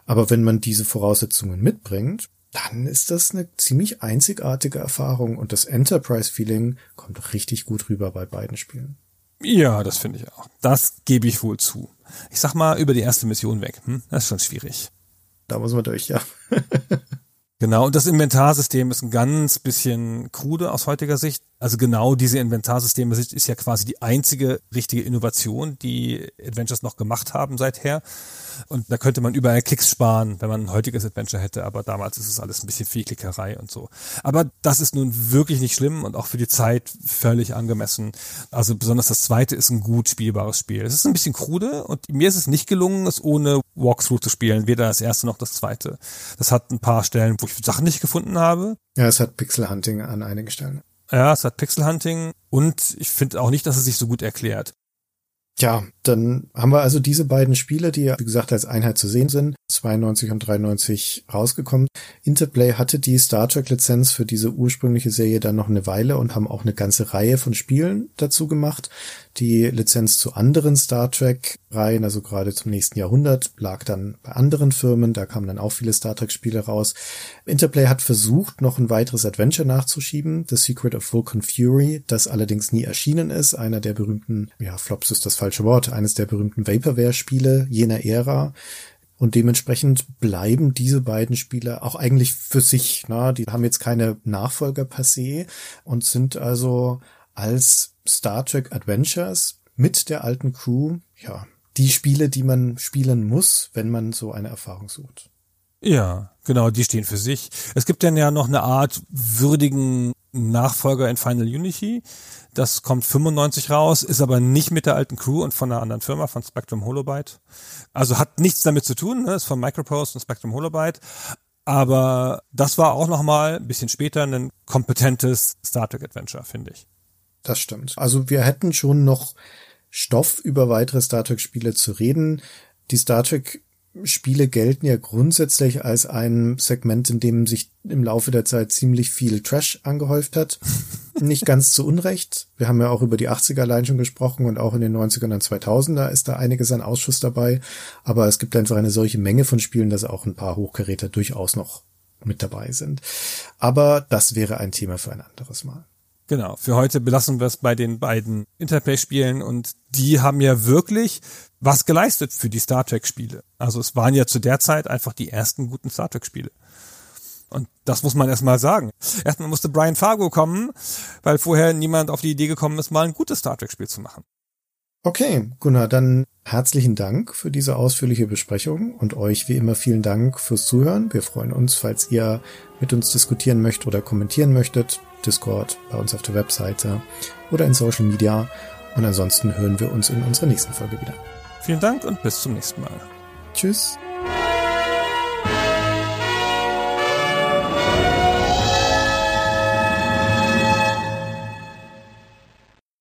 Aber wenn man diese Voraussetzungen mitbringt, dann ist das eine ziemlich einzigartige Erfahrung und das Enterprise-Feeling kommt richtig gut rüber bei beiden Spielen. Ja, das finde ich auch. Das gebe ich wohl zu. Ich sag mal, über die erste Mission weg. Hm? Das ist schon schwierig. Da muss man durch, ja. genau, und das Inventarsystem ist ein ganz bisschen krude aus heutiger Sicht. Also genau diese Inventarsysteme ist ja quasi die einzige richtige Innovation, die Adventures noch gemacht haben seither. Und da könnte man überall Klicks sparen, wenn man ein heutiges Adventure hätte, aber damals ist es alles ein bisschen viel Klickerei und so. Aber das ist nun wirklich nicht schlimm und auch für die Zeit völlig angemessen. Also besonders das zweite ist ein gut spielbares Spiel. Es ist ein bisschen krude und mir ist es nicht gelungen, es ohne Walkthrough zu spielen, weder das erste noch das zweite. Das hat ein paar Stellen, wo ich Sachen nicht gefunden habe. Ja, es hat Pixel Hunting an einigen Stellen. Ja, es hat Pixel Hunting und ich finde auch nicht, dass es sich so gut erklärt. Ja, dann haben wir also diese beiden Spiele, die ja, wie gesagt, als Einheit zu sehen sind, 92 und 93 rausgekommen. Interplay hatte die Star Trek Lizenz für diese ursprüngliche Serie dann noch eine Weile und haben auch eine ganze Reihe von Spielen dazu gemacht. Die Lizenz zu anderen Star Trek Reihen, also gerade zum nächsten Jahrhundert, lag dann bei anderen Firmen. Da kamen dann auch viele Star Trek Spiele raus. Interplay hat versucht, noch ein weiteres Adventure nachzuschieben, The Secret of Vulcan Fury, das allerdings nie erschienen ist. Einer der berühmten, ja, Flops ist das falsche Wort, eines der berühmten Vaporware Spiele jener Ära Und dementsprechend bleiben diese beiden Spiele auch eigentlich für sich. Na, die haben jetzt keine Nachfolger per se und sind also als Star Trek Adventures mit der alten Crew, ja, die Spiele, die man spielen muss, wenn man so eine Erfahrung sucht. Ja, genau, die stehen für sich. Es gibt dann ja noch eine Art würdigen Nachfolger in Final Unity. Das kommt 95 raus, ist aber nicht mit der alten Crew und von einer anderen Firma, von Spectrum Holobyte. Also hat nichts damit zu tun, ne? ist von Microprose und Spectrum Holobyte. Aber das war auch nochmal ein bisschen später ein kompetentes Star Trek Adventure, finde ich. Das stimmt. Also wir hätten schon noch Stoff über weitere Star Trek Spiele zu reden. Die Star Trek Spiele gelten ja grundsätzlich als ein Segment, in dem sich im Laufe der Zeit ziemlich viel Trash angehäuft hat. Nicht ganz zu Unrecht. Wir haben ja auch über die 80er allein schon gesprochen und auch in den 90ern und 2000er ist da einiges an Ausschuss dabei. Aber es gibt einfach eine solche Menge von Spielen, dass auch ein paar Hochgeräte durchaus noch mit dabei sind. Aber das wäre ein Thema für ein anderes Mal. Genau, für heute belassen wir es bei den beiden Interplay-Spielen und die haben ja wirklich was geleistet für die Star Trek-Spiele. Also es waren ja zu der Zeit einfach die ersten guten Star Trek-Spiele. Und das muss man erstmal sagen. Erstmal musste Brian Fargo kommen, weil vorher niemand auf die Idee gekommen ist, mal ein gutes Star Trek-Spiel zu machen. Okay, Gunnar, dann herzlichen Dank für diese ausführliche Besprechung und euch wie immer vielen Dank fürs Zuhören. Wir freuen uns, falls ihr mit uns diskutieren möchtet oder kommentieren möchtet. Discord, bei uns auf der Webseite oder in Social Media. Und ansonsten hören wir uns in unserer nächsten Folge wieder. Vielen Dank und bis zum nächsten Mal. Tschüss.